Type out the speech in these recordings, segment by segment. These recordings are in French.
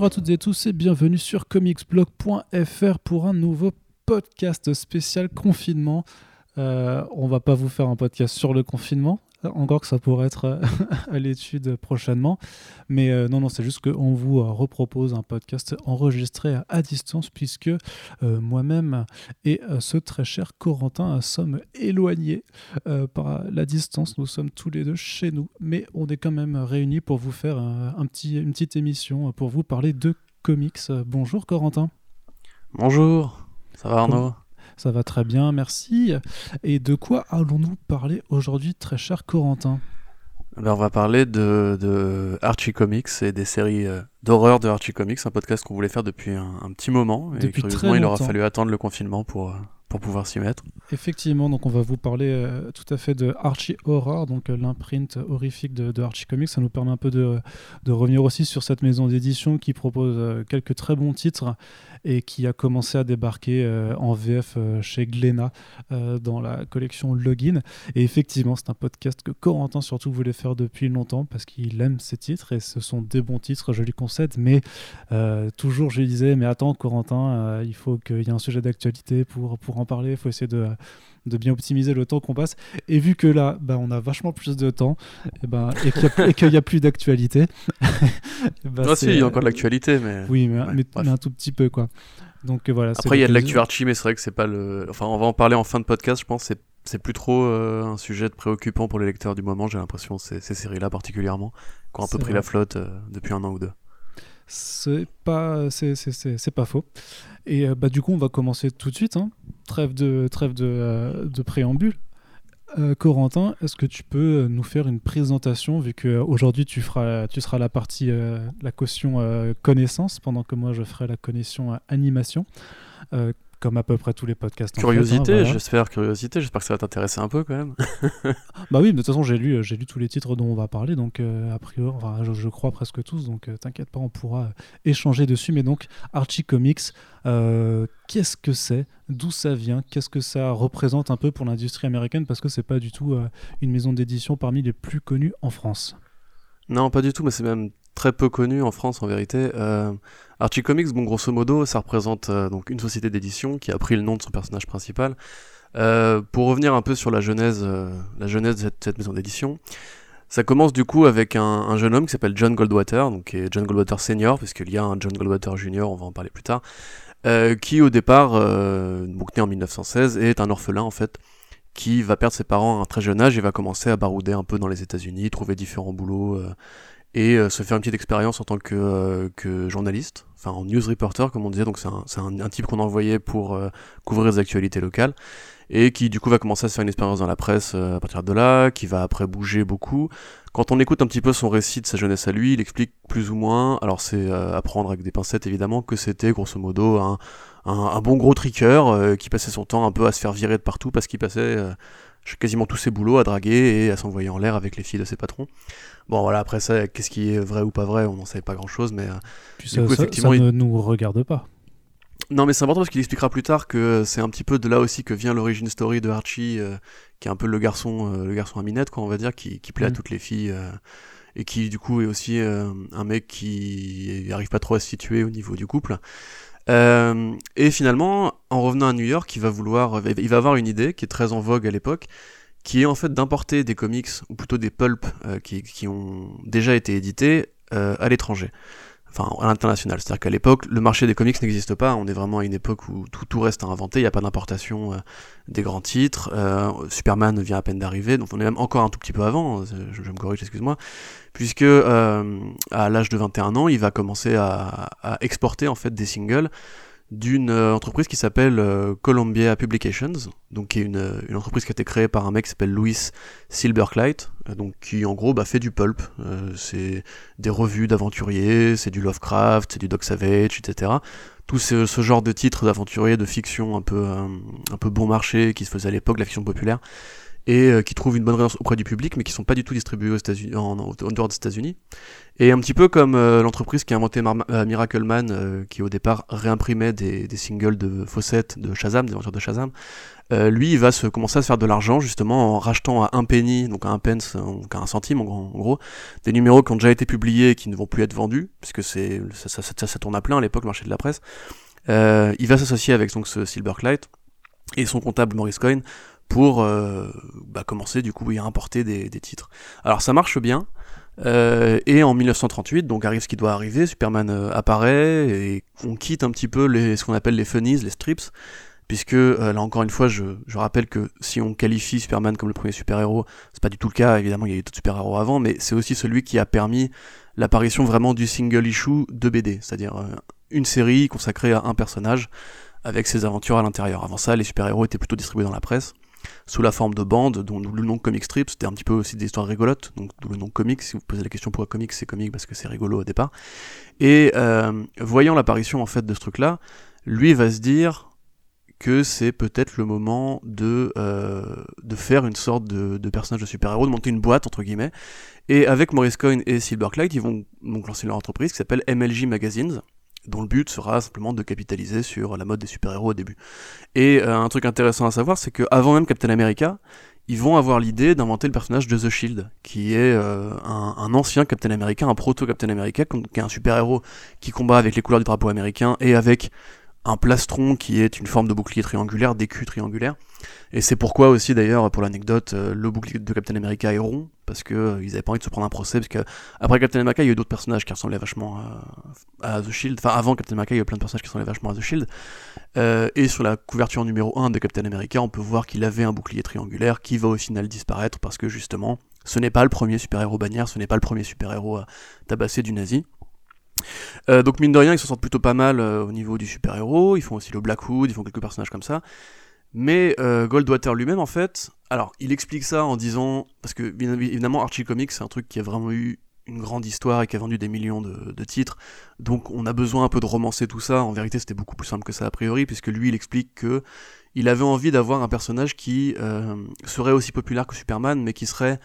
Bonjour à toutes et tous et bienvenue sur comicsblog.fr pour un nouveau podcast spécial confinement. Euh, on va pas vous faire un podcast sur le confinement, encore que ça pourrait être euh, à l'étude prochainement. Mais euh, non, non, c'est juste qu'on vous euh, repropose un podcast enregistré à, distance, puisque moi-même et ce très cher Corentin sommes éloignés par la distance. Nous sommes tous les deux chez nous, mais on est quand même réunis pour vous faire une petite émission, pour vous parler de comics. Bonjour Corentin. Bonjour, ça va Arnaud? Ça va très bien, merci. Et de quoi allons-nous parler aujourd'hui, très cher Corentin? Ben, On va parler de, Archie Comics et des séries euh, d'horreur de Archie Comics, un podcast qu'on voulait faire depuis un, petit moment. Et depuis très longtemps. il aura fallu attendre le confinement pour, euh, pour pouvoir s'y mettre. Effectivement, donc on va vous parler euh, tout à fait de Archie Horror, donc l'imprint horrifique de, Archie Comics. Ça nous permet un peu de, de revenir aussi sur cette maison d'édition qui propose quelques très bons titres et qui a commencé à débarquer euh, en VF euh, chez Glénat euh, dans la collection Login. Et effectivement, c'est un podcast que Corentin surtout voulait faire depuis longtemps parce qu'il aime ses titres et ce sont des bons titres, je lui concède. Mais toujours, je lui disais, mais attends, Corentin, il faut qu'il y ait un sujet d'actualité pour, pour en parler, il faut essayer de de bien optimiser le temps qu'on passe. Et vu que là, bah, on a vachement plus de temps et, ben et qu'il n'y a, plus d'actualité. bah, ah, si, il y a encore de l'actualité, mais. Oui, mais, un tout petit peu, quoi. Donc euh, voilà. Après, il y a de l'actu Archie, mais c'est vrai que c'est pas le. Enfin, on va en parler en fin de podcast, je pense. C'est c'est plus trop euh, un sujet préoccupant pour les lecteurs du moment, j'ai l'impression, ces, ces séries-là particulièrement, qui ont un peu pris la flotte euh, depuis un an ou deux. C'est pas, c'est, pas faux. Et euh, bah, du coup, on va commencer tout de suite. Hein. Trêve, de, trêve de, euh, de préambule. Euh, Corentin, est-ce que tu peux nous faire une présentation, vu qu'aujourd'hui tu, feras, tu seras la partie, la caution connaissance, pendant que moi je ferai la connexion animation comme à peu près tous les podcasts. Curiosité, hein, j'espère, curiosité, j'espère que ça va t'intéresser un peu quand même. bah oui, de toute façon, j'ai lu, j'ai lu tous les titres dont on va parler, donc euh, a priori, je, crois presque tous, donc euh, t'inquiète pas, on pourra euh, échanger dessus. Mais donc, Archie Comics, qu'est-ce que c'est? D'où ça vient? Qu'est-ce que ça représente un peu pour l'industrie américaine? Parce que c'est pas du tout une maison d'édition parmi les plus connues en France. Non, pas du tout, mais c'est même très peu connu en France en vérité. Euh, Archie Comics, bon grosso modo, ça représente euh, donc une société d'édition qui a pris le nom de son personnage principal. Euh, pour revenir un peu sur la genèse, la genèse de cette, maison d'édition, ça commence du coup avec un, jeune homme qui s'appelle John Goldwater, donc qui est John Goldwater senior, puisqu'il y a un John Goldwater junior, on va en parler plus tard, qui au départ, donc né en 1916, est un orphelin en fait, qui va perdre ses parents à un très jeune âge et va commencer à barouder un peu dans les États-Unis, trouver différents boulots et euh, se faire une petite expérience en tant que, euh, que, journaliste, enfin en news reporter comme on disait, donc c'est un, un, type qu'on envoyait pour euh, couvrir les actualités locales, et qui du coup va commencer à se faire une expérience dans la presse à partir de là, qui va après bouger beaucoup. Quand on écoute un petit peu son récit de sa jeunesse à lui, il explique plus ou moins, alors c'est à prendre avec des pincettes évidemment, que c'était grosso modo un, un, bon gros triqueur qui passait son temps un peu à se faire virer de partout parce qu'il passait quasiment tous ses boulots à draguer et à s'envoyer en l'air avec les filles de ses patrons. Bon voilà, après ça, qu'est-ce qui est vrai ou pas vrai, on n'en savait pas grand-chose, mais... Euh, Puis ça, effectivement, ne nous regarde pas. Non mais c'est important parce qu'il expliquera plus tard que c'est un petit peu de là aussi que vient l'origine story de Archie, euh, qui est un peu le garçon, euh, le garçon à minette, quoi, on va dire, qui, plaît à mm. toutes les filles et qui du coup est aussi un mec qui n'arrive pas trop à se situer au niveau du couple. Euh, et finalement, en revenant à New York, il va vouloir, va avoir une idée qui est très en vogue à l'époque, qui est en fait d'importer des comics, ou plutôt des pulps, euh, qui, ont déjà été édités euh, à l'étranger enfin à l'international. C'est-à-dire qu'à l'époque, le marché des comics n'existe pas. On est vraiment à une époque où tout, tout reste à inventer. Il n'y a pas d'importation des grands titres. Superman vient à peine d'arriver, donc on est même encore un tout petit peu avant. Je, me corrige, excuse-moi. Puisque à l'âge de 21 ans, il va commencer à, à, exporter en fait des singles d'une euh, entreprise qui s'appelle euh, Columbia Publications, donc qui est une, une, entreprise qui a été créée par un mec qui s'appelle Louis Silberkleit, euh, donc qui en gros bah, fait du pulp, c'est des revues d'aventuriers, c'est du Lovecraft, c'est du Doc Savage, etc. Tout ce, ce genre de titres d'aventuriers, de fiction un peu, un peu bon marché qui se faisait à l'époque, la fiction populaire. Et qui trouvent une bonne résonance auprès du public, mais qui sont pas du tout distribués aux États-Unis, en, dehors des États-Unis. Et un petit peu comme l'entreprise qui a inventé Miracleman, qui au départ réimprimait des, singles de Fawcett, de Shazam, des aventures de Shazam, euh, lui, il va se commencer à se faire de l'argent justement en rachetant à un penny, donc à un pence, donc à un centime en, gros, des numéros qui ont déjà été publiés et qui ne vont plus être vendus, puisque c'est ça, ça, tourne à plein à l'époque, le marché de la presse. Euh, il va s'associer avec donc ce Silverlight et son comptable Maurice Coyne pour euh, bah, commencer du coup à importer des, des, titres. Alors ça marche bien. Euh, et en 1938, donc arrive ce qui doit arriver, Superman euh, apparaît et on quitte un petit peu les, ce qu'on appelle les funnies, les strips, puisque euh, là encore une fois, je, rappelle que si on qualifie Superman comme le premier super-héros, c'est pas du tout le cas, évidemment il y a eu d'autres super-héros avant, mais c'est aussi celui qui a permis l'apparition vraiment du single issue de BD, c'est-à-dire euh, une série consacrée à un personnage avec ses aventures à l'intérieur. Avant ça, les super-héros étaient plutôt distribués dans la presse, sous la forme de bandes, dont le nom comic strip, c'était un petit peu aussi des histoires rigolotes, donc le nom comics, si vous posez la question pourquoi comics, c'est comics parce que c'est rigolo au départ. Et euh, voyant l'apparition en fait de ce truc-là, lui va se dire, que c'est peut-être le moment de, euh, de faire une sorte de, personnage de super-héros, de monter une boîte, entre guillemets. Et avec Maurice Coyne et Silverlight, ils vont donc lancer leur entreprise qui s'appelle MLG Magazines, dont le but sera simplement de capitaliser sur la mode des super-héros au début. Et euh, un truc intéressant à savoir, c'est qu'avant même Captain America, ils vont avoir l'idée d'inventer le personnage de The Shield, qui est euh, un, un, ancien Captain America, un proto-Captain America, qui est un super-héros qui combat avec les couleurs du drapeau américain et avec un plastron qui est une forme de bouclier triangulaire, d'écu triangulaire. Et c'est pourquoi aussi d'ailleurs, pour l'anecdote, euh, le bouclier de Captain America est rond, parce que euh, ils avaient pas envie de se prendre un procès, parce que après Captain America, il y a eu d'autres personnages qui ressemblaient vachement à, The Shield. Enfin, avant Captain America, il y a eu plein de personnages qui ressemblaient vachement à The Shield. Euh, et sur la couverture numéro 1 de Captain America, on peut voir qu'il avait un bouclier triangulaire qui va au final disparaître, parce que justement, ce n'est pas le premier super-héros bannière, ce n'est pas le premier super-héros à tabasser du nazi. Euh, donc mine de rien, ils s'en sortent plutôt pas mal euh, au niveau du super-héros, ils font aussi le Black Hood, ils font quelques personnages comme ça. Mais euh, Goldwater lui-même, en fait, alors il explique ça en disant, parce que évidemment Archie Comics, c'est un truc qui a vraiment eu une grande histoire et qui a vendu des millions de, titres, donc on a besoin un peu de romancer tout ça. En vérité, c'était beaucoup plus simple que ça a priori, puisque lui, il explique que il avait envie d'avoir un personnage qui serait aussi populaire que Superman, mais qui serait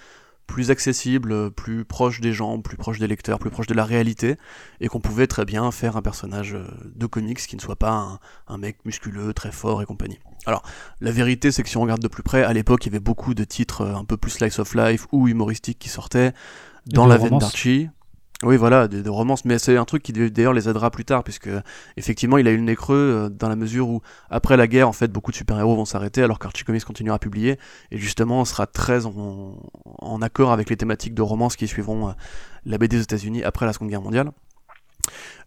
plus accessible, plus proche des gens, plus proche des lecteurs, plus proche de la réalité, et qu'on pouvait très bien faire un personnage euh, de comics qui ne soit pas un, mec musculeux, très fort et compagnie. Alors, la vérité, c'est que si on regarde de plus près, à l'époque, il y avait beaucoup de titres euh, un peu plus slice of life ou humoristiques qui sortaient dans la veine d'Archie. Oui, voilà, des, romances, mais c'est un truc qui d'ailleurs les aidera plus tard, puisque effectivement, il a eu le nez creux euh, dans la mesure où, après la guerre, en fait, beaucoup de super-héros vont s'arrêter, alors qu'Archie Comics continuera à publier, et justement, on sera très en, accord avec les thématiques de romances qui suivront euh, la BD des États-Unis après la Seconde Guerre mondiale.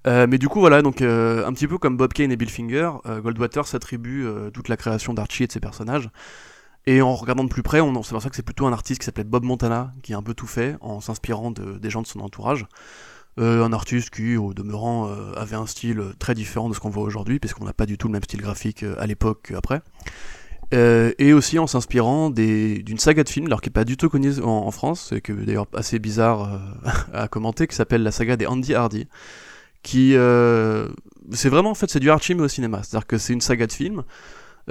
Euh, mais du coup, voilà, donc un petit peu comme Bob Kane et Bill Finger, Goldwater s'attribue toute la création d'Archie et de ses personnages. Et en regardant de plus près, on s'aperçoit que c'est plutôt un artiste qui s'appelait Bob Montana, qui a un peu tout fait, en s'inspirant de, des gens de son entourage. Euh, un artiste qui, au demeurant, euh, avait un style très différent de ce qu'on voit aujourd'hui, puisqu'on n'a pas du tout le même style graphique euh, à l'époque qu'après. et aussi en s'inspirant d'une saga de films, alors qui n'est pas du tout connue en, France, et que d'ailleurs assez bizarre à commenter, qui s'appelle la saga des Andy Hardy, qui c'est vraiment en fait c'est du Archie mais au cinéma, c'est-à-dire que c'est une saga de films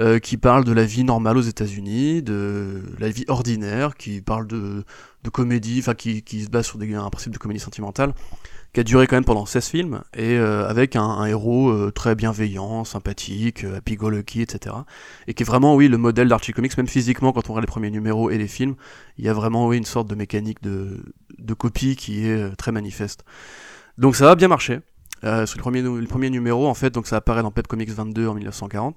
euh, qui parle de la vie normale aux États-Unis, de la vie ordinaire, qui parle de, comédie, enfin qui, se base sur un principe de comédie sentimentale, qui a duré quand même pendant 16 films, et euh, avec un, héros euh, très bienveillant, sympathique, happy go lucky, etc. Et qui est vraiment, oui, le modèle d'Archie Comics, même physiquement, quand on regarde les premiers numéros et les films, il y a vraiment, oui, une sorte de mécanique de, copie qui est très manifeste. Donc ça a bien marché. sur le premier, le numéro, en fait, donc ça apparaît dans Pep Comics 22 en 1940.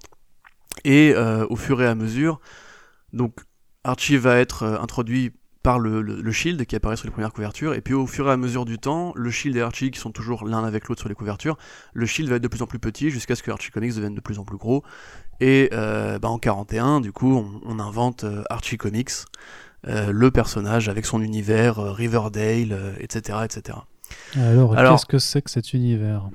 Et euh, au fur et à mesure, donc Archie va être euh, introduit par le, Shield qui apparaît sur les premières couvertures, et puis au fur et à mesure du temps, le Shield et Archie qui sont toujours l'un avec l'autre sur les couvertures, le Shield va être de plus en plus petit jusqu'à ce que Archie Comics devienne de plus en plus gros. Et euh, bah, en 41, du coup, on, invente Archie Comics, le personnage avec son univers, Riverdale, etc., etc. Alors, Alors qu'est-ce que c'est que cet univers?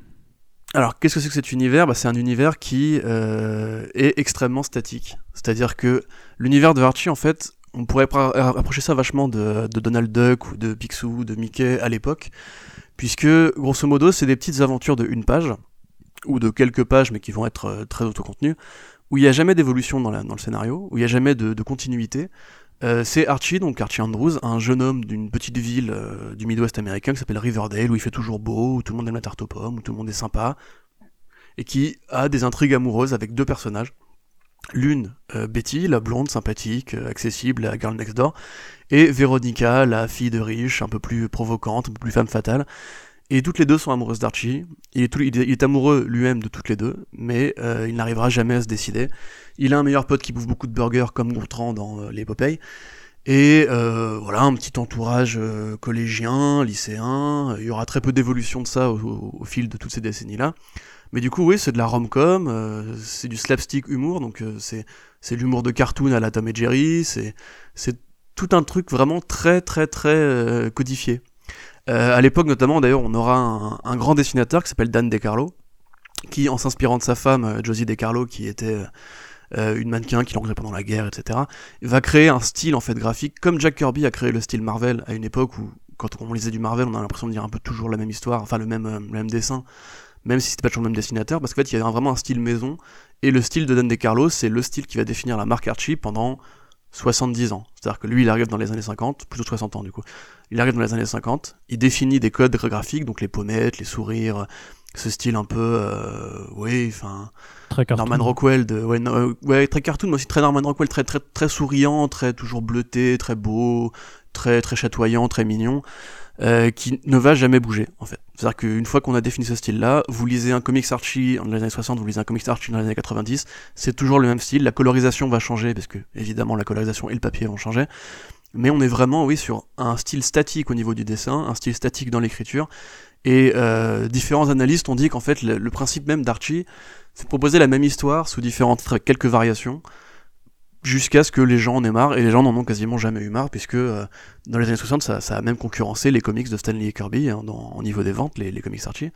Alors, qu'est-ce que c'est que cet univers? Bah, C'est un univers qui euh, est extrêmement statique. C'est-à-dire que l'univers de Archie, en fait, on pourrait approcher ça vachement de, Donald Duck ou de Picsou, de Mickey à l'époque, puisque, grosso modo, c'est des petites aventures de une page, ou de quelques pages, mais qui vont être euh, très autocontenues, où il n'y a jamais d'évolution dans, dans, le scénario, où il n'y a jamais de, continuité. Euh, c'est Archie, donc Archie Andrews, un jeune homme d'une petite ville euh, du Midwest américain qui s'appelle Riverdale, où il fait toujours beau, où tout le monde aime la tarte aux pommes, où tout le monde est sympa, et qui a des intrigues amoureuses avec deux personnages. L'une, euh, Betty, la blonde, sympathique, accessible, la girl next door, et Veronica, la fille de riche, un peu plus provocante, un peu plus femme fatale. Et toutes les deux sont amoureuses d'Archie. Il est, il est amoureux lui-même de toutes les deux, mais il n'arrivera jamais à se décider. Il a un meilleur pote qui bouffe beaucoup de burgers comme Gontran dans euh, l'épopée. Et euh, voilà, un petit entourage euh, collégien, lycéen. Il y aura très peu d'évolution de ça au, fil de toutes ces décennies-là. Mais du coup, oui, c'est de la rom-com, euh, c'est du slapstick humour, donc c'est l'humour de cartoon à la Tom et Jerry, c'est tout un truc vraiment très très très codifié. À l'époque notamment, d'ailleurs, on aura un, grand dessinateur qui s'appelle Dan DeCarlo, qui, en s'inspirant de sa femme, Josie DeCarlo, qui était euh, une mannequin qui l'engrait pendant la guerre, etc. va créer un style en fait graphique, comme Jack Kirby a créé le style Marvel à une époque où, quand on lisait du Marvel, on a l'impression de dire un peu toujours la même histoire, enfin le même, euh, le même dessin, même si c'était pas toujours le même dessinateur, parce qu'en fait il y avait vraiment un style maison, et le style de Dan DeCarlo, c'est le style qui va définir la marque Archie pendant 70 ans. C'est-à-dire que lui, il arrive dans les années 50, plutôt 60 ans du coup. Il arrive dans les années 50, il définit des codes graphiques, donc les pommettes, les sourires, ce style un peu, euh, oui, enfin, Norman Rockwell, de, ouais, euh, ouais, très cartoon, mais aussi très Norman Rockwell, très, très, très souriant, très toujours bleuté, très beau, très, très chatoyant, très mignon, euh, qui ne va jamais bouger, en fait. C'est-à-dire qu'une fois qu'on a défini ce style-là, vous lisez un comics Archie dans les années 60, vous lisez un comics Archie dans les années 90, c'est toujours le même style, la colorisation va changer, parce que, évidemment, la colorisation et le papier vont changer, mais on est vraiment, oui, sur un style statique au niveau du dessin, un style statique dans l'écriture, et euh, différents analystes ont dit qu'en fait, le, principe même d'Archie, c'est de proposer la même histoire sous différentes, quelques variations, jusqu'à ce que les gens en aient marre, et les gens n'en ont quasiment jamais eu marre, puisque euh, dans les années 60, ça, a même concurrencé les comics de Stanley et Kirby, hein, au niveau des ventes, les, comics Archie.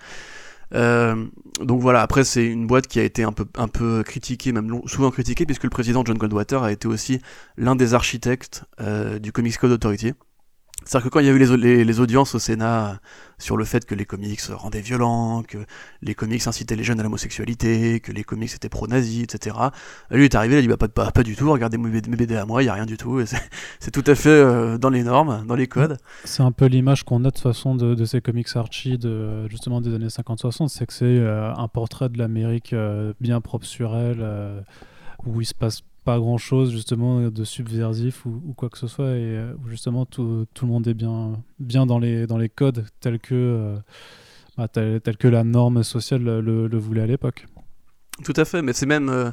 Euh, donc voilà, après c'est une boîte qui a été un peu, un peu critiquée, même souvent critiquée, puisque le président John Goldwater a été aussi l'un des architectes euh, du Comics Code Authority. C'est-à-dire que quand il y a eu les, audiences au Sénat sur le fait que les comics rendaient violents, que les comics incitaient les jeunes à l'homosexualité, que les comics étaient pro-nazis, etc. Lui est arrivé, il a dit bah, pas, du tout, regardez mes, BD à moi, il n'y a rien du tout. C'est tout à fait euh, dans les normes, dans les codes. C'est un peu l'image qu'on a de toute façon de, ces comics Archie justement des années 50-60, c'est que c'est euh, un portrait de l'Amérique euh, bien propre sur elle, où il se passe pas grand chose justement de subversif ou, quoi que ce soit et euh, justement tout, tout, le monde est bien, bien dans, les, dans les codes tels que, euh, bah, que la norme sociale le, le voulait à l'époque. Tout à fait, mais c'est même euh,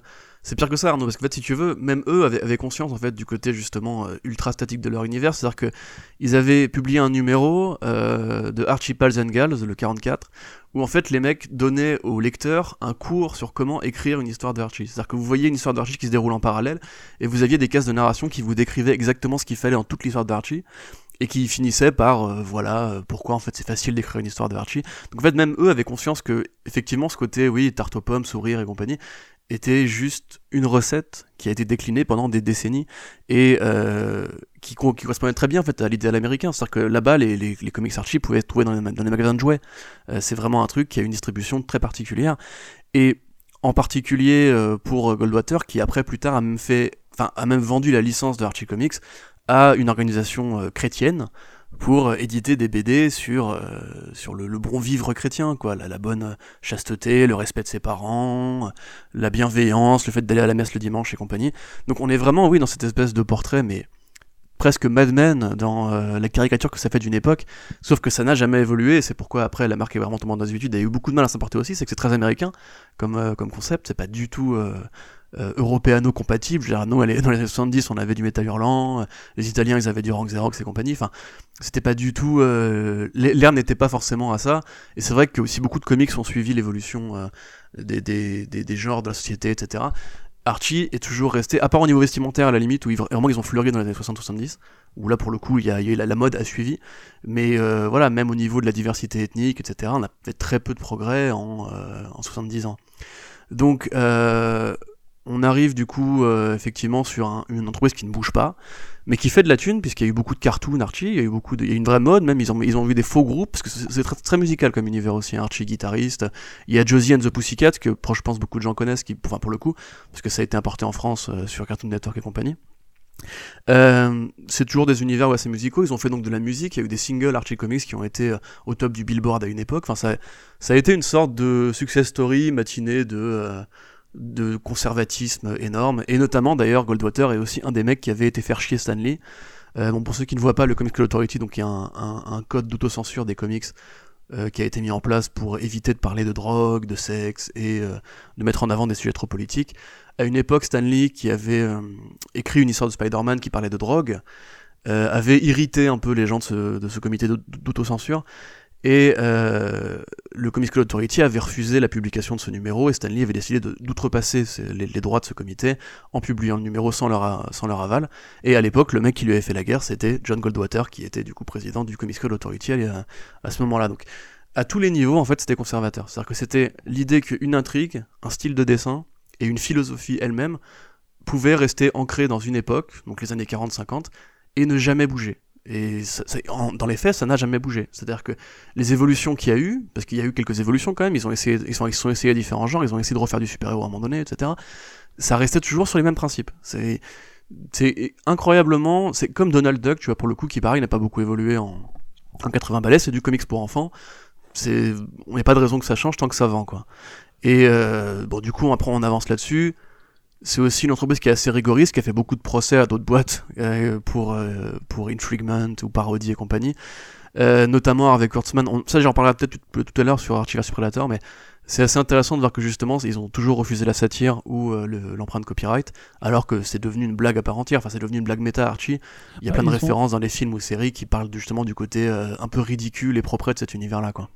c'est pire que ça, Arnaud, parce qu'en fait, si tu veux, même eux avaient, conscience en fait du côté justement ultra statique de leur univers, c'est-à-dire que ils avaient publié un numéro de Archie Pals and Gals, le 44, où en fait les mecs donnaient aux lecteurs un cours sur comment écrire une histoire d'Archie. C'est-à-dire que vous voyez une histoire d'Archie qui se déroule en parallèle, et vous aviez des cases de narration qui vous décrivaient exactement ce qu'il fallait en toute l'histoire d'Archie, et qui finissaient par euh, voilà euh, pourquoi en fait c'est facile d'écrire une histoire d'Archie. Donc en fait même eux avaient conscience que effectivement ce côté oui tarte aux pommes, sourire et compagnie était juste une recette qui a été déclinée pendant des décennies et euh, qui, correspondait très bien en fait à l'idéal américain. C'est-à-dire que là-bas, les, comics Archie pouvaient être trouvés dans les, magasins de jouets. Euh, c'est vraiment un truc qui a une distribution très particulière. Et en particulier euh, pour Goldwater, qui après plus tard a même fait, a même vendu la licence de Archie Comics à une organisation chrétienne pour éditer des BD sur, euh, sur le, bon vivre chrétien, quoi, la, bonne chasteté, le respect de ses parents, la bienveillance, le fait d'aller à la messe le dimanche et compagnie. Donc on est vraiment, oui, dans cette espèce de portrait, mais presque Mad Men dans euh, la caricature que ça fait d'une époque, sauf que ça n'a jamais évolué, c'est pourquoi après la marque est vraiment tombée dans les études, a eu beaucoup de mal à s'importer aussi, c'est que c'est très américain comme, euh, comme concept, c'est pas du tout euh, européano-compatible. Dans les années 70, on avait du métal hurlant, euh, les Italiens, ils avaient du Rank Xerox et compagnie. Enfin, c'était pas du tout. Euh, L'air n'était pas forcément à ça. Et c'est vrai que aussi beaucoup de comics ont suivi l'évolution euh, des, genres de la société, etc. Archie est toujours resté, à part au niveau vestimentaire à la limite, où ils, vraiment ils ont fleuri dans les années 60-70, où là pour le coup il y a, la, mode a suivi, mais voilà, même au niveau de la diversité ethnique, etc., on a fait très peu de progrès en, en 70 ans. Donc, euh, on arrive du coup euh, effectivement sur une entreprise qui ne bouge pas, mais qui fait de la thune, puisqu'il y a eu beaucoup de cartoons Archie, il y a eu beaucoup de, il y a une vraie mode, même ils ont, ils ont vu des faux groupes, parce que c'est très, musical comme univers aussi, hein, Archie guitariste, il y a Josie and the Pussycat, que je pense beaucoup de gens connaissent, qui, enfin pour le coup, parce que ça a été importé en France euh, sur Cartoon Network et compagnie. Euh, c'est toujours des univers assez musicaux. Ils ont fait donc de la musique. Il y a eu des singles Archie Comics qui ont été au top du Billboard à une époque. Enfin, ça, ça a été une sorte de success story matinée de, de conservatisme énorme. Et notamment, d'ailleurs, Goldwater est aussi un des mecs qui avait été faire chier Stanley. bon, pour ceux qui ne voient pas, le Comics Authority, donc il y a un, code d'autocensure des comics qui a été mis en place pour éviter de parler de drogue, de sexe et de mettre en avant des sujets trop politiques à une époque, Stanley, qui avait euh, écrit une histoire de Spider-Man qui parlait de drogue, euh, avait irrité un peu les gens de ce, de ce comité d'autocensure. Et euh, le Comics Authority avait refusé la publication de ce numéro et Stanley avait décidé d'outrepasser les, droits de ce comité en publiant le numéro sans leur, aval. Et à l'époque, le mec qui lui avait fait la guerre, c'était John Goldwater, qui était du coup président du Comics Code Authority à, à ce moment-là. Donc, à tous les niveaux, en fait, c'était conservateur. C'est-à-dire que c'était l'idée qu'une intrigue, un style de dessin, et une philosophie elle-même pouvait rester ancrée dans une époque, donc les années 40-50, et ne jamais bouger. Et dans les faits, ça n'a jamais bougé. C'est-à-dire que les évolutions qu'il y a eu, parce qu'il y a eu quelques évolutions quand même, ils ont essayé, ils sont, ils sont essayés différents genres, ils ont essayé de refaire du super-héros à un moment donné, etc. Ça restait toujours sur les mêmes principes. C'est, c'est incroyablement, c'est comme Donald Duck, tu vois, pour le coup, qui pareil n'a pas beaucoup évolué en, en 80 balais, c'est du comics pour enfants. C'est, on n'a pas de raison que ça change tant que ça vend, quoi. Et euh, bon, du coup, après, on avance là-dessus. C'est aussi une entreprise qui est assez rigoriste, qui a fait beaucoup de procès à d'autres boîtes euh, pour, euh, pour ou Parody et compagnie. Euh, notamment avec Kurtzman. ça, j'en parlerai peut-être tout, à l'heure sur Archie vs Predator, mais c'est assez intéressant de voir que justement, ils ont toujours refusé la satire ou l'empreinte copyright, alors que c'est devenu une blague à part entière. Enfin, c'est devenu une blague méta Archie. Il y a bah, plein de références dans les films ou séries qui parlent justement du côté un peu ridicule et propre de cet univers-là, quoi.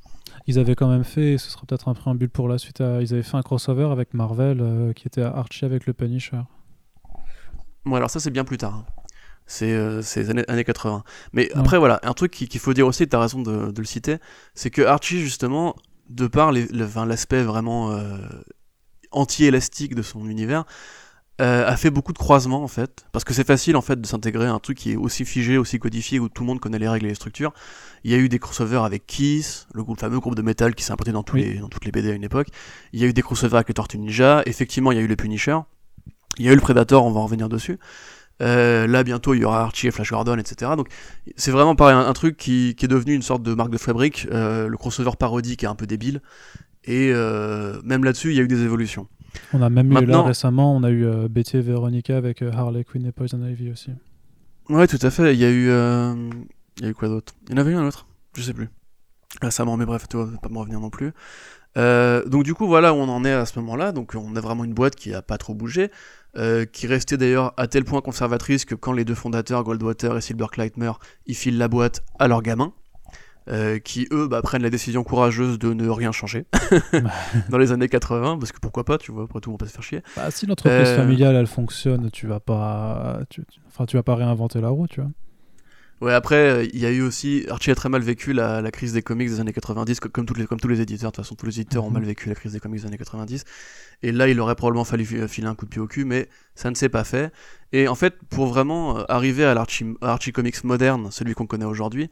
Ils avaient quand même fait, ce sera peut-être un préambule pour la suite, ils avaient fait un crossover avec Marvel euh, qui était Archie avec le Punisher. Bon, alors ça c'est bien plus tard. Hein. C'est euh, années, années 80. Mais après, voilà, un truc qu'il faut dire aussi, tu as raison de, le citer, c'est que Archie, justement, de par l'aspect vraiment euh, anti-élastique de son univers, euh, a fait beaucoup de croisements en fait, parce que c'est facile en fait de s'intégrer à un truc qui est aussi figé, aussi codifié, où tout le monde connaît les règles et les structures. Il y a eu des crossovers avec Kiss, le, groupe, fameux groupe de métal qui s'est importé dans, tous les, dans toutes les BD à une époque. Il y a eu des crossovers avec les Tortues Ninja, effectivement il y a eu les Punisher, il y a eu le Predator, on va en revenir dessus. Euh, là bientôt il y aura Archie et Flash Gordon, etc. Donc c'est vraiment pareil, un, truc qui, qui, est devenu une sorte de marque de fabrique, euh, le crossover parodique est un peu débile, et même là-dessus il y a eu des évolutions. On a même eu là récemment, on a eu euh, Betty et Veronica avec euh, Harley Quinn et Poison Ivy aussi. Ouais, tout à fait. Il y a eu, euh, il y a eu quoi d'autre? Il y en avait eu un autre, je sais plus. Récemment, mais bref, tu vas pas me revenir non plus. donc du coup, voilà où on en est à ce moment-là. Donc on a vraiment une boîte qui a pas trop bougé, qui restait d'ailleurs à tel point conservatrice que quand les deux fondateurs, Goldwater et Silver meurent, ils filent la boîte à leurs gamins. Euh, qui eux bah, prennent la décision courageuse de ne rien changer dans les années 80 parce que pourquoi pas tu vois après tout on va pas se faire chier bah, si l'entreprise euh, familiale elle fonctionne tu vas pas tu, enfin tu vas pas réinventer la roue tu vois ouais après il y a eu aussi Archie a très mal vécu la, crise des comics des années 90 comme, tous les, comme tous les éditeurs de toute façon tous les éditeurs ont mhm. mal vécu la crise des comics des années 90 et là il aurait probablement fallu filer un coup de pied au cul mais ça ne s'est pas fait et en fait pour vraiment euh, arriver à l'Archie Comics moderne celui qu'on connaît aujourd'hui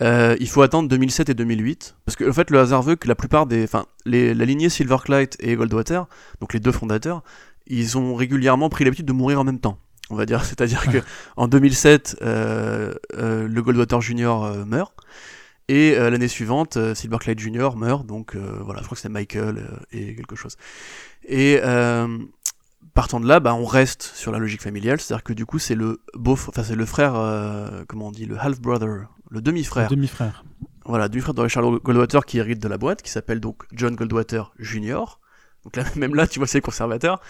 euh, il faut attendre 2007 et 2008 parce que en fait le hasard veut que la plupart des, enfin la lignée Silverclight et Goldwater, donc les deux fondateurs, ils ont régulièrement pris l'habitude de mourir en même temps. On va dire, c'est-à-dire que en 2007, euh, euh, le Goldwater Junior meurt et l'année suivante, Silverclight Junior meurt. Donc voilà, je crois que c'est Michael et quelque chose. Et partant de là, bah, on reste sur la logique familiale, c'est-à-dire que du coup, c'est le beau, enfin c'est le frère, comment on dit, le half brother le demi-frère. Demi-frère. Voilà, demi-frère de Richard Goldwater qui hérite de la boîte, qui s'appelle donc John Goldwater Jr. Donc là, même là, tu vois, c'est conservateur.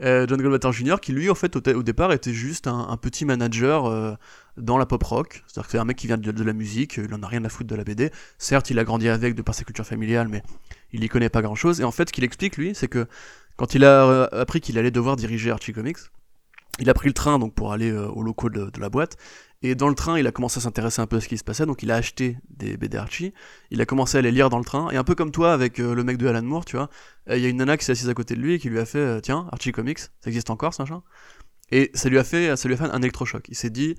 Euh, John Goldwater Jr. qui lui, en fait, au, départ, était juste un, petit manager euh, dans la pop rock. C'est-à-dire que c'est un mec qui vient de, la musique, il en a rien à foutre de la BD. Certes, il a grandi avec de par sa culture familiale, mais il y connaît pas grand-chose. Et en fait, ce qu'il explique, lui, c'est que quand il a euh, appris qu'il allait devoir diriger Archie Comics, il a pris le train donc pour aller aux locaux de, la boîte et dans le train, il a commencé à s'intéresser un peu à ce qui se passait, donc il a acheté des BD Archie, il a commencé à les lire dans le train, et un peu comme toi avec euh, le mec de Alan Moore, tu vois, euh, il y a une nana qui s'est assise à côté de lui et qui lui a fait euh, Tiens, Archie Comics, ça existe encore, ça, machin? Et ça lui a fait, ça lui a fait un électrochoc. Il s'est dit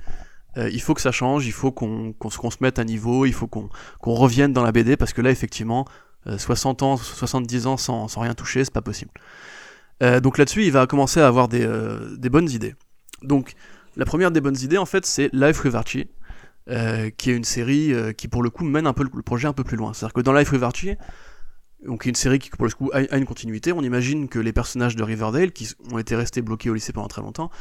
Il faut que ça change, il faut qu'on se mette à niveau, il faut qu'on revienne dans la BD, parce que là, effectivement, 60 ans, 70 ans sans, sans rien toucher, c'est pas possible. donc là-dessus, il va commencer à avoir des, des bonnes idées. Donc, La première des bonnes idées, en fait, c'est Life with Archie, euh, qui est une série euh, qui, pour le coup, mène un peu le, projet un peu plus loin. C'est-à-dire que dans Life with Archie, donc une série qui, pour le coup, a, une continuité, on imagine que les personnages de Riverdale, qui ont été restés bloqués au lycée pendant très longtemps,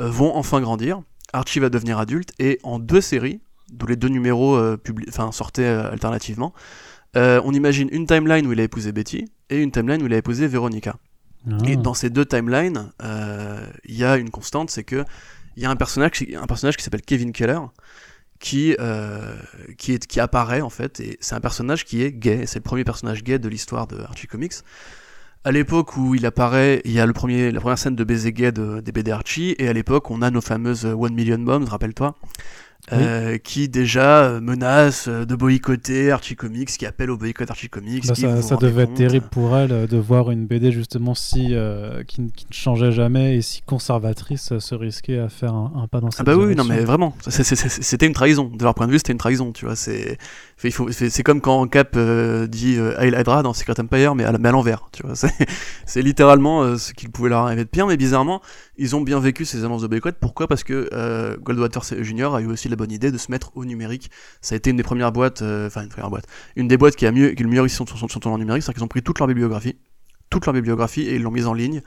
euh, vont enfin grandir. Archie va devenir adulte, et en deux séries, d'où les deux numéros enfin, sortaient alternativement, on imagine une timeline où il a épousé Betty, et une timeline où il a épousé Veronica. Ah. Et dans ces deux timelines, il y a une constante, c'est que il y a un personnage, un personnage qui s'appelle Kevin Keller, qui, euh, qui, apparaît en fait, et c'est un personnage qui est gay, c'est le premier personnage gay de l'histoire de Archie Comics. À l'époque où il apparaît, il y a le premier, la première scène de baiser gay de, des BD Archie, et à l'époque on a nos fameuses One Million Bombs, rappelle-toi, euh, qui déjà euh, menace euh, de boycotter Archie Comics, qui appelle au boycott Archie Comics. Bah, ça, ça devait être terrible pour elle de voir une BD justement si qui, ne changeait jamais et si conservatrice se risquait à faire un, pas dans cette ah bah oui, non mais vraiment, c'était une trahison. De leur point de vue, c'était une trahison, tu vois. C'est c'est comme quand Cap dit Hail Hydra dans Secret Empire, mais à, l'envers, tu vois. C'est littéralement ce qu'il pouvait leur arriver de pire, mais bizarrement, ils ont bien vécu ces annonces de boycott. Pourquoi? Parce que Goldwater Jr. a eu aussi la bonne idée de se mettre au numérique. Ça a été une des premières boîtes, euh, enfin une première boîte, une des boîtes qui a mieux, qui le mieux réussi son, son, son, numérique, c'est qu'ils ont pris toute leur bibliographie, toute leur bibliographie et ils l'ont mise en ligne.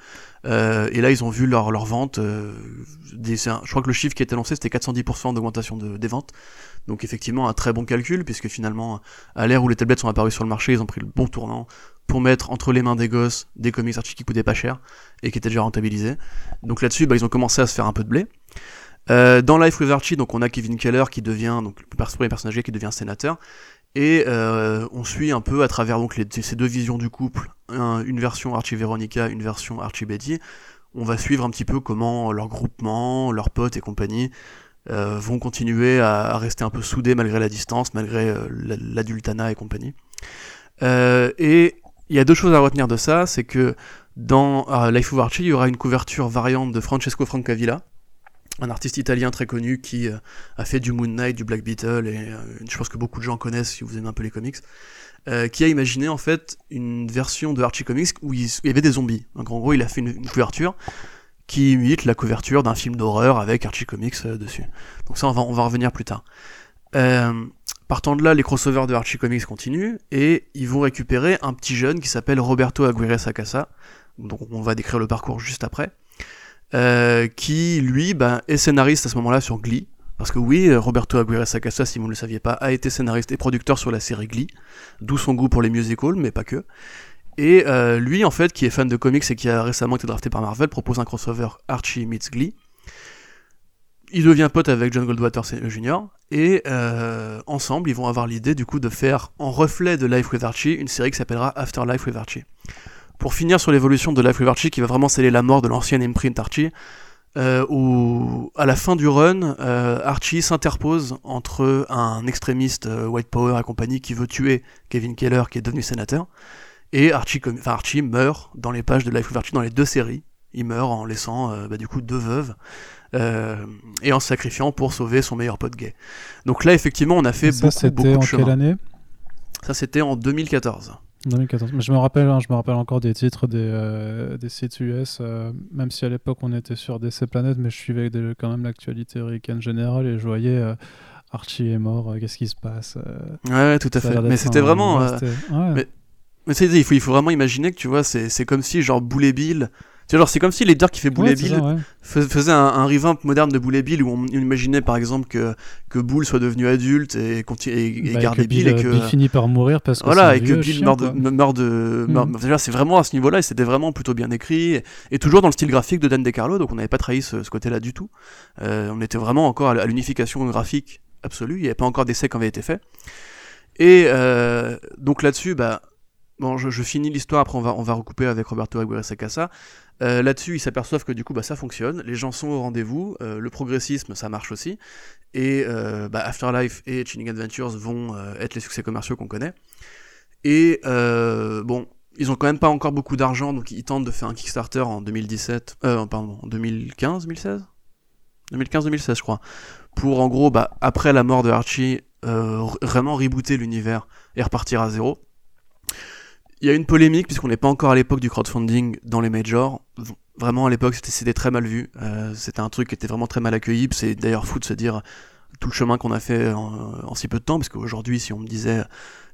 Euh, et là, ils ont vu leur, leur vente. Euh, je crois que le chiffre qui a été lancé, c'était 410% d'augmentation de, des ventes. Donc effectivement, un très bon calcul, puisque finalement, à l'ère où les tablettes sont apparues sur le marché, ils ont pris le bon tournant pour mettre entre les mains des gosses des comics artistiques qui coûtaient pas cher et qui étaient déjà rentabilisés. Donc là-dessus, bah, ils ont commencé à se faire un peu de blé. Euh, dans Life with Archie, donc on a Kevin Keller qui devient donc le premier personnage qui devient sénateur et euh, on suit un peu à travers donc ces deux visions du couple, une version Archie Veronica, une version Archie Betty. On va suivre un petit peu comment leur groupement, leurs potes et compagnie euh, vont continuer à, rester un peu soudés malgré la distance, malgré euh, l'adultana et compagnie. Euh, et il y a deux choses à retenir de ça, c'est que dans Life of Archie, il y aura une couverture variante de Francesco Francavilla, un artiste italien très connu qui a fait du Moon Knight, du Black Beetle, et je pense que beaucoup de gens connaissent si vous aimez un peu les comics, qui a imaginé en fait une version de Archie Comics où il, y avait des zombies. En gros, il a fait une, couverture qui imite la couverture d'un film d'horreur avec Archie Comics dessus. Donc ça, on va, on va revenir plus tard. partant de là, les crossovers de Archie Comics continuent, et ils vont récupérer un petit jeune qui s'appelle Roberto Aguirre Sacasa, donc on va décrire le parcours juste après, euh, qui lui bah, est scénariste à ce moment-là sur Glee. Parce que oui, Roberto Aguirre Sacasa, si vous ne le saviez pas, a été scénariste et producteur sur la série Glee, d'où son goût pour les musicals, mais pas que. Et euh, lui, en fait, qui est fan de comics et qui a récemment été drafté par Marvel, propose un crossover Archie meets Glee. Il devient pote avec John Goldwater Jr. Et euh, ensemble, ils vont avoir l'idée du coup de faire en reflet de Life with Archie une série qui s'appellera Afterlife with Archie. Pour finir sur l'évolution de Life with Archie, qui va vraiment sceller la mort de l'ancienne imprint Archie, euh, où à la fin du run, Archie s'interpose entre un extrémiste White Power et compagnie qui veut tuer Kevin Keller, qui est devenu sénateur, et Archie, enfin, Archie meurt dans les pages de Life with Archie dans les deux séries. Il meurt en laissant euh, bah, du coup deux veuves et en se sacrifiant pour sauver son meilleur pote gay. Donc là, effectivement, on a fait beaucoup, beaucoup de en chemin. Quelle année? Ça, c'était en 2014. 2014. Mais je me rappelle, hein, je me rappelle encore des titres des, euh, des sites US, euh, même si à l'époque on était sur DC Planet, mais je suivais quand même l'actualité américaine générale et je voyais euh, Archie est mort, qu'est-ce qui se passe Ouais, tout à fait. Mais c'était vraiment. Mais, mais il faut, il faut vraiment imaginer que tu vois, c'est comme si genre Boulet Bill tu c'est comme si l'éditeur qui fait Boulet Bill faisait un, un, revamp moderne de Boulet Bill où on imaginait par exemple que, que Boule soit devenu adulte et, et, bah, garder Bill, et que Bill finit par mourir parce que voilà et que Bill meurt de, meurt de mm. c'est vraiment à ce niveau-là et c'était vraiment plutôt bien écrit et, toujours dans le style graphique de Dan DeCarlo donc on n'avait pas trahi ce, côté-là du tout. Euh, on était vraiment encore à l'unification graphique absolue, il n'y avait pas encore d'essai qui avait été fait. Et euh, donc là-dessus, bah Bon, je, finis l'histoire, après on va, recouper avec Roberto Aguirre Sacasa. Euh, Là-dessus, ils s'aperçoivent que du coup, bah, ça fonctionne, les gens sont au rendez-vous, euh, le progressisme, ça marche aussi, et euh, bah, Afterlife et Chilling Adventures vont être les succès commerciaux qu'on connaît. Et bon, ils ont quand même pas encore beaucoup d'argent, donc ils tentent de faire un Kickstarter en 2017, euh, pardon, en 2015, 2016 2015-2016, je crois, pour en gros, bah, après la mort de Archie, vraiment rebooter l'univers et repartir à zéro il y a une polémique puisqu'on n'est pas encore à l'époque du crowdfunding dans les majors. Vraiment à l'époque c'était très mal vu. Euh, c'était un truc qui était vraiment très mal accueilli. C'est d'ailleurs fou de se dire tout le chemin qu'on a fait en, si peu de temps, parce qu'aujourd'hui, si on me disait,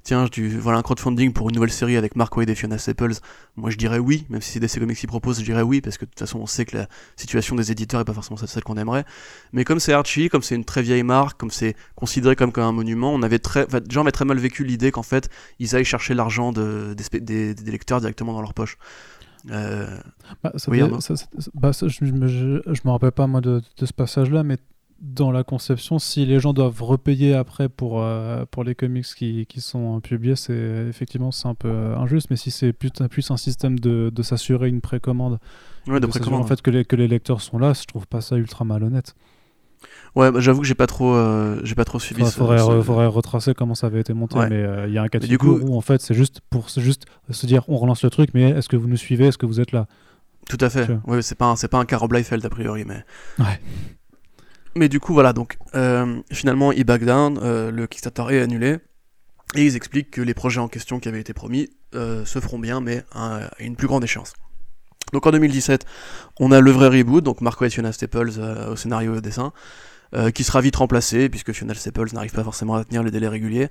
tiens, voilà un crowdfunding pour une nouvelle série avec Mark Wade et Fiona Staples, moi je dirais oui, même si c'est DC Comics qui propose, je dirais oui, parce que de toute façon, on sait que la situation des éditeurs est pas forcément celle qu'on aimerait. Mais comme c'est Archie, comme c'est une très vieille marque, comme c'est considéré comme, comme un monument, on avait très, enfin, les gens avaient très mal vécu l'idée qu'en fait, ils aillent chercher l'argent de, des, des, lecteurs directement dans leur poche. Euh... Bah, ça, oui, ça, bah, je, je, je, me rappelle pas moi de, de ce passage-là, mais dans la conception, si les gens doivent repayer après pour, euh, pour les comics qui, qui sont publiés, c'est effectivement c'est un peu euh, injuste. Mais si c'est plus, plus un système de, de s'assurer une précommande, ouais, de précommande, en fait que les, que les lecteurs sont là, je trouve pas ça ultra malhonnête. Ouais, bah, j'avoue que j'ai pas trop, euh, j'ai pas trop suivi. Il faudrait, faudrait, retracer comment ça avait été monté, mais il y a un cas de figure où en fait c'est juste pour juste se dire on relance le truc, mais est-ce que vous nous suivez, est-ce que vous êtes là? Tout à fait. Ouais, c'est pas c'est pas un Bleifeld a priori, mais. Ouais. Mais du coup, voilà, donc euh, finalement, ils back down, euh, le Kickstarter est annulé, et ils expliquent que les projets en question qui avaient été promis euh, se feront bien, mais à une plus grande échéance. Donc en 2017, on a le vrai reboot, donc Marco et Fiona Staples au scénario et au dessin, qui sera vite remplacé, puisque Fiona Staples n'arrive pas forcément à tenir les délais réguliers.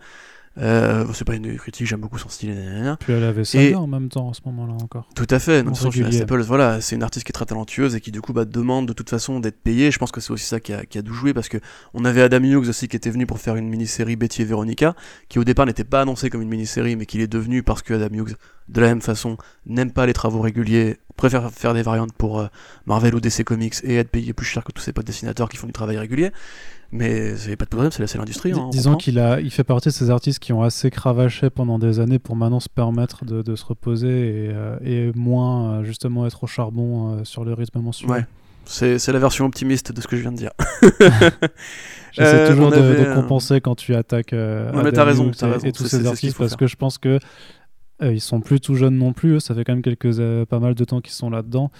Euh, c'est pas une critique, j'aime beaucoup son style. Puis elle avait ça en même temps à ce moment-là encore. Tout à fait. Voilà, c'est une artiste qui est très talentueuse et qui du coup bah, demande de toute façon d'être payée. Je pense que c'est aussi ça qui a, qui a dû jouer parce que on avait Adam Hughes aussi qui était venu pour faire une mini-série Betty et Veronica, qui au départ n'était pas annoncé comme une mini-série, mais qui est devenu parce que Adam Hughes, de la même façon, n'aime pas les travaux réguliers, préfère faire des variantes pour euh, Marvel ou DC Comics et être payé plus cher que tous ces potes dessinateurs qui font du travail régulier. Mais c'est pas de problème, c'est l'industrie. Hein, disons qu'il a, il fait partie de ces artistes qui ont assez cravaché pendant des années pour maintenant se permettre de, de se reposer et, euh, et moins euh, justement être au charbon euh, sur le rythme mensuel. Ouais. C'est la version optimiste de ce que je viens de dire. J'essaie toujours de, de, compenser quand tu attaques non, mais as raison, et, raison. et, tous ces artistes parce que je pense que ils sont plus tout jeunes non plus. Ça fait quand même quelques pas mal de temps qu'ils sont là-dedans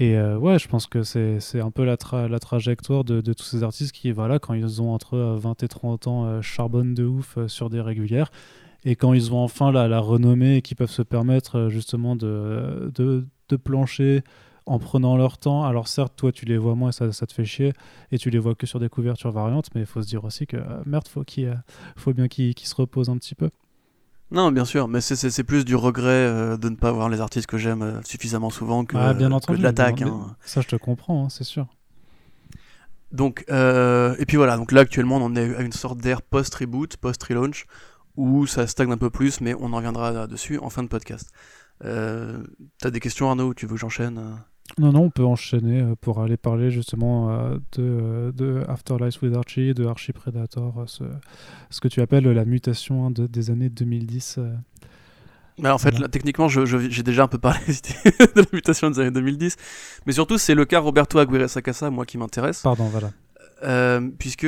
et euh, ouais, je pense que c'est un peu la, la trajectoire de, de, tous ces artistes qui, voilà, quand ils ont entre 20 euh, et 30 ans, euh, charbonnent de ouf sur des régulières. Et quand ils ont enfin la, la renommée et qu'ils peuvent se permettre justement de, de, plancher en prenant leur temps. Alors certes, toi, tu les vois moins ça, ça te fait chier. Et tu les vois que sur des couvertures variantes. Mais il faut se dire aussi que, merde, faut, faut bien qu'ils se reposent un petit peu. Non, bien sûr, mais c'est plus du regret euh, de ne pas voir les artistes que j'aime euh, suffisamment souvent que, ah, bien entendu, de l'attaque. Hein. Ça, je te comprends, hein, c'est sûr. Donc, euh, et puis voilà, donc là actuellement on en est à une sorte d'ère post-reboot, post-relaunch, où ça stagne un peu plus, mais on en reviendra dessus en fin de podcast. T'as des questions Arnaud, tu veux que j'enchaîne non, non, on peut enchaîner euh, pour aller parler justement euh, de, euh, de Afterlife with Archie, de Archie Predator, ce, ce que tu appelles la mutation hein, de, des années 2010. en fait, là, techniquement, j'ai déjà un peu parlé de la mutation des années 2010, mais surtout, c'est le cas Roberto Aguirre Sacasa, moi, qui m'intéresse. Pardon, voilà. puisque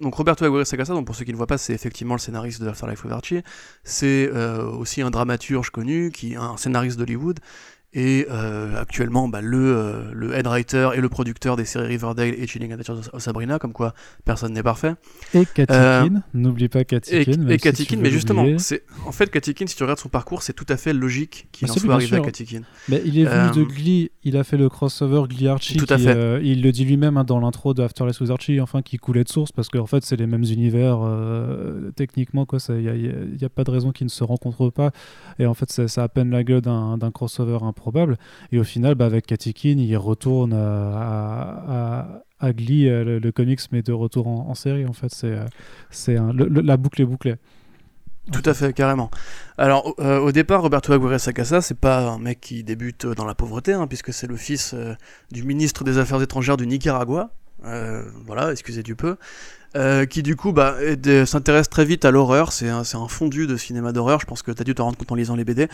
donc Roberto Aguirre Sacasa, donc pour ceux qui ne voient pas, c'est effectivement le scénariste de Afterlife with Archie. C'est aussi un dramaturge connu, qui un scénariste d'Hollywood, et euh, actuellement bah, le, euh, le head writer et le producteur des séries Riverdale et Chilling Adventures of Sabrina, comme quoi personne n'est parfait. Et Katikin, euh, n'oublie pas Katikin. Et, et Katikin, mais justement, c'est en fait Katikin, si tu regardes son parcours, c'est tout à fait logique qu'il ah, en soit arrivé à Katikin. Mais il est venu de Glee, il a fait le crossover Glee Archie. Tout à fait. il le dit lui-même hein, dans l'intro de Afterlife with Archie, enfin qui coulait de source parce qu'en fait c'est les mêmes univers techniquement quoi. Il n'y a, a, pas de raison qu'ils ne se rencontrent pas. Et en fait ça, a à peine la gueule d'un crossover probable. Et au final, bah, avec Katikin, il retourne à, à, Glee, euh, le, comics, mais de retour en, série. En fait, c'est, euh, c'est la boucle est bouclée. Tout à fait, carrément. Alors, euh, au départ, Roberto Aguirre Sacasa, c'est pas un mec qui débute dans la pauvreté, hein, puisque c'est le fils du ministre des Affaires étrangères du Nicaragua. voilà, excusez du peu. qui du coup bah, s'intéresse très vite à l'horreur, c'est un, un, fondu de cinéma d'horreur, je pense que tu as dû te rendre compte en lisant les BD.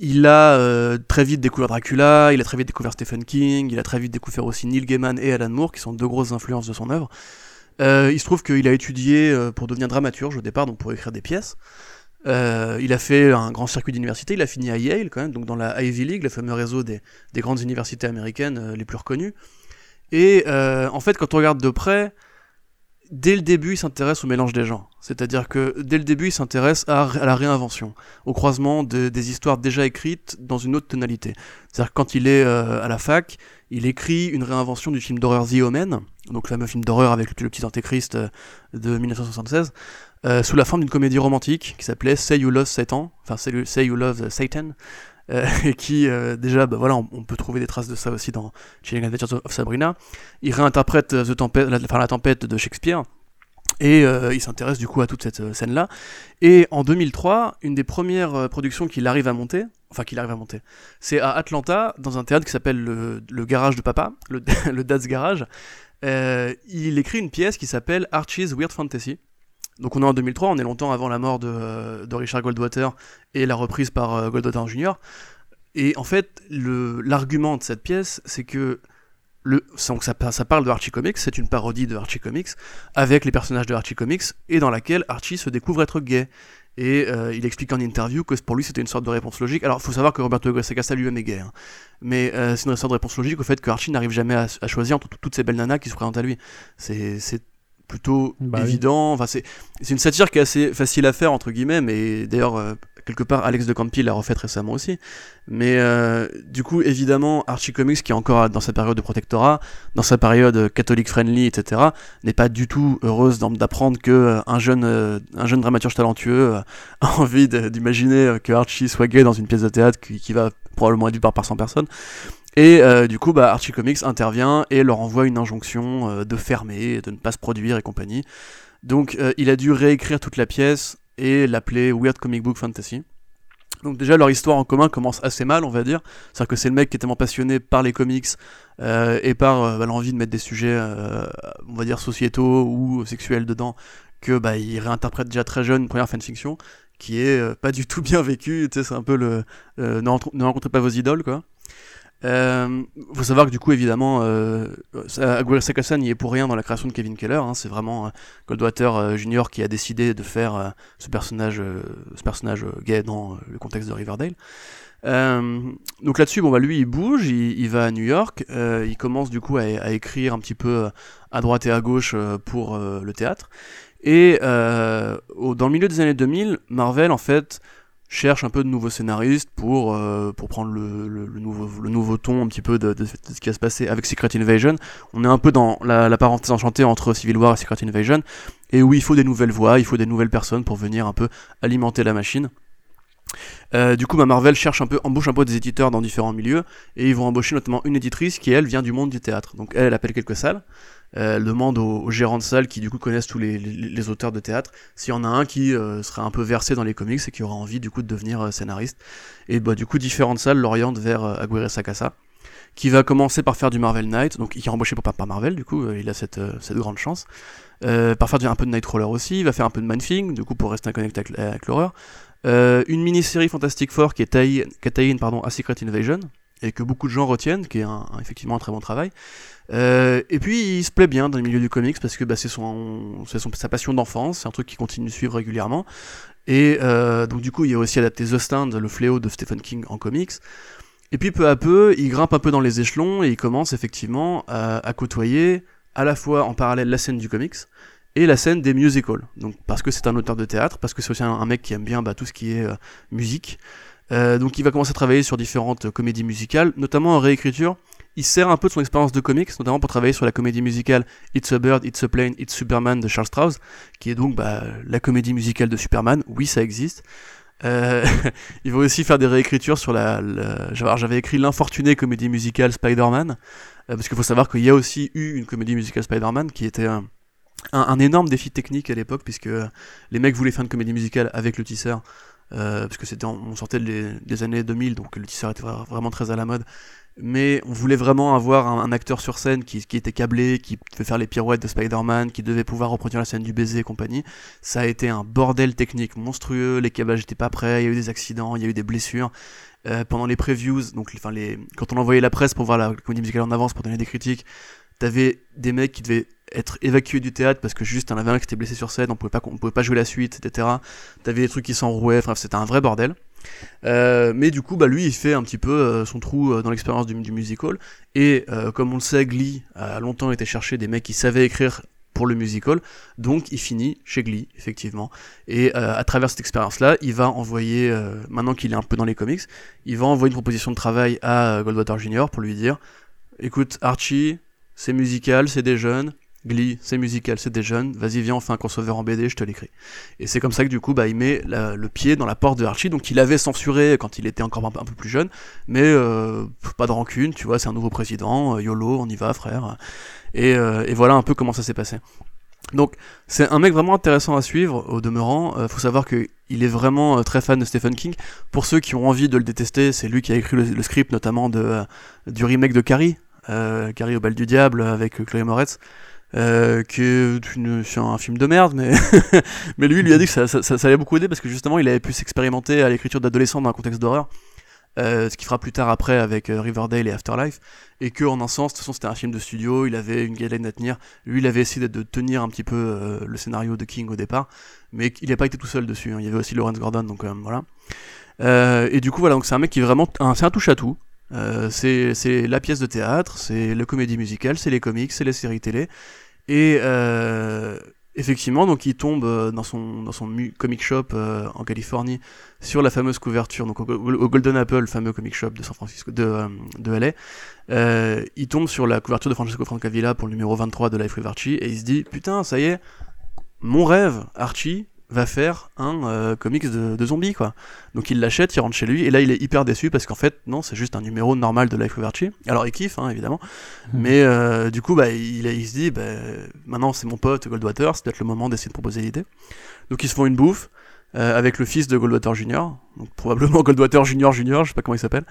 Il a euh, très vite découvert Dracula, il a très vite découvert Stephen King, il a très vite découvert aussi Neil Gaiman et Alan Moore, qui sont deux grosses influences de son œuvre. Euh, il se trouve qu'il a étudié euh, pour devenir dramaturge au départ, donc pour écrire des pièces. il a fait un grand circuit d'université, il a fini à Yale quand même, donc dans la Ivy League, le fameux réseau des, des grandes universités américaines les plus reconnues. Et en fait, quand on regarde de près, dès le début, il s'intéresse au mélange des genres. C'est-à-dire que dès le début, il s'intéresse à, la réinvention, au croisement des histoires déjà écrites dans une autre tonalité. C'est-à-dire que quand il est euh, à la fac, il écrit une réinvention du film d'horreur The Omen, donc le fameux film d'horreur avec le, petit antéchrist euh, de 1976, euh, sous la forme d'une comédie romantique qui s'appelait Say You Love Satan, enfin Say You Love Satan, et qui euh, déjà, bah, voilà, on, peut trouver des traces de ça aussi dans Chilling Adventures of Sabrina. Il réinterprète The Tempest, la, tempête de Shakespeare. Et euh, il s'intéresse du coup à toute cette scène-là. Et en 2003, une des premières productions qu'il arrive à monter, enfin qu'il arrive à monter, c'est à Atlanta, dans un théâtre qui s'appelle le, Garage de Papa, le Dad's Garage. il écrit une pièce qui s'appelle Archie's Weird Fantasy. Donc on est en 2003, on est longtemps avant la mort de, Richard Goldwater et la reprise par euh, Goldwater Jr. Et en fait, l'argument de cette pièce, c'est que le, donc ça, ça, parle de Archie Comics, c'est une parodie de Archie Comics, avec les personnages de Archie Comics, et dans laquelle Archie se découvre être gay. Et euh, il explique en interview que pour lui c'était une sorte de réponse logique. Alors il faut savoir que Roberto Sacasa lui-même est gay, hein. mais euh, c'est une sorte de réponse logique au fait que Archie n'arrive jamais à, choisir entre toutes ces belles nanas qui se présentent à lui. C'est plutôt bah évident. Enfin, c'est une satire qui est assez facile à faire, entre guillemets, mais d'ailleurs, euh, quelque part, Alex de Campi l'a refait récemment aussi. Mais euh, du coup, évidemment, Archie Comics, qui est encore dans sa période de protectorat, dans sa période catholique friendly, etc., n'est pas du tout heureuse d'apprendre que euh, un jeune, un jeune dramaturge talentueux a envie d'imaginer que Archie soit gay dans une pièce de théâtre qui, va probablement être vue par, par 100 personnes. Et euh, du coup, bah, Archie Comics intervient et leur envoie une injonction euh, de fermer, de ne pas se produire et compagnie. Donc euh, il a dû réécrire toute la pièce et l'appeler Weird Comic Book Fantasy. Donc déjà leur histoire en commun commence assez mal, on va dire. C'est-à-dire que c'est le mec qui est tellement passionné par les comics et par bah, l'envie de mettre des sujets, on va dire sociétaux ou sexuels dedans, que bah, il réinterprète déjà très jeune une première fanfiction qui est pas du tout bien vécue. Tu sais, c'est un peu le ne rencontrez pas vos idoles, quoi. Euh, faut savoir que du coup, évidemment, euh, Aguirre Sakasan n'y est pour rien dans la création de Kevin Keller. Hein, c'est vraiment euh, Goldwater euh, Jr. qui a décidé de faire euh, ce personnage, ce personnage gay dans le contexte de Riverdale. donc là-dessus, bon bah lui, il bouge, il, va à New York, il commence du coup à, écrire un petit peu à droite et à gauche pour le théâtre. Et dans le milieu des années 2000, Marvel en fait cherche un peu de nouveaux scénaristes pour, euh, pour prendre le, le, nouveau, le nouveau ton un petit peu de, ce qui va se passer avec Secret Invasion. On est un peu dans la, parenthèse enchantée entre Civil War et Secret Invasion. Et oui, il faut des nouvelles voix, il faut des nouvelles personnes pour venir un peu alimenter la machine. Euh, du coup, ma Marvel cherche un peu, embauche un peu des éditeurs dans différents milieux, et ils vont embaucher notamment une éditrice qui, elle, vient du monde du théâtre. Donc, elle, elle appelle quelques salles, elle demande aux, gérants de salles qui du coup connaissent tous les, auteurs de théâtre s'il y en a un qui euh, serait un peu versé dans les comics et qui aura envie du coup de devenir euh, scénariste. Et bah du coup différentes salles l'orientent vers Aguirre Sacasa qui va commencer par faire du Marvel Knight, donc il est embauché par, par Marvel du coup, il a cette, cette grande chance. par faire un peu de Nightcrawler aussi, il va faire un peu de Manfing, du coup pour rester connecté avec, avec l'horreur. une mini-série Fantastic Four qui est taille, pardon, à Secret Invasion, et que beaucoup de gens retiennent, qui est effectivement un très bon travail. Euh, et puis il se plaît bien dans le milieu du comics parce que bah, c'est sa passion d'enfance, c'est un truc qu'il continue de suivre régulièrement. Et euh, donc du coup il a aussi adapté The Stand, le fléau de Stephen King en comics. Et puis peu à peu, il grimpe un peu dans les échelons et il commence effectivement à, à côtoyer à la fois en parallèle la scène du comics et la scène des musicals. Donc parce que c'est un auteur de théâtre, parce que c'est aussi un, mec qui aime bien bah, tout ce qui est euh, musique. Euh, donc il va commencer à travailler sur différentes comédies musicales, notamment en réécriture il sert un peu de son expérience de comics, notamment pour travailler sur la comédie musicale It's a Bird, It's a Plane, It's Superman de Charles Strauss, qui est donc bah, la comédie musicale de Superman. Oui, ça existe. Euh, il va aussi faire des réécritures sur la. J'avais écrit l'infortuné comédie musicale Spider-Man, euh, parce qu'il faut savoir qu'il y a aussi eu une comédie musicale Spider-Man qui était un, un, énorme défi technique à l'époque, puisque les mecs voulaient faire une comédie musicale avec le tisseur. Euh, parce que c'était on sortait des, années 2000 donc le tisseur était vraiment très à la mode mais on voulait vraiment avoir un, acteur sur scène qui, était câblé, qui devait faire les pirouettes de Spider-Man, qui devait pouvoir reproduire la scène du baiser et compagnie. Ça a été un bordel technique monstrueux, les câblages n'étaient pas prêts, il y a eu des accidents, il y a eu des blessures. Euh, pendant les previews, donc enfin les, quand on envoyait la presse pour voir la comédie musicale en avance pour donner des critiques, t'avais des mecs qui devaient être évacués du théâtre parce que juste en avait un qui était blessé sur scène, on pouvait pas, pouvait pas jouer la suite, etc. T'avais des trucs qui s'enrouaient, c'était un vrai bordel. Euh, mais du coup, bah, lui, il fait un petit peu euh, son trou euh, dans l'expérience du, musical. Et comme on le sait, Glee a longtemps été chercher des mecs qui savaient écrire pour le musical. Donc il finit chez Glee, effectivement. Et à travers cette expérience-là, il va envoyer, maintenant qu'il est un peu dans les comics, il va envoyer une proposition de travail à Goldwater Jr. pour lui dire, écoute Archie, c'est musical, c'est des jeunes, C'est musical, c'est des jeunes, vas-y viens on fait un crossover en BD, je te l'écris. Et c'est comme ça que du coup bah, il met le pied dans la porte de Archie, donc il avait censuré quand il était encore un, peu plus jeune, mais euh, pas de rancune, tu vois, c'est un nouveau président, euh, YOLO, on y va frère. Et, euh, et voilà un peu comment ça s'est passé. Donc c'est un mec vraiment intéressant à suivre au demeurant. Il faut savoir qu'il est vraiment très fan de Stephen King. Pour ceux qui ont envie de le détester, c'est lui qui a écrit le, script notamment du remake de Carrie, Carrie au bal du diable avec Chloé Moretz euh, que c'est un film de merde, mais, mais lui, lui a dit que ça, ça, ça, allait beaucoup aider parce que justement, il avait pu s'expérimenter à l'écriture d'adolescents dans un contexte d'horreur. Euh, ce qu'il fera plus tard après avec euh, Riverdale et Afterlife, et que en un sens, de toute façon, c'était un film de studio, il avait une guideline à tenir. Lui, il avait essayé de, tenir un petit peu euh, le scénario de King au départ, mais il n'a pas été tout seul dessus. Hein. Il y avait aussi Lawrence Gordon, donc voilà. et du coup, voilà, donc c'est un mec qui est vraiment, c'est un touche à tout. Euh, c'est la pièce de théâtre, c'est la comédie musicale, c'est les comics, c'est les séries télé. Et euh, effectivement, donc il tombe euh, dans son, dans son comic shop en Californie sur la fameuse couverture, donc au, Golden Apple, le fameux comic shop de San Francisco, de, de LA. il tombe sur la couverture de Francesco Francavilla pour le numéro 23 de Life with Archie et il se dit Putain, ça y est, mon rêve, Archie, va faire un euh, comics de, zombies quoi. Donc il l'achète, il rentre chez lui et là il est hyper déçu parce qu'en fait non c'est juste un numéro normal de Life of Archie. Alors il kiffe hein, évidemment, hmm. mais euh, du coup bah il, il se dit bah, maintenant c'est mon pote Goldwater, c'est peut-être le moment d'essayer de proposer l'idée. Donc ils se font une bouffe euh, avec le fils de Goldwater Jr. Donc probablement Goldwater Jr. Jr. Je sais pas comment il s'appelle.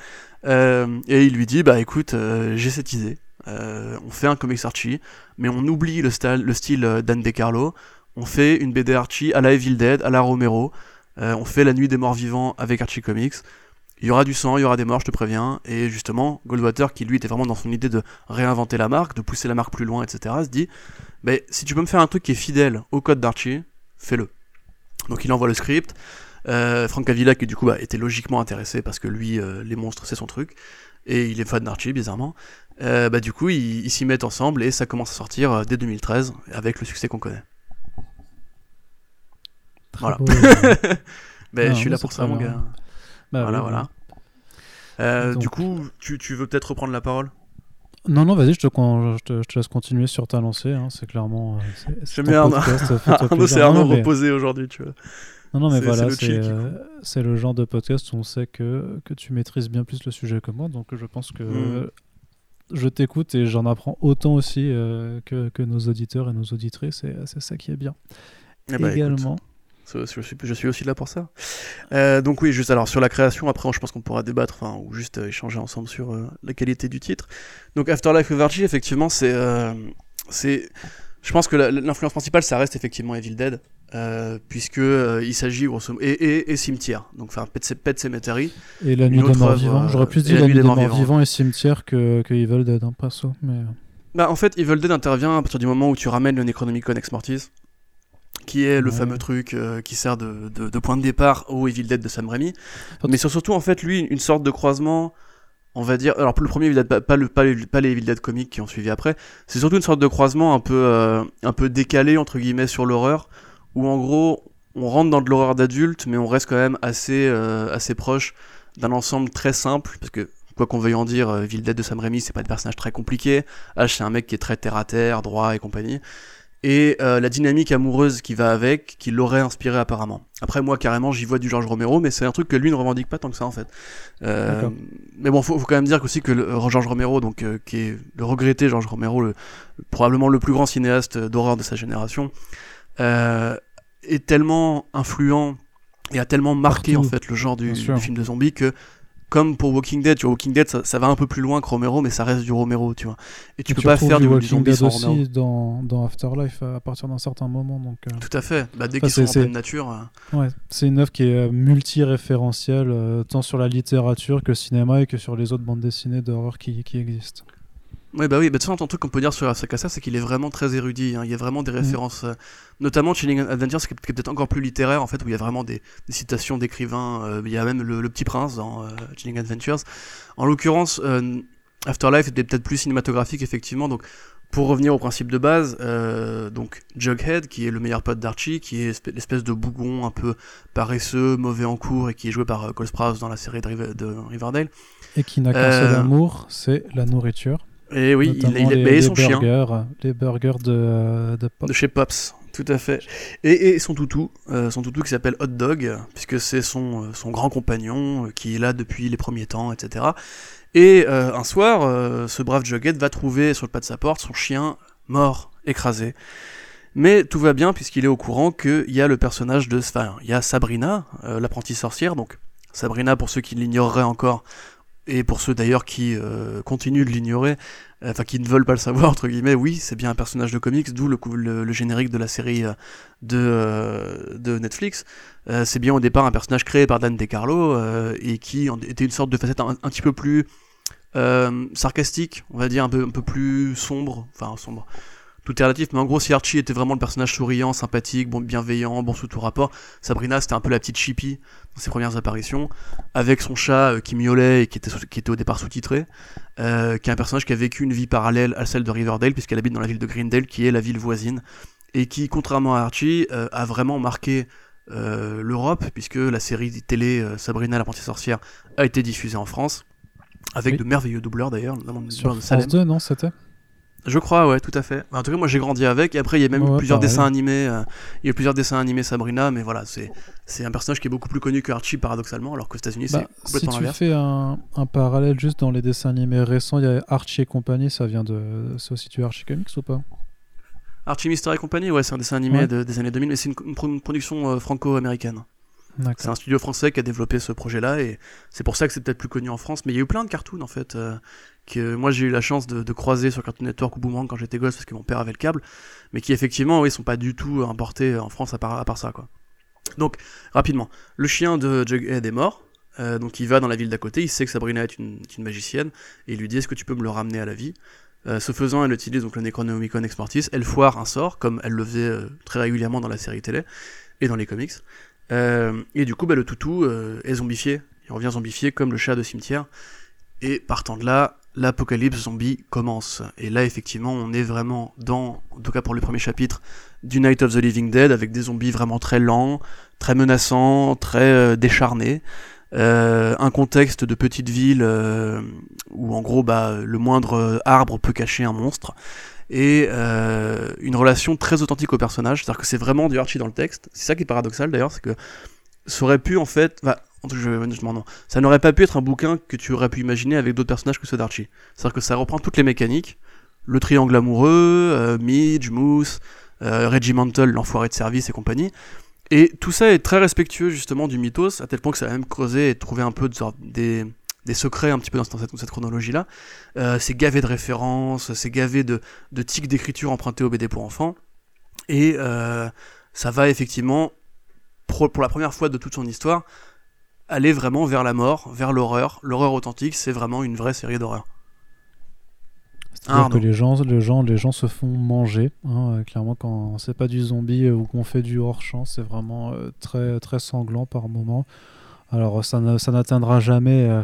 et il lui dit bah écoute j'ai cette idée. on fait un comics Archie, mais on oublie le, style, le style Dan DeCarlo on fait une BD Archie à la Evil Dead, à la Romero, euh, on fait la nuit des morts vivants avec Archie Comics. Il y aura du sang, il y aura des morts, je te préviens. Et justement, Goldwater, qui lui était vraiment dans son idée de réinventer la marque, de pousser la marque plus loin, etc., se dit mais si tu peux me faire un truc qui est fidèle au code d'Archie, fais-le. Donc il envoie le script. Euh, Frank Avila, qui du coup bah, était logiquement intéressé parce que lui, euh, les monstres, c'est son truc. Et il est fan d'Archie, bizarrement. bah, du coup, ils s'y mettent ensemble et ça commence à sortir dès 2013 avec le succès qu'on connaît. Voilà. Mais je suis là pour ça, mon gars. Bah voilà, voilà. Euh, du coup, tu, tu veux peut-être reprendre la parole? Non, non, vas-y, je te, je, te, laisse continuer sur ta lancée. Hein, c'est clairement. Euh, c'est merde. Arnaud s'est vraiment reposé aujourd'hui, tu vois. Non, non, mais voilà, euh, c'est le genre de podcast où on sait que, que tu maîtrises bien plus le sujet que moi. Donc je pense que mm. je t'écoute et j'en apprends autant aussi que, que, nos auditeurs et nos auditrices. C'est ça qui est bien. Eh ben, Également. Je suis, je suis aussi là pour ça. Euh, donc oui, juste alors sur la création, après je pense qu'on pourra débattre, enfin, ou juste euh, échanger ensemble sur euh, la qualité du titre. Donc Afterlife of Archie, effectivement, c'est, c'est, je pense que l'influence principale, ça reste effectivement Evil Dead, puisque il s'agit grosso modo et, et, Cimetière, donc enfin Pet, Pet Cemetery. Et la nuit des morts vivants. J'aurais plus dit la, nuit des, morts, vivants. et Cimetière que, que Evil Dead, hein, perso, mais. Bah en fait, Evil Dead intervient à partir du moment où tu ramènes le Necronomicon Ex Mortis qui est le fameux truc euh, qui sert de, de, point de départ au Evil Dead de Sam Raimi. Mais surtout en fait lui une sorte de croisement, on va dire. Alors le premier Evil Dead, pas, le, pas, les, pas les Evil Dead comiques qui ont suivi après, c'est surtout une sorte de croisement un peu, euh, un peu décalé entre guillemets sur l'horreur, où en gros on rentre dans de l'horreur d'adulte, mais on reste quand même assez, euh, assez proche d'un ensemble très simple, parce que quoi qu'on veuille en dire, Evil Dead de Sam Raimi, c'est pas des personnages très compliqués. H, c'est un mec qui est très terre à terre, droit et compagnie et euh, la dynamique amoureuse qui va avec, qui l'aurait inspiré apparemment. Après moi carrément j'y vois du George Romero, mais c'est un truc que lui ne revendique pas tant que ça en fait. Euh, mais bon, faut, faut quand même dire aussi que le, euh, George Romero, donc qui est le regretté George Romero, le, probablement le plus grand cinéaste d'horreur de sa génération, est tellement influent et a tellement marqué en fait le genre du, du film de zombie que comme pour Walking Dead, tu vois, Walking Dead, ça, va un peu plus loin que Romero, mais ça reste du Romero, tu vois. Et tu peux pas faire du, Walking Dead aussi dans, dans, Afterlife à partir d'un certain moment. Donc, euh. Tout à fait. Bah, dès qu'ils sont en pleine nature. Euh. Ouais, c'est une œuvre qui est euh, multi-référentielle, tant sur la littérature que le cinéma et que sur les autres bandes dessinées d'horreur qui, qui existent. Oui, bah oui, bah, de toute façon, un truc qu'on peut dire sur Asakasa, c'est qu'il est vraiment très érudit. Hein. Il y a vraiment des mm. références, euh, notamment Chilling Adventures, qui est peut-être encore plus littéraire, en fait, où il y a vraiment des, citations d'écrivains. Euh, il y a même le, Petit Prince dans euh, Chilling Adventures. En l'occurrence, Afterlife était peut-être plus cinématographique, effectivement. Donc, Pour revenir au principe de base, euh, donc Jughead, qui est le meilleur pote d'Archie, qui est l'espèce de bougon un peu paresseux, mauvais en cours, et qui est joué par Cole Sprouse dans la série de, Riverdale. Et qui n'a qu'un seul amour, c'est la nourriture. Et oui, il, il, les, son burgers, chien. Les burgers de, de, de chez Pops. Tout à fait. Et, son toutou, euh, son toutou qui s'appelle Hot Dog, puisque c'est son, euh, son grand compagnon euh, qui est là depuis les premiers temps, etc. Et un soir, ce brave Jughead va trouver sur le pas de sa porte son chien mort, écrasé. Mais tout va bien puisqu'il est au courant qu'il y a le personnage de... Enfin, il y a Sabrina, l'apprentie sorcière, donc Sabrina, pour ceux qui l'ignoreraient encore, et pour ceux d'ailleurs qui continuent de l'ignorer, enfin qui ne veulent pas le savoir entre guillemets, oui, c'est bien un personnage de comics, d'où le, générique de la série euh, de, euh, de Netflix. Euh, c'est bien au départ un personnage créé par Dan DeCarlo et qui était une sorte de facette un, petit peu plus sarcastique, on va dire un peu un peu plus sombre, enfin sombre tout est relatif, mais en gros, si Archie était vraiment le personnage souriant, sympathique, bon, bienveillant, bon sous tout rapport, Sabrina c'était un peu la petite chippie dans ses premières apparitions, avec son chat euh, qui miaulait et qui était, qui était au départ sous-titré, euh, qui est un personnage qui a vécu une vie parallèle à celle de Riverdale, puisqu'elle habite dans la ville de Greendale, qui est la ville voisine, et qui, contrairement à Archie, euh, a vraiment marqué l'Europe, puisque la série télé Sabrina l'apprentie sorcière a été diffusée en France, avec de merveilleux doubleurs d'ailleurs, notamment Sur France 2, non, c'était? Je crois, ouais, tout à fait. En tout cas, moi j'ai grandi avec. Et après, il y a même eu plusieurs dessins animés. Euh, il y a plusieurs dessins animés Sabrina, mais voilà, c'est c'est un personnage qui est beaucoup plus connu que Archie paradoxalement, alors qu'aux États-Unis c'est bah, complètement Si tu fais un, un, parallèle juste dans les dessins animés récents, il y a Archie et compagnie. Ça vient de, c'est aussi tu Archie Comics ou pas? Archie Mystery et compagnie, ouais, c'est un dessin animé des années 2000, mais c'est une, production euh, franco-américaine. C'est un studio français qui a développé ce projet-là et c'est pour ça que c'est peut-être plus connu en France. Mais il y a eu plein de cartoons en fait euh, que moi j'ai eu la chance de, croiser sur Cartoon Network ou Boomerang quand j'étais gosse parce que mon père avait le câble, mais qui effectivement oui sont pas du tout importés en France à part, à part ça quoi. Donc rapidement, le chien de Jughead est mort. Euh, donc il va dans la ville d'à côté, il sait que Sabrina est une, magicienne, et il lui dit est-ce que tu peux me le ramener à la vie? Euh, Ce faisant, elle utilise donc le Necronomicon Exportis, elle foire un sort, comme elle le faisait très régulièrement dans la série télé et dans les comics. Euh, et du coup, bah, le toutou euh, est zombifié. Il revient zombifié comme le chat de cimetière. Et partant de là, l'apocalypse zombie commence. Et là, effectivement, on est vraiment dans, en tout cas pour le premier chapitre, du Night of the Living Dead, avec des zombies vraiment très lents, très menaçants, très euh, décharnés. un contexte de petite ville où en gros bah, le moindre arbre peut cacher un monstre et euh, une relation très authentique au personnage, c'est-à-dire que c'est vraiment du Archie dans le texte. C'est ça qui est paradoxal d'ailleurs, c'est que ça aurait pu en fait, bah, je, je, non, ça n'aurait pas pu être un bouquin que tu aurais pu imaginer avec d'autres personnages que ceux d'Archie. C'est-à-dire que ça reprend toutes les mécaniques, le triangle amoureux, euh, Midge, Moose, euh, Regimental, l'enfoiré de service et compagnie. Et tout ça est très respectueux justement du mythos, à tel point que ça a même creusé et trouvé un peu de, des, des secrets un petit peu dans cette, cette chronologie-là. Euh, c'est gavé de références, c'est gavé de, de tics d'écriture empruntés au BD pour enfants. Et euh, ça va effectivement, pour, pour, la première fois de toute son histoire, aller vraiment vers la mort, vers l'horreur. L'horreur authentique, c'est vraiment une vraie série d'horreur. C'est-à-dire que les gens, les, gens, les gens se font manger. Hein, euh, clairement, quand c'est pas du zombie ou qu'on fait du hors-champ, c'est vraiment très, très sanglant par moment. Alors ça, n'atteindra jamais euh,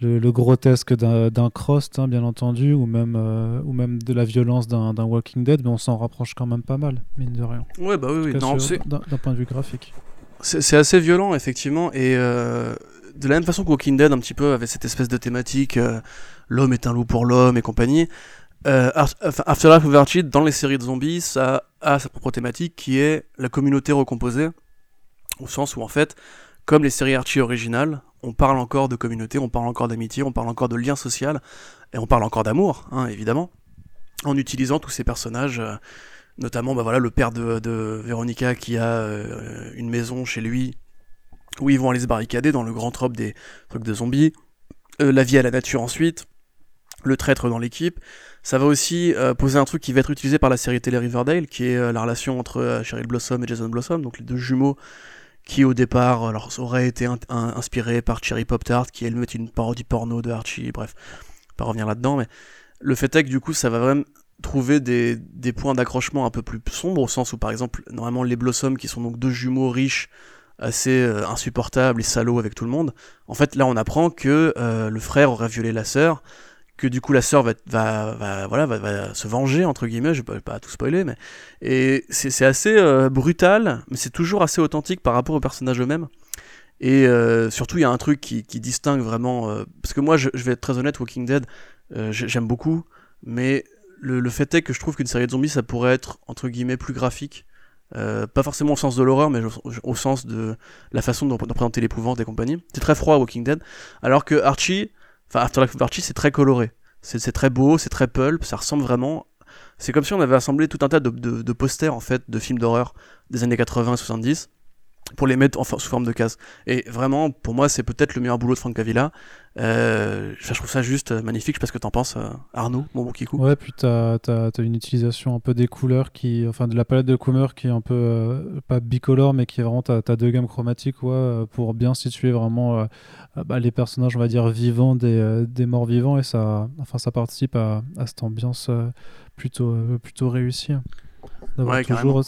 le, grotesque d'un Crost, hein, bien entendu, ou même, euh, ou même de la violence d'un Walking Dead, mais on s'en rapproche quand même pas mal, mine de rien. Ouais, bah oui, oui. d'un point de vue graphique. C'est assez violent, effectivement, et euh, de la même façon que Walking Dead, un petit peu, avait cette espèce de thématique, l'homme est un loup pour l'homme et compagnie. Afterlife of Archie, dans les séries de zombies, ça a sa propre thématique qui est la communauté recomposée, au sens où en fait, comme les séries Archie originales, on parle encore de communauté, on parle encore d'amitié, on parle encore de lien social, et on parle encore d'amour, hein, évidemment, en utilisant tous ces personnages, euh, notamment bah voilà, le père de, de Véronica qui a euh, une maison chez lui, où ils vont aller se barricader dans le grand trope des trucs de zombies, euh, la vie à la nature ensuite, le traître dans l'équipe. Ça va aussi poser un truc qui va être utilisé par la série télé Riverdale, qui est la relation entre Cheryl Blossom et Jason Blossom, donc les deux jumeaux qui au départ alors, aurait été inspiré par Cherry Pop Tart, qui elle est une parodie porno de Archie, bref, pas revenir là-dedans, mais le fait est que du coup ça va vraiment trouver des, des points d'accrochement un peu plus sombres, au sens où par exemple, normalement les Blossoms, qui sont donc deux jumeaux riches, assez euh, insupportables et salauds avec tout le monde, en fait là on apprend que euh, le frère aurait violé la sœur, que du coup la sœur va, voilà, va, se venger, entre guillemets, je vais pas, tout spoiler, mais. Et c'est assez euh, brutal, mais c'est toujours assez authentique par rapport aux personnages eux-mêmes. Et euh, surtout, il y a un truc qui, distingue vraiment. Euh, parce que moi, je, vais être très honnête, Walking Dead, j'aime beaucoup, mais le, fait est que je trouve qu'une série de zombies, ça pourrait être, entre guillemets, plus graphique. pas forcément au sens de l'horreur, mais au, sens de la façon dont, dont présenter l'épouvante et compagnie. C'est très froid, Walking Dead. Alors que Archie, Enfin, Afterlife of c'est très coloré. C'est très beau, c'est très pulp, ça ressemble vraiment. C'est comme si on avait assemblé tout un tas de, de posters en fait de films d'horreur des années 80 et 70 pour les mettre en, sous forme de cases. Et vraiment, pour moi, c'est peut-être le meilleur boulot de Frank Cavilla. Euh, je trouve ça juste magnifique. Je sais pas ce que t'en penses, euh, Arnaud, mon bon Kikou. Ouais, puis t'as as, une utilisation un peu des couleurs, qui, enfin de la palette de couleurs qui est un peu, euh, pas bicolore, mais qui est vraiment, t'as as deux gammes chromatiques ouais, pour bien situer vraiment bah, les personnages, on va dire, vivants des, des morts vivants. Et ça, enfin, ça participe à, à cette ambiance plutôt, plutôt réussie toujours.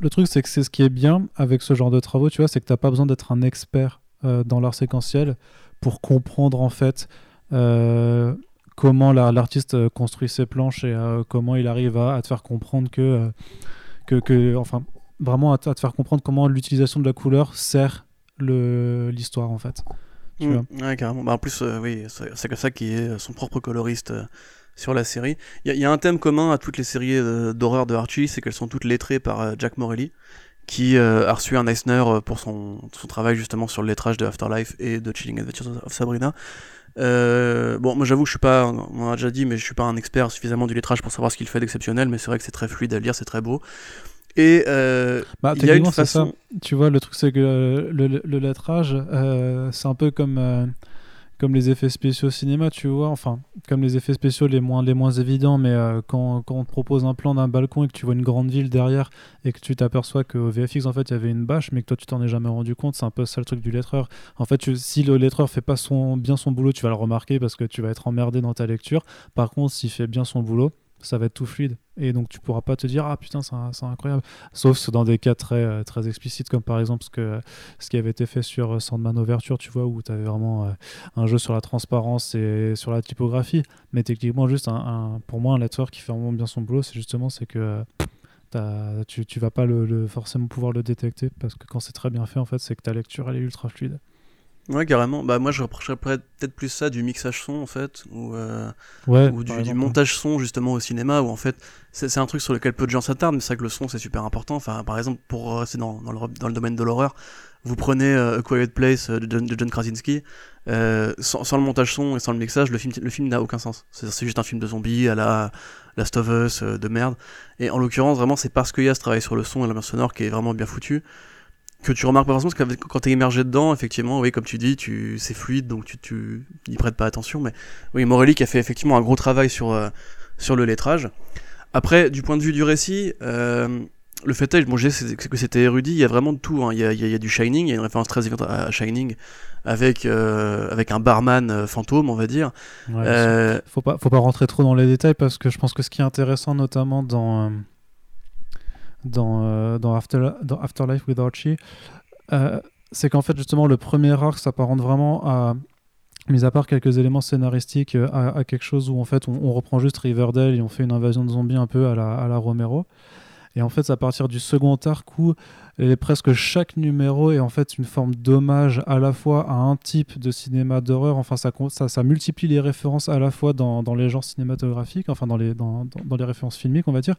le truc, c'est que c'est ce qui est bien avec ce genre de travaux, tu vois, c'est que t'as pas besoin d'être un expert euh, dans l'art séquentiel pour comprendre en fait euh, comment l'artiste euh, construit ses planches et comment il arrive à, te faire comprendre que, que, enfin, vraiment à, te faire comprendre comment l'utilisation de la couleur sert l'histoire en fait. Tu mmh. ouais, carrément. Bah, en plus, oui, c'est ça qui est son propre coloriste sur la série. Il y, a un thème commun à toutes les séries euh, d'horreur de Archie, c'est qu'elles sont toutes lettrées par euh, Jack Morelli, qui euh, a reçu un Eisner pour son, son, travail justement sur le lettrage de Afterlife et de Chilling Adventures of Sabrina. bon, moi j'avoue que je suis pas, on a déjà dit, mais je suis pas un expert suffisamment du lettrage pour savoir ce qu'il fait d'exceptionnel, mais c'est vrai que c'est très fluide à lire, c'est très beau. Et bah, il y a une façon. Tu vois, le truc c'est que le, le lettrage, c'est un peu comme comme les effets spéciaux au cinéma, tu vois, enfin, comme les effets spéciaux les moins, évidents, mais euh, quand, quand, on te propose un plan d'un balcon et que tu vois une grande ville derrière et que tu t'aperçois qu'au VFX, en fait, il y avait une bâche, mais que toi, tu t'en es jamais rendu compte, c'est un peu ça le truc du lettreur. En fait, si le lettreur fait pas son, bien son boulot, tu vas le remarquer parce que tu vas être emmerdé dans ta lecture. Par contre, s'il fait bien son boulot, ça va être tout fluide. Et donc tu pourras pas te dire ah putain c'est incroyable. Sauf dans des cas très, euh, très explicites comme par exemple ce, que, ce qui avait été fait sur euh, Sandman Overture, tu vois, où tu avais vraiment euh, un jeu sur la transparence et sur la typographie. Mais techniquement juste pour moi un lecteur qui fait vraiment bien son boulot, c'est justement c'est que tu, tu vas pas le, forcément pouvoir le détecter parce que quand c'est très bien fait en fait c'est que ta lecture elle est ultra fluide. Ouais, carrément. Bah, moi, je reprocherais peut-être plus ça du mixage son, en fait, ou, euh, ou du, montage son, justement, au cinéma, où en fait, c'est un truc sur lequel peu de gens s'attardent, mais c'est vrai que le son, c'est super important. Enfin, par exemple, pour rester dans, dans, le, dans le domaine de l'horreur, vous prenez euh, A Quiet Place euh, de John, de John Krasinski, sans, sans, le montage son et sans le mixage, le film, le film n'a aucun sens. C'est juste un film de zombies à la Last of Us, de merde. Et en l'occurrence, vraiment, c'est parce qu'il y a ce travail sur le son et l'ambiance sonore qui est vraiment bien foutu que tu remarques pas forcément parce que quand t'es immergé dedans, effectivement, oui, comme tu dis, tu c'est fluide, donc tu, tu y prêtes pas attention. Mais oui, Morelli qui a fait effectivement un gros travail sur euh, sur le lettrage. Après, du point de vue du récit, euh, le fait est, bon, c'est que c'était érudit. Il y a vraiment de tout. Hein. Il, y a, il, y a, du Shining. Il y a une référence très évidente à Shining avec euh, avec un barman fantôme, on va dire. Ouais, faut pas faut pas rentrer trop dans les détails parce que je pense que ce qui est intéressant, notamment dans dans, euh, dans, After, dans Afterlife with Archie, euh, c'est qu'en fait, justement, le premier arc s'apparente vraiment à mis à part quelques éléments scénaristiques, euh, à, quelque chose où en fait on, reprend juste Riverdale et on fait une invasion de zombies un peu à la, à la Romero. Et en fait, c'est à partir du second arc où presque chaque numéro est en fait une forme d'hommage à la fois à un type de cinéma d'horreur. Enfin, ça, ça, ça, multiplie les références à la fois dans, dans les genres cinématographiques, enfin dans les, dans, dans, les références filmiques, on va dire.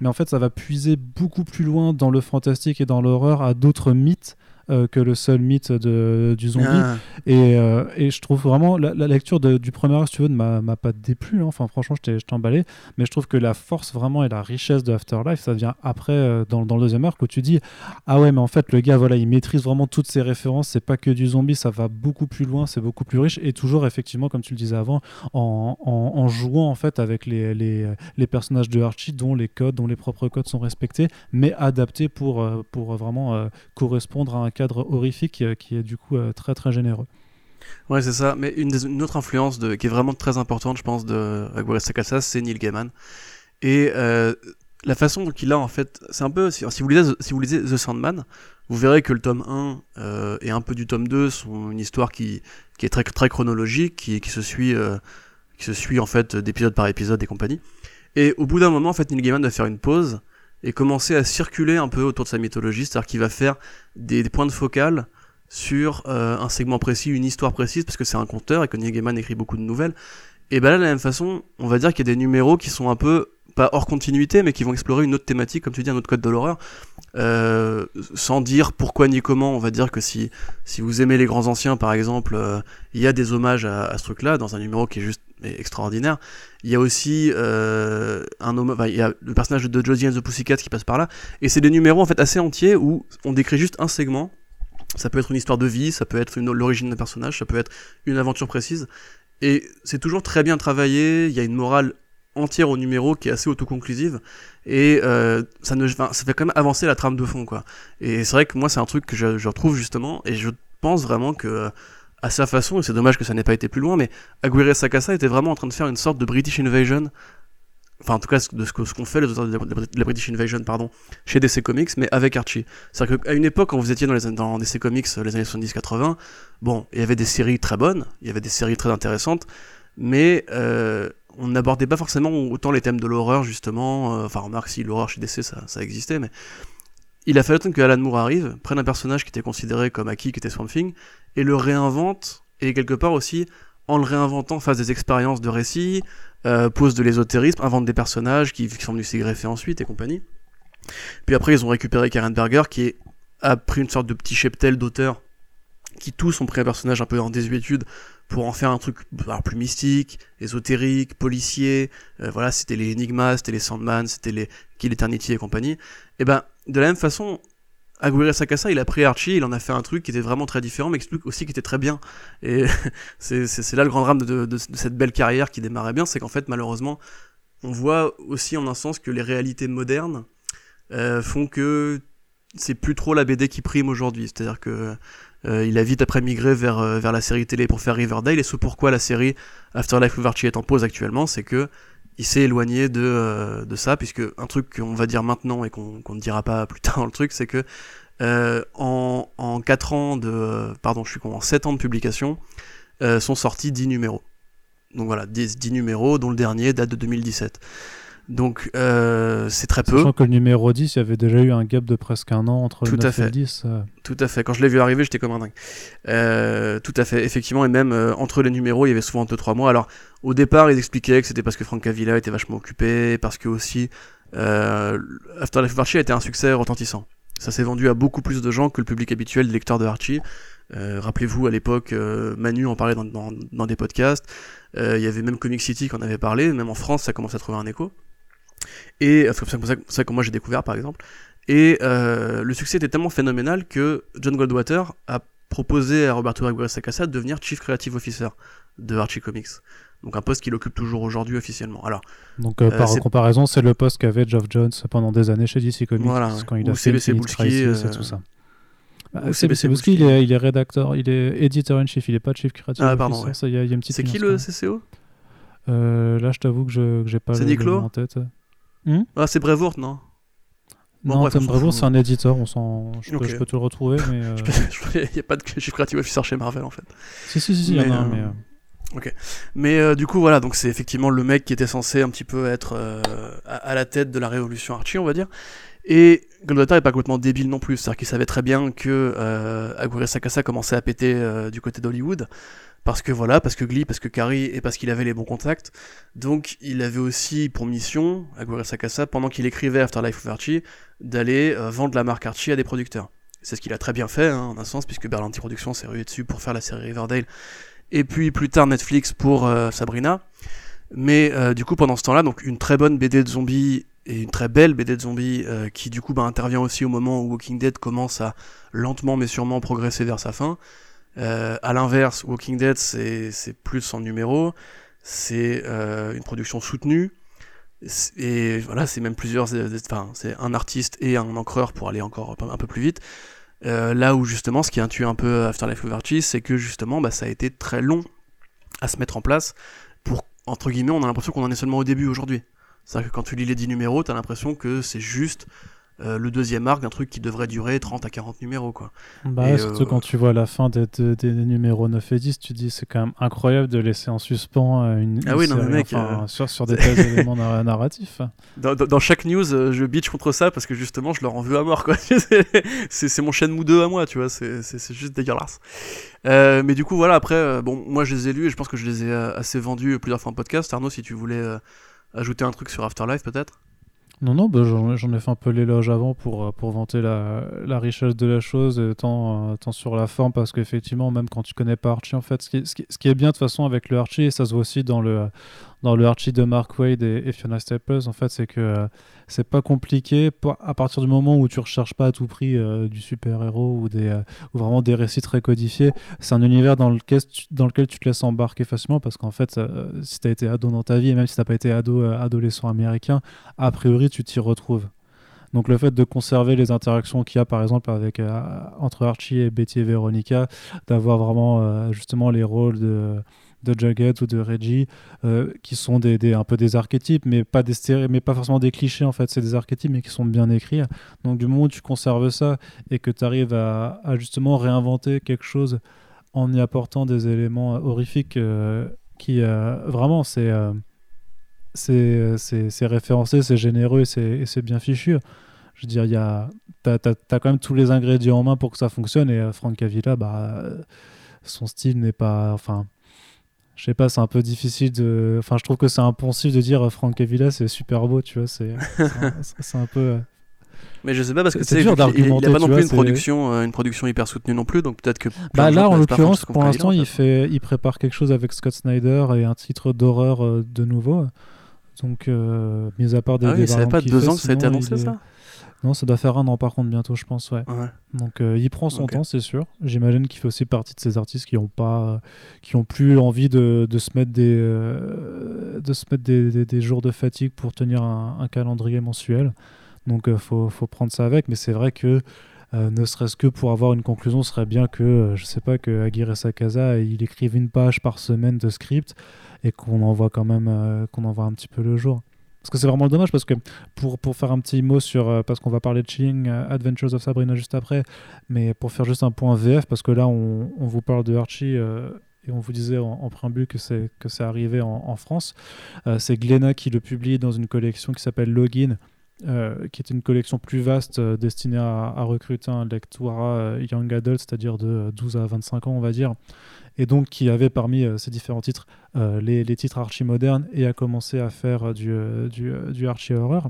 Mais en fait, ça va puiser beaucoup plus loin dans le fantastique et dans l'horreur à d'autres mythes euh, que le seul mythe de, du zombie. Ah. Et, euh, et, je trouve vraiment la, lecture du premier arc, si tu veux, ne m'a pas déplu. Hein. Enfin, franchement, je t'ai emballé. Mais je trouve que la force vraiment et la richesse de Afterlife, ça vient après, euh, dans, dans, le deuxième arc, où tu dis Ah ouais, mais en fait, le gars, voilà, il maîtrise vraiment toutes ses références. C'est pas que du zombie, ça va beaucoup plus loin, c'est beaucoup plus riche. Et toujours, effectivement, comme tu le disais avant, en, en, jouant en fait avec les, les, les, personnages de Archie, dont les codes, dont les propres codes sont respectés, mais adaptés pour, pour vraiment correspondre à un cadre horrifique euh, qui est du coup euh, très très généreux. Ouais, c'est ça. Mais une, autre influence de, qui est vraiment très importante, je pense, de Aguirre Sacasa, c'est Neil Gaiman. Et euh, la façon dont il a, en fait, c'est un peu. Si, vous lisez, si vous lisez The Sandman, vous verrez que le tome 1 et un peu du tome 2 sont une histoire qui, qui est très, très chronologique, qui, qui se suit. qui se suit en fait d'épisode par épisode et compagnie. Et au bout d'un moment, en fait, Neil Gaiman va faire une pause et commencer à circuler un peu autour de sa mythologie, c'est-à-dire qu'il va faire des, points de focale sur euh, un segment précis, une histoire précise, parce que c'est un conteur et que Neil Gaiman écrit beaucoup de nouvelles. Et ben là, de la même façon, on va dire qu'il y a des numéros qui sont un peu pas hors continuité, mais qui vont explorer une autre thématique, comme tu dis, un autre code de l'horreur, euh, sans dire pourquoi ni comment. On va dire que si, si vous aimez les grands anciens, par exemple, euh, il y a des hommages à, ce truc-là, dans un numéro qui est juste extraordinaire. Il y a aussi euh, un homme, y a le personnage de Josie and the Pussycat qui passe par là, et c'est des numéros en fait assez entiers où on décrit juste un segment. Ça peut être une histoire de vie, ça peut être l'origine d'un personnage, ça peut être une aventure précise, et c'est toujours très bien travaillé. Il y a une morale entière au numéro qui est assez autoconclusive et euh, ça ne ça fait quand même avancer la trame de fond quoi et c'est vrai que moi c'est un truc que je, retrouve justement et je pense vraiment que à sa façon, et c'est dommage que ça n'ait pas été plus loin, mais Aguirre Sakasa était vraiment en train de faire une sorte de British Invasion, enfin en tout cas de ce qu'ont fait les auteurs de la British Invasion, pardon, chez DC Comics, mais avec Archie. C'est-à-dire qu'à une époque, quand vous étiez dans, les, dans DC Comics les années 70-80, bon, il y avait des séries très bonnes, il y avait des séries très intéressantes, mais euh, on n'abordait pas forcément autant les thèmes de l'horreur, justement, euh, enfin remarque si l'horreur chez DC ça, existait, mais il a fallu attendre que Alan Moore arrive, prenne un personnage qui était considéré comme acquis, qui était Swamp Thing, et le réinvente, et quelque part aussi, en le réinventant, fasse des expériences de récit, euh, pose de l'ésotérisme, invente des personnages qui, qui sont venus s'y greffer ensuite et compagnie. Puis après, ils ont récupéré Karen Berger, qui a pris une sorte de petit cheptel d'auteurs qui tous ont pris un personnage un peu en désuétude pour en faire un truc plus mystique, ésotérique, policier. Euh, voilà, c'était les Enigmas, c'était les Sandman, c'était les Kill Eternity et compagnie. Et ben, de la même façon, Aguirre Sakasa, il a pris Archie, il en a fait un truc qui était vraiment très différent, mais aussi qui était très bien. Et c'est là le grand drame de, cette belle carrière qui démarrait bien, c'est qu'en fait, malheureusement, on voit aussi en un sens que les réalités modernes euh, font que c'est plus trop la BD qui prime aujourd'hui. C'est-à-dire que euh, il a vite après migré vers, euh, vers la série télé pour faire Riverdale, et ce pourquoi la série Afterlife of est en pause actuellement, c'est que il s'est éloigné de, euh, de ça, puisque un truc qu'on va dire maintenant et qu'on ne dira pas plus tard dans le truc, c'est que euh, en, en 4 ans de. Pardon, je suis con, en 7 ans de publication, euh, sont sortis 10 numéros. Donc voilà, 10, 10 numéros, dont le dernier date de 2017. Donc euh, c'est très peu. Sachant que le numéro 10, il y avait déjà eu un gap de presque un an entre tout le 9 et le 10. Euh. Tout à fait. Quand je l'ai vu arriver, j'étais comme un dingue. Euh, tout à fait, effectivement. Et même entre les numéros, il y avait souvent 2-3 mois. Alors au départ, ils expliquaient que c'était parce que Frank Avila était vachement occupé, parce que aussi Afterlife of Archie a été un succès retentissant. Ça s'est vendu à beaucoup plus de gens que le public habituel des lecteurs de Archie. Euh, Rappelez-vous, à l'époque, euh, Manu en parlait dans, dans, dans des podcasts. Il y avait même Comic City qui en avait parlé. Même en France, ça commence à trouver un écho. Et c'est comme ça, ça que moi j'ai découvert par exemple. Et euh, le succès était tellement phénoménal que John Goldwater a proposé à Roberto Aguirre Sacasa de devenir Chief Creative Officer de Archie Comics. Donc un poste qu'il occupe toujours aujourd'hui officiellement. Alors, Donc euh, par comparaison, c'est le poste qu'avait Geoff Jones pendant des années chez DC Comics. Voilà, quand il a fait CBC Bulski, euh, tout ça. Bah, CBC Bulski, il est, il est rédacteur, il est éditeur in chief, il est pas chief creative Ah, pardon, officer. C'est qui le. CCO Euh, Là, je t'avoue que je j'ai pas C'est le, nom en tête. Ah, c'est Brevoort, non? Bon, non, bref, Tom Brevoort, c'est un éditeur, on s'en... je, peux, Ok. je peux te le retrouver, mais... euh, Il n'y a pas de Chief Creative Officer chez Marvel en fait. Si, si, si, il y en a Mais, un, euh, mais... euh, Mais euh, du coup, voilà, donc c'est effectivement le mec qui était censé un petit peu être euh, à, à la tête de la révolution Archie, on va dire. Et Goldwater est pas complètement débile non plus, c'est-à-dire qu'il savait très bien que euh, Aguirre Sakasa commençait à péter euh, du côté d'Hollywood, parce que voilà, parce que Glee, parce que Carrie, et parce qu'il avait les bons contacts. Donc il avait aussi pour mission, Aguirre Sakasa, pendant qu'il écrivait Afterlife of Archie, d'aller euh, vendre la marque Archie à des producteurs. C'est ce qu'il a très bien fait, hein, en un sens, puisque Berlanti Productions s'est rué dessus pour faire la série Riverdale, et puis plus tard Netflix pour euh, Sabrina. Mais euh, du coup, pendant ce temps-là, donc une très bonne BD de zombies et une très belle BD de zombies euh, qui du coup bah, intervient aussi au moment où Walking Dead commence à lentement mais sûrement progresser vers sa fin. Euh, à l'inverse, Walking Dead c'est plus en numéro, c'est euh, une production soutenue et voilà c'est même plusieurs, euh, enfin c'est un artiste et un encreur pour aller encore un peu plus vite. Euh, là où justement ce qui a tué un peu Afterlife of Archie, c'est que justement bah, ça a été très long à se mettre en place pour entre guillemets on a l'impression qu'on en est seulement au début aujourd'hui. C'est-à-dire que quand tu lis les 10 numéros, t'as l'impression que c'est juste euh, le deuxième arc d'un truc qui devrait durer 30 à 40 numéros quoi. Bah surtout quand tu vois la fin des, des, numéros 9 et 10, tu dis c'est quand même incroyable de laisser en suspens une, ah oui, série, non, mec, sur, sur, des tels éléments narratifs. Dans, dans, chaque news, je bitch contre ça parce que justement je leur en veux à mort c'est mon chaîne mou 2 à moi, tu vois, c'est juste dégueulasse. Euh, mais du coup voilà, après, bon, moi je les ai lus et je pense que je les ai assez vendus plusieurs fois en podcast. Arnaud, si tu voulais ajouter un truc sur Afterlife peut-être? Non, non, bah, j'en ai fait un peu l'éloge avant pour, euh, pour vanter la, la, richesse de la chose, tant, euh, tant sur la forme, parce qu'effectivement, même quand tu connais pas Archie, en fait, ce qui, ce qui, est bien de toute façon avec le Archie, et ça se voit aussi dans le, dans le Archie de Mark Wade et, Fiona Staples, en fait, c'est que euh, c'est pas compliqué à partir du moment où tu recherches pas à tout prix euh, du super-héros euh, ou vraiment des récits très codifiés. C'est un univers dans lequel, tu, te laisses embarquer facilement parce qu'en fait, si tu as été ado dans ta vie, et même si tu pas été ado, adolescent américain, a priori, tu t'y retrouves. Donc le fait de conserver les interactions qu'il y a par exemple avec, entre Archie et Betty et Veronica, d'avoir vraiment justement les rôles de de Jughead ou de Reggie, euh, qui sont des, un peu des archétypes, mais pas, des mais pas forcément des clichés en fait, c'est des archétypes mais qui sont bien écrits. Donc du moment où tu conserves ça et que tu arrives à, justement réinventer quelque chose en y apportant des éléments horrifiques euh, qui euh, vraiment c'est c'est référencé, c'est généreux et c'est bien fichu. Je veux dire, tu as, as, quand même tous les ingrédients en main pour que ça fonctionne et Frank Avila, bah, son style n'est pas... Enfin, je sais pas, c'est un peu difficile de. Enfin, je trouve que c'est impensif de dire euh, Frank Villa c'est super beau, tu vois. C'est un peu. Euh, mais je sais pas parce que c'est dur d'argumenter. Il a pas non plus une production, euh, une production hyper soutenue non plus, donc peut-être que. Bah là, en l'occurrence, pour l'instant, il fait, il prépare quelque chose avec Scott Snyder et un titre d'horreur de nouveau. Donc, mis à part des. Ah oui, ça fait pas deux ans que ça a été annoncé ça. Non, ça doit faire un an par contre bientôt, je pense, ouais. Donc euh, il prend son temps, c'est sûr. J'imagine qu'il fait aussi partie de ces artistes qui ont pas, qui ont plus envie de, de se mettre des, euh, de se mettre des, des, jours de fatigue pour tenir un, un calendrier mensuel. Donc il euh, faut, faut, prendre ça avec, mais c'est vrai que ne serait-ce que pour avoir une conclusion, ce serait bien que, je sais pas, que Aguirre Sakaza il écrive une page par semaine de script et qu'on envoie quand même, qu'on envoie un petit peu le jour. Parce que c'est vraiment dommage parce que pour, pour faire un petit mot sur. Euh, parce qu'on va parler de Chilling euh, Adventures of Sabrina juste après, mais pour faire juste un point VF, parce que là on, on vous parle de Archie. Euh, et on vous disait en, préambule que c'est que c'est arrivé en, en France. c'est Glenna qui le publie dans une collection qui s'appelle Login, qui est une collection plus vaste destinée à, recruter un lectorat young adult, c'est-à-dire de 12 à 25 ans, on va dire, et donc qui avait parmi ces différents titres euh, les, titres archi modernes et a commencé à faire euh, du, euh, du, du archi horreur.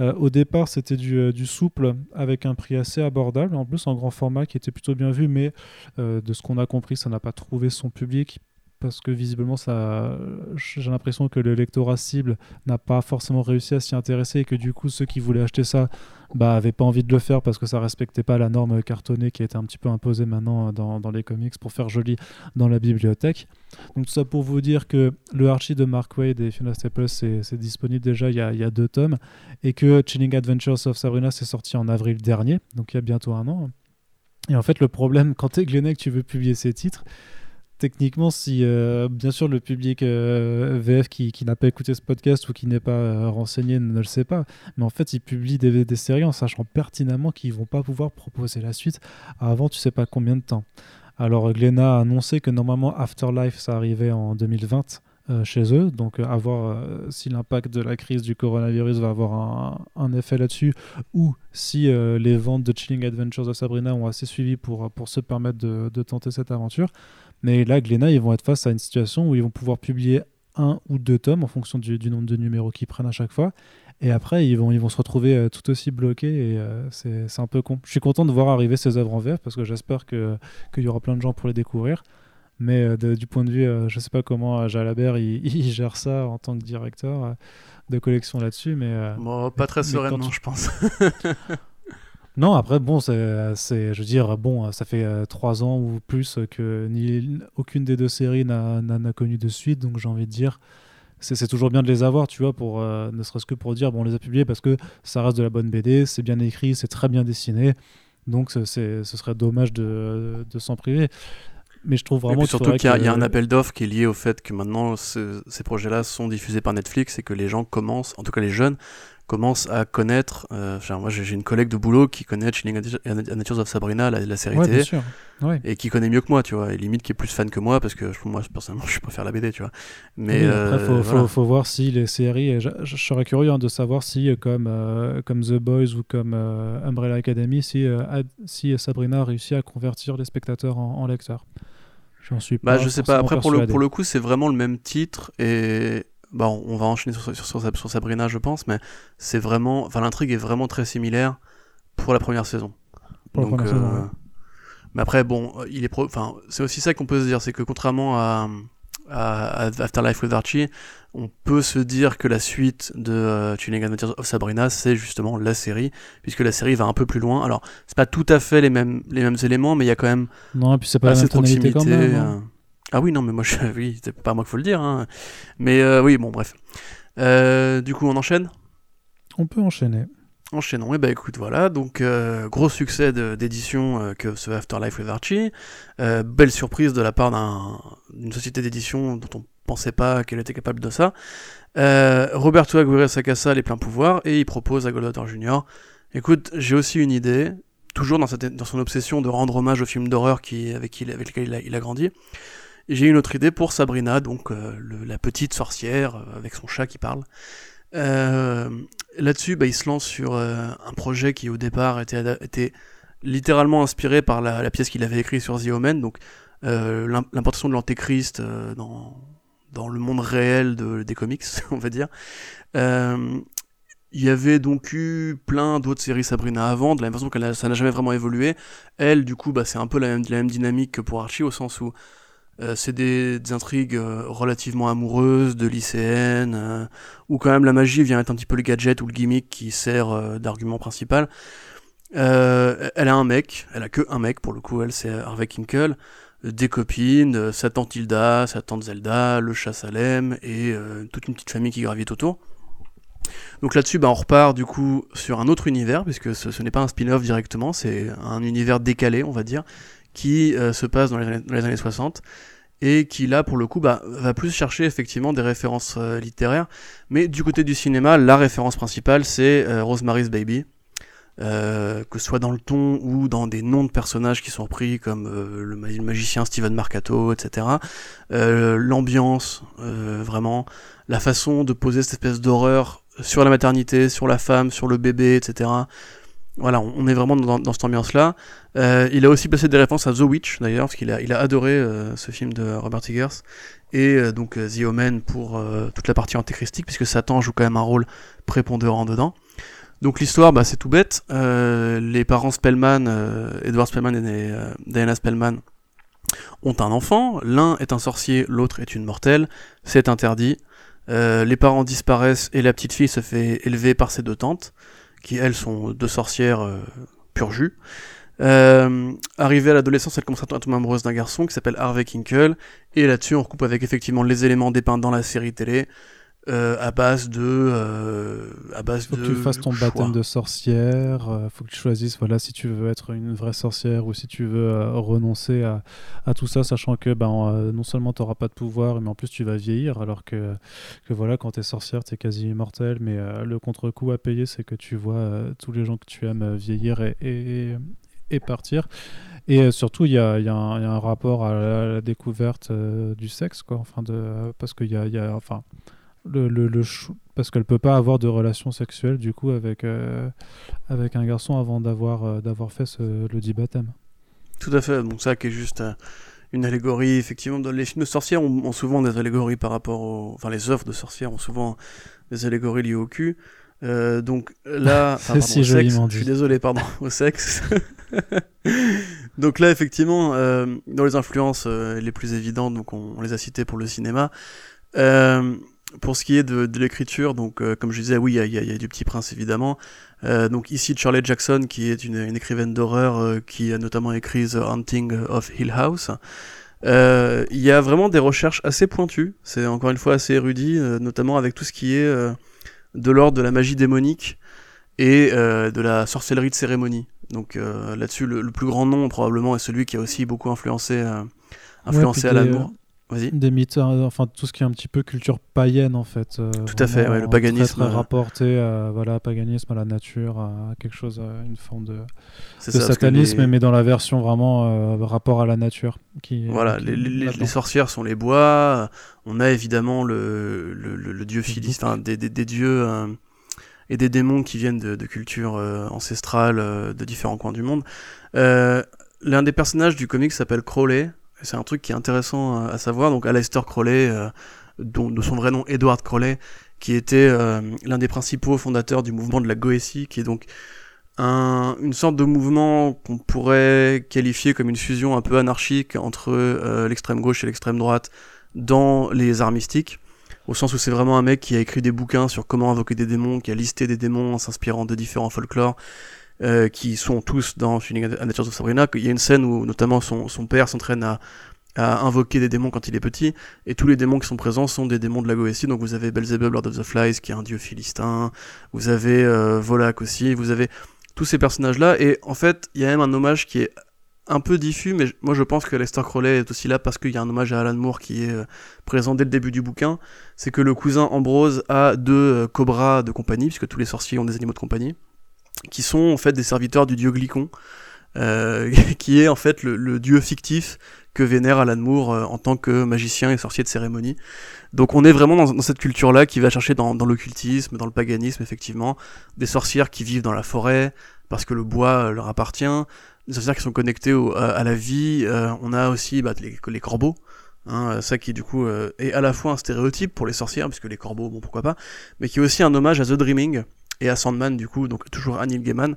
au départ, c'était du, du, souple avec un prix assez abordable, en plus en grand format qui était plutôt bien vu, mais de ce qu'on a compris, ça n'a pas trouvé son public parce que visiblement, ça, j'ai l'impression que le lectorat cible n'a pas forcément réussi à s'y intéresser et que du coup, ceux qui voulaient acheter ça bah, pas envie de le faire parce que ça respectait pas la norme cartonnée qui a été un petit peu imposée maintenant dans, dans les comics pour faire joli dans la bibliothèque. Donc tout ça pour vous dire que le Archie de Mark Wade et Fiona Staples c'est disponible déjà il y, a, deux tomes et que Chilling Adventures of Sabrina s'est sorti en avril dernier, donc il y a bientôt un an. Et en fait, le problème quand tu es tu veux publier ces titres, techniquement, si euh, bien sûr le public euh, VF qui, n'a pas écouté ce podcast ou qui n'est pas euh, renseigné ne le sait pas, mais en fait ils publient des, séries en sachant pertinemment qu'ils vont pas pouvoir proposer la suite avant tu sais pas combien de temps. Alors Glenna a annoncé que normalement Afterlife ça arrivait en 2020 chez eux, donc à voir si l'impact de la crise du coronavirus va avoir un, effet là-dessus ou si les ventes de Chilling Adventures de Sabrina ont assez suivi pour, pour se permettre de tenter cette aventure. Mais là, Glénat, ils vont être face à une situation où ils vont pouvoir publier un ou deux tomes en fonction du, nombre de numéros qu'ils prennent à chaque fois. Et après, ils vont, ils vont se retrouver euh, tout aussi bloqués et euh, c'est un peu con. Je suis content de voir arriver ces œuvres en VF parce que j'espère qu'il y aura plein de gens pour les découvrir. Mais euh, du point de vue, je ne sais pas comment Jalabert il, il, gère ça en tant que directeur de collection là-dessus. mais bon, Pas très sereinement, je pense. Non, après, bon, c'est, je veux dire, bon, ça fait euh, trois ans ou plus que ni, aucune des deux séries n'a, connu de suite, donc j'ai envie de dire, c'est, toujours bien de les avoir, tu vois, pour, euh, ne serait-ce que pour dire, bon, on les a publiés parce que ça reste de la bonne BD, c'est bien écrit, c'est très bien dessiné, donc ce serait dommage de, s'en priver. Mais je trouve vraiment. surtout qu'il y, a un appel d'offres qui est lié au fait que maintenant ces projets-là sont diffusés par Netflix et que les gens commencent, en tout cas les jeunes, commence à connaître. Euh, moi, j'ai une collègue de boulot qui connaît Chilling Adventures of Sabrina, la, série ouais, télé, et qui connaît mieux que moi, tu vois, et limite qui est plus fan que moi parce que moi, personnellement, je préfère la BD, tu vois. Mais après, faut, faut, faut, voir si les séries. Je, je, serais curieux hein, de savoir si, comme comme The Boys ou comme Umbrella Academy, si si Sabrina a réussi à convertir les spectateurs en, en lecteurs. J'en suis bah, pas. Bah, je sais pas. Après, pour le, pour le coup, c'est vraiment le même titre et bah, on va enchaîner sur, sur, Sabrina, je pense, mais c'est vraiment, enfin, l'intrigue est vraiment très similaire pour la première saison. Donc, euh, mais après, bon, il est, enfin, c'est aussi ça qu'on peut se dire, c'est que contrairement à, à, Afterlife with Archie, on peut se dire que la suite de Chilling Adventures of Sabrina, c'est justement la série, puisque la série va un peu plus loin. Alors, c'est pas tout à fait les mêmes, les mêmes éléments, mais il y a quand même non, et puis c'est pas assez la de proximité. Quand même. Ah oui, non, mais moi, je... oui, c'est pas moi qu'il faut le dire. Hein. Mais euh, oui, bon, bref. Euh, du coup, on enchaîne? On peut enchaîner. Enchaînons. Et eh bah ben, écoute, voilà. Donc, euh, gros succès d'édition que ce Afterlife with Archie. belle surprise de la part d'une société d'édition dont on pensait pas qu'elle était capable de ça. Roberto Aguirre Sacasa les pleins pouvoirs et il propose à Goldwater Jr. Écoute, j'ai aussi une idée toujours dans, dans, son obsession de rendre hommage aux films d'horreur qui, avec, qui, avec il a grandi j'ai une autre idée pour Sabrina, donc euh, la petite sorcière euh, avec son chat qui parle. Euh, là-dessus, bah, il se lance sur un projet qui au départ était, littéralement inspiré par la, pièce qu'il avait écrite sur The Omen, donc l'importation de l'antéchrist dans, le monde réel de, des comics, on va dire. Il y avait donc eu plein d'autres séries Sabrina avant, de la même façon que ça n'a jamais vraiment évolué. Elle, du coup, bah, c'est un peu la même dynamique que pour Archie, au sens où euh, c'est des, intrigues euh, relativement amoureuses, de lycéennes, euh, où quand même la magie vient être un petit peu le gadget ou le gimmick qui sert d'argument principal. elle a un mec, elle a que un mec pour le coup, elle c'est Harvey Kinkle, des copines, sa tante Hilda, sa tante Zelda, le chat Salem et toute une petite famille qui gravite autour. Donc là-dessus, bah, on repart du coup sur un autre univers, puisque ce, ce n'est pas un spin-off directement, c'est un univers décalé, on va dire, qui euh, se passe dans les, années, 60 et qui là pour le coup bah, va plus chercher effectivement des références euh, littéraires. Mais du côté du cinéma la référence principale c'est euh, Rosemary's Baby. Que ce soit dans le ton ou dans des noms de personnages qui sont repris comme le, magicien Steven Marcato etc l'ambiance vraiment la façon de poser cette espèce d'horreur sur la maternité sur la femme sur le bébé etc voilà, on est vraiment dans, cette ambiance-là. Euh, il a aussi placé des références à The Witch, d'ailleurs, parce qu'il a, il a adoré euh, ce film de Robert Eggers. Et euh, donc The Omen pour toute la partie antéchristique, puisque Satan joue quand même un rôle prépondérant dedans. Donc l'histoire, bah, c'est tout bête. les parents Spellman, Edward Spellman et Diana Spellman, ont un enfant. L'un est un sorcier, l'autre est une mortelle. C'est interdit. les parents disparaissent et la petite fille se fait élever par ses deux tantes qui elles sont deux sorcières euh. Euh, arrivée à l'adolescence, elle commence à tomber amoureuse d'un garçon qui s'appelle Harvey Kinkle, et là-dessus on recoupe avec effectivement les éléments dépeints dans la série télé, euh, à base de euh, à base faut que tu fasses ton baptême de sorcière euh, faut que tu choisisses voilà si tu veux être une vraie sorcière ou si tu veux renoncer à, à, tout ça sachant que ben, non seulement tu n'auras pas de pouvoir mais en plus tu vas vieillir alors que, que voilà quand tu es sorcière tu es quasi immortel mais le contre-coup à payer c'est que tu vois tous les gens que tu aimes vieillir et, et, et partir et surtout, il y, y, a un rapport à la, découverte du sexe, quoi. Enfin, de, parce qu'il y a, y a, enfin, le, le, le parce qu'elle peut pas avoir de relation sexuelle du coup avec, euh, avec un garçon avant d'avoir euh, d'avoir fait le dit baptême. Tout à fait, donc ça qui est juste euh, une allégorie, effectivement, les films de sorcières ont, souvent des allégories par rapport aux... Enfin les œuvres de sorcières ont souvent des allégories liées au cul. donc là, c'est si joliment dit. Je suis désolé, pardon, au sexe. donc là, effectivement, dans les influences les plus évidentes, donc on, on, les a citées pour le cinéma. Euh, pour ce qui est de, de l'écriture, donc euh, comme je disais, oui, il y, y a, du Petit Prince évidemment. Euh, donc ici Charlotte Jackson, qui est une, une écrivaine d'horreur, euh, qui a notamment écrit The Haunting of Hill House. Euh, il y a vraiment des recherches assez pointues. C'est encore une fois assez érudit, notamment avec tout ce qui est de l'ordre de la magie démonique et de la sorcellerie de cérémonie. Donc là-dessus, le, le, plus grand nom probablement est celui qui a aussi beaucoup influencé, influencé ouais, Alan Moore des mythes, euh, enfin tout ce qui est un petit peu culture païenne en fait. Euh, tout à fait, ouais, le paganisme. Très, rapporté à, voilà, paganisme, à la nature, à quelque chose, à une forme de, de satanisme, mais dans la version vraiment euh, rapport à la nature. Qui, voilà, les, les, sorcières sont les bois. On a évidemment le, le, le, dieu philiste, enfin des, des, des, dieux et des démons qui viennent de, de cultures ancestrales de différents coins du monde. L'un des personnages du comic s'appelle Crowley c'est un truc qui est intéressant à, savoir. Donc Aleister Crowley, euh, dont, de son vrai nom Edward Crowley, qui était euh, l'un des principaux fondateurs du mouvement de la Goétie, qui est donc un, une sorte de mouvement qu'on pourrait qualifier comme une fusion un peu anarchique entre euh, l'extrême gauche et l'extrême droite dans les arts mystiques, au sens où c'est vraiment un mec qui a écrit des bouquins sur comment invoquer des démons, qui a listé des démons en s'inspirant de différents folklores, euh, qui sont tous dans Shooting at Natures of Sabrina. Il y a une scène où notamment son, père s'entraîne à, invoquer des démons quand il est petit, et tous les démons qui sont présents sont des démons de la Goétie. Donc vous avez Belzebub, Lord of the Flies, qui est un dieu philistin, vous avez euh, Volak aussi, vous avez tous ces personnages-là, et en fait, il y a même un hommage qui est un peu diffus, mais moi je pense que Lester Crowley est aussi là parce qu'il y a un hommage à Alan Moore qui est euh, présent dès le début du bouquin. C'est que le cousin Ambrose a deux cobras de compagnie, puisque tous les sorciers ont des animaux de compagnie qui sont en fait des serviteurs du dieu Glycon, euh, qui est en fait le, dieu fictif que vénère Alan Moore euh, en tant que magicien et sorcier de cérémonie. Donc on est vraiment dans, cette culture-là qui va chercher dans, l'occultisme, dans le paganisme effectivement, des sorcières qui vivent dans la forêt parce que le bois euh, leur appartient, des sorcières qui sont connectées à, la vie. on a aussi bah, les, les, corbeaux. Hein, ça qui du coup est à la fois un stéréotype pour les sorcières, puisque les corbeaux, bon pourquoi pas, mais qui est aussi un hommage à The Dreaming, et à Sandman du coup, donc toujours à Neil Gaiman,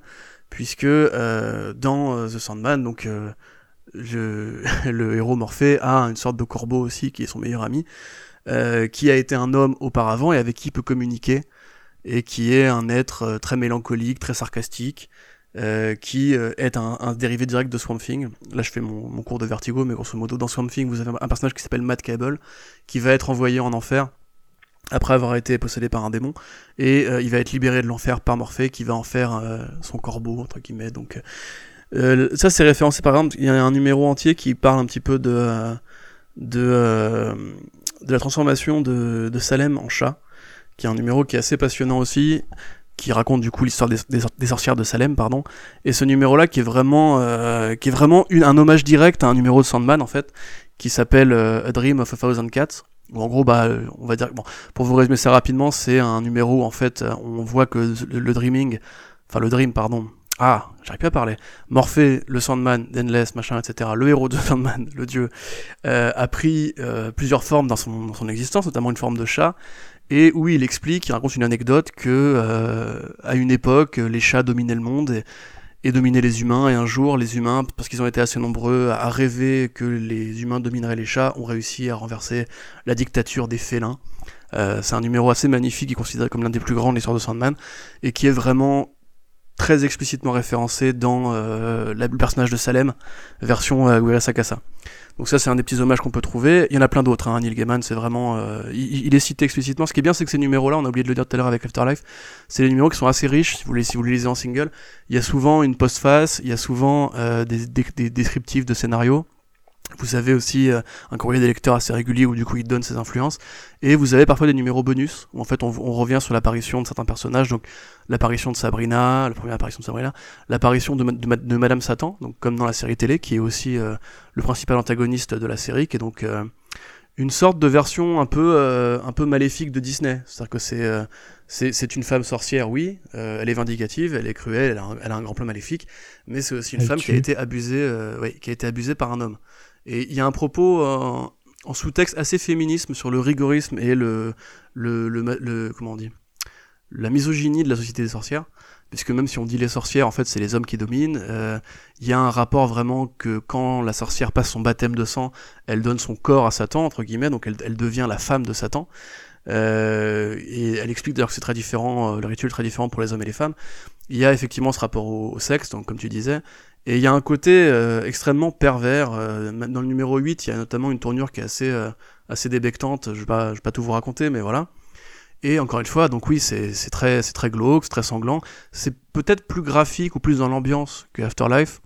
puisque euh, dans euh, The Sandman, donc euh, le héros Morphée a une sorte de corbeau aussi qui est son meilleur ami, qui a été un homme auparavant et avec qui il peut communiquer, et qui est un être très mélancolique, très sarcastique, qui est un, dérivé direct de Swamp Thing. Là, je fais mon, mon, cours de Vertigo, mais grosso modo, dans Swamp Thing, vous avez un personnage qui s'appelle Matt Cable, qui va être envoyé en enfer après avoir été possédé par un démon, et euh, il va être libéré de l'enfer par Morphée, qui va en faire euh, son corbeau, entre guillemets. Donc, euh, ça, c'est référencé, par exemple, il y a un numéro entier qui parle un petit peu de, de, la transformation de, Salem en chat, qui est un numéro qui est assez passionnant aussi, qui raconte du coup l'histoire des, sorcières de Salem, pardon, et ce numéro-là qui est vraiment, qui est vraiment un hommage direct à un numéro de Sandman, en fait, qui s'appelle A Dream of a Thousand Cats, en gros, bah, on va dire, bon, pour vous résumer ça rapidement, c'est un numéro, en fait, on voit que le, Dreaming, enfin le Dream, pardon, ah, j'arrive plus à parler, Morphée, le Sandman, Endless, machin, etc., le héros de Sandman, le dieu, euh, a pris euh, plusieurs formes dans son, dans son existence, notamment une forme de chat, et où il explique, il raconte une anecdote que, euh, à une époque, les chats dominaient le monde, et, et dominer les humains. Et un jour, les humains, parce qu'ils ont été assez nombreux à rêver que les humains domineraient les chats, ont réussi à renverser la dictature des félins. Euh, c'est un numéro assez magnifique, qui est considéré comme l'un des plus grands de l'histoire de Sandman, et qui est vraiment très explicitement référencé dans euh, le personnage de Salem, version euh, Sakasa. Donc ça, c'est un des petits hommages qu'on peut trouver. Il y en a plein d'autres. Hein. Neil Gaiman, c'est vraiment, euh, il, est cité explicitement. Ce qui est bien, c'est que ces numéros-là, on a oublié de le dire tout à l'heure avec Afterlife, c'est des numéros qui sont assez riches. Si vous les, si vous les lisez en single, il y a souvent une postface, il y a souvent euh, des, des, descriptifs de scénarios. Vous avez aussi euh, un courrier des lecteurs assez régulier où du coup il donne ses influences. Et vous avez parfois des numéros bonus où en fait on, on revient sur l'apparition de certains personnages. Donc l'apparition de Sabrina, la première apparition de Sabrina, l'apparition de, de, Madame Satan, donc comme dans la série télé, qui est aussi euh, le principal antagoniste de la série, qui est donc euh, une sorte de version un peu, un peu maléfique de Disney. C'est-à-dire que c'est c'est une femme sorcière, oui, elle est vindicative, elle est cruelle, elle a un, elle a un grand plan maléfique, mais c'est aussi une femme qui a été abusée, qui a été abusée par un homme. Et il y a un propos euh, en sous-texte assez féminisme sur le rigorisme et le, le, le, comment on dit, la misogynie de la société des sorcières. Puisque même si on dit les sorcières, en fait, c'est les hommes qui dominent. Euh, il y a un rapport vraiment que quand la sorcière passe son baptême de sang, elle donne son corps à Satan, entre guillemets, donc elle, devient la femme de Satan. Euh, et elle explique d'ailleurs que c'est très différent, le rituel est très différent pour les hommes et les femmes. Il y a effectivement ce rapport au sexe, donc comme tu disais, et il y a un côté euh, extrêmement pervers. Euh, dans le numéro 8, il y a notamment une tournure qui est assez, euh, assez débectante. Je ne vais, pas, tout vous raconter, mais voilà. Et encore une fois, donc oui, c'est très, très glauque, c'est très sanglant. C'est peut-être plus graphique ou plus dans l'ambiance que Afterlife,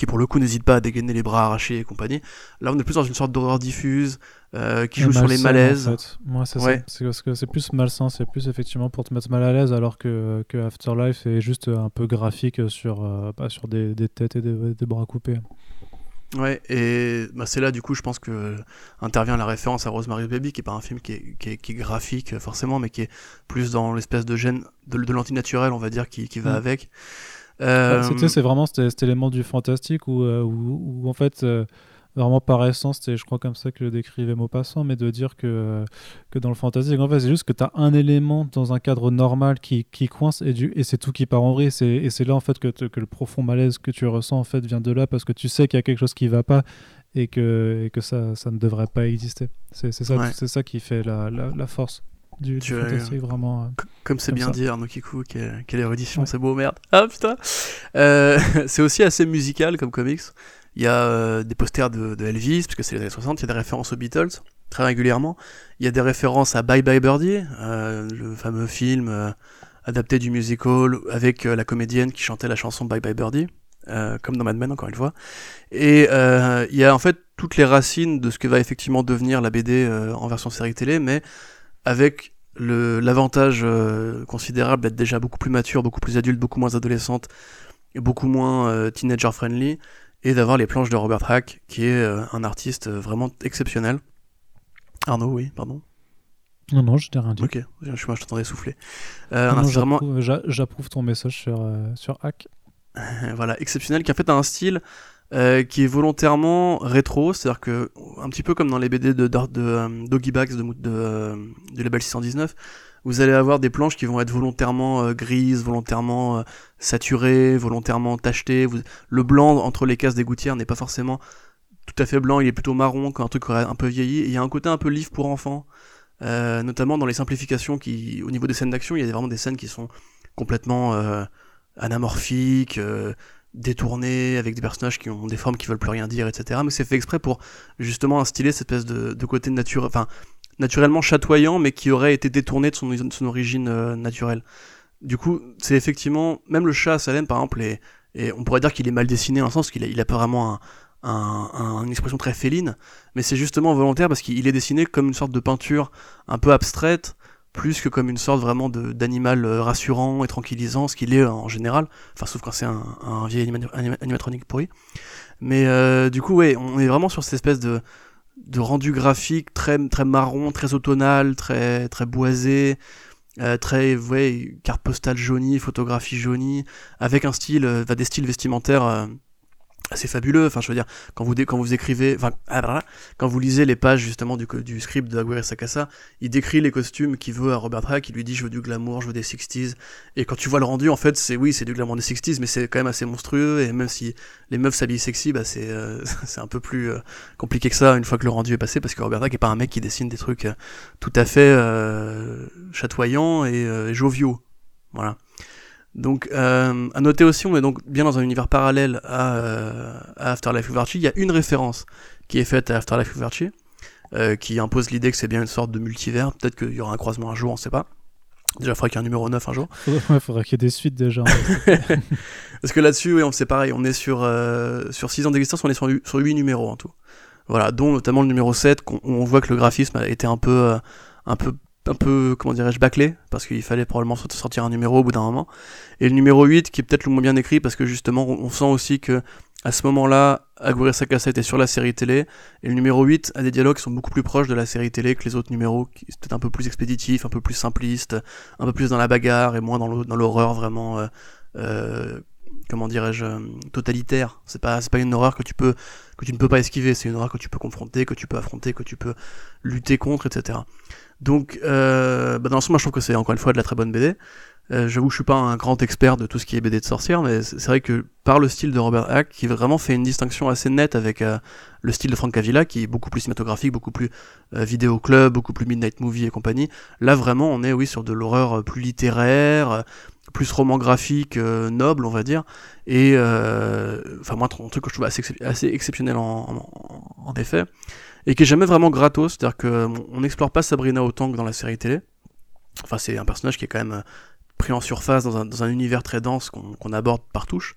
qui pour le coup n'hésite pas à dégainer les bras arrachés et compagnie. Là, on est plus dans une sorte d'horreur diffuse, euh, qui joue sur les malaises. En fait. Moi, c'est parce que c'est plus malsain, c'est plus effectivement pour te mettre mal à l'aise, alors que, que Afterlife est juste un peu graphique sur, euh, bah, sur des, des, têtes et des, des bras coupés. Ouais, et bah, c'est là du coup je pense que intervient la référence à Rosemary's Baby, qui est pas un film qui est, qui est, qui est graphique forcément, mais qui est plus dans l'espèce de gène de, de l'antinaturel, on va dire, qui, qui va mm. avec. Euh... C'est vraiment cet, élément du fantastique où, euh, où, où en fait euh, vraiment par essence, c'est je crois comme ça que le décrivait Maupassant, mais de dire que, que dans le fantasy, en fait, c'est juste que tu as un élément dans un cadre normal qui, qui coince et, du, et c'est tout qui part en vrille. Et c'est là en fait que, que le profond malaise que tu ressens en fait vient de là parce que tu sais qu'il y a quelque chose qui va pas et que, et que ça, ça ne devrait pas exister. C'est ça, c'est ça qui fait la, la, force du, du fantastique, vraiment. Euh, comme c'est bien dit Arnaud Kikou, quelle, quelle érudition, c'est beau, merde. Ah putain euh, C'est aussi assez musical comme comics. Il y a euh, des posters de, de, Elvis, parce que c'est les années 60, il y a des références aux Beatles, très régulièrement. Il y a des références à Bye Bye Birdie, le fameux film adapté du musical avec la comédienne qui chantait la chanson Bye Bye Birdie, comme dans Mad Men encore une fois. Et il y a en fait toutes les racines de ce que va effectivement devenir la BD en version série télé, mais avec l'avantage considérable d'être déjà beaucoup plus mature, beaucoup plus adulte, beaucoup moins adolescente, et beaucoup moins teenager friendly, et d'avoir les planches de Robert Hack, qui est euh, un artiste euh, vraiment exceptionnel. Arnaud, oui, pardon. Non, non, je t'ai rien dit. Ok, je, je, t'entendais souffler. Euh, vraiment... J'approuve ton message sur, sur Hack. voilà, exceptionnel, qui en fait a un style qui est volontairement rétro, c'est-à-dire que, un petit peu comme dans les BD de, de, de Doggy Bags de, de, de Label 619, vous allez avoir des planches qui vont être volontairement euh, grises, volontairement euh, saturées, volontairement tachetées. Le blanc entre les cases des gouttières n'est pas forcément tout à fait blanc, il est plutôt marron quand un truc un peu vieilli. il y a un côté un peu livre pour enfants, euh, notamment dans les simplifications qui, au niveau des scènes d'action, il y a vraiment des scènes qui sont complètement anamorphiques, détournées, avec des personnages qui ont des formes qui veulent plus rien dire, etc. Mais c'est fait exprès pour justement instiller cette espèce de, de côté nature, enfin naturellement chatoyant, mais qui aurait été détourné de son, son origine euh, naturelle. Du coup, c'est effectivement, même le chat Salem par exemple, et on pourrait dire qu'il est mal dessiné en un sens qu'il a, il pas vraiment un, une expression très féline, mais c'est justement volontaire parce qu'il est dessiné comme une sorte de peinture un peu abstraite, plus que comme une sorte vraiment d'animal euh, rassurant et tranquillisant, ce qu'il est en général, enfin sauf quand c'est un, un, vieil animatronique pourri. Mais euh, du coup, ouais, on est vraiment sur cette espèce de, de rendu graphique très très marron, très automnal, très très boisé, euh, très ouais, carte postale jaunie, photographie jaunie, avec un style, euh, des styles vestimentaires euh, assez fabuleux. Enfin, je veux dire, quand vous, quand vous écrivez, enfin, quand vous lisez les pages justement du, du script de Aguirre Sakasa, il décrit les costumes qu'il veut à Robert Hack, il lui dit je veux du glamour, je veux des 60s. Et quand tu vois le rendu, en fait, c'est oui, c'est du glamour des 60s, mais c'est quand même assez monstrueux. Et même si les meufs s'habillent sexy, bah c'est euh, c'est un peu plus euh, compliqué que ça une fois que le rendu est passé, parce que Robert Hack est pas un mec qui dessine des trucs euh, tout à fait chatoyants et joviaux. Voilà. Donc, euh, à noter aussi, on est donc bien dans un univers parallèle à, euh, à Afterlife of Il y a une référence qui est faite à Afterlife of euh, qui impose l'idée que c'est bien une sorte de multivers. Peut-être qu'il y aura un croisement un jour, on sait pas. Déjà, il faudrait qu'il y ait un numéro 9 un jour. Il faudrait qu'il y ait des suites déjà. Parce que là-dessus, oui, c'est pareil, on est sur, sur 6 ans d'existence, on est sur, sur 8 numéros en tout. Voilà, dont notamment le numéro 7, où on voit que le graphisme a été un peu, un peu un peu, comment dirais-je, bâclé, parce qu'il fallait probablement sortir un numéro au bout d'un moment. Et le numéro 8, qui est peut-être le moins bien écrit, parce que justement, on sent aussi que à ce moment-là, Aguirre Sakasa était sur la série télé, et le numéro 8 a des dialogues qui sont beaucoup plus proches de la série télé que les autres numéros, qui sont peut-être un peu plus expéditifs, un peu plus simplistes, un peu plus dans la bagarre, et moins dans l'horreur vraiment, euh, euh, comment dirais-je, euh, totalitaire. C'est pas, pas une horreur que tu peux, que tu ne peux pas esquiver, c'est une horreur que tu peux confronter, que tu peux affronter, que tu peux lutter contre, etc. Donc, euh, bah dans l'ensemble, moi je trouve que c'est encore une fois de la très bonne BD. Euh, J'avoue je suis pas un grand expert de tout ce qui est BD de sorcière, mais c'est vrai que par le style de Robert Hack, qui vraiment fait une distinction assez nette avec euh, le style de Frank Avila, qui est beaucoup plus cinématographique, beaucoup plus euh, vidéo club, beaucoup plus midnight movie et compagnie. Là vraiment, on est oui sur de l'horreur euh, plus littéraire, plus roman graphique, noble, on va dire. Et enfin moi, un truc que je trouve assez, assez exceptionnel en, en, en effet et qui est jamais vraiment gratos, c'est-à-dire qu'on n'explore pas Sabrina autant que dans la série télé. Enfin, c'est un personnage qui est quand même pris en surface dans un, univers très dense qu'on aborde par touche.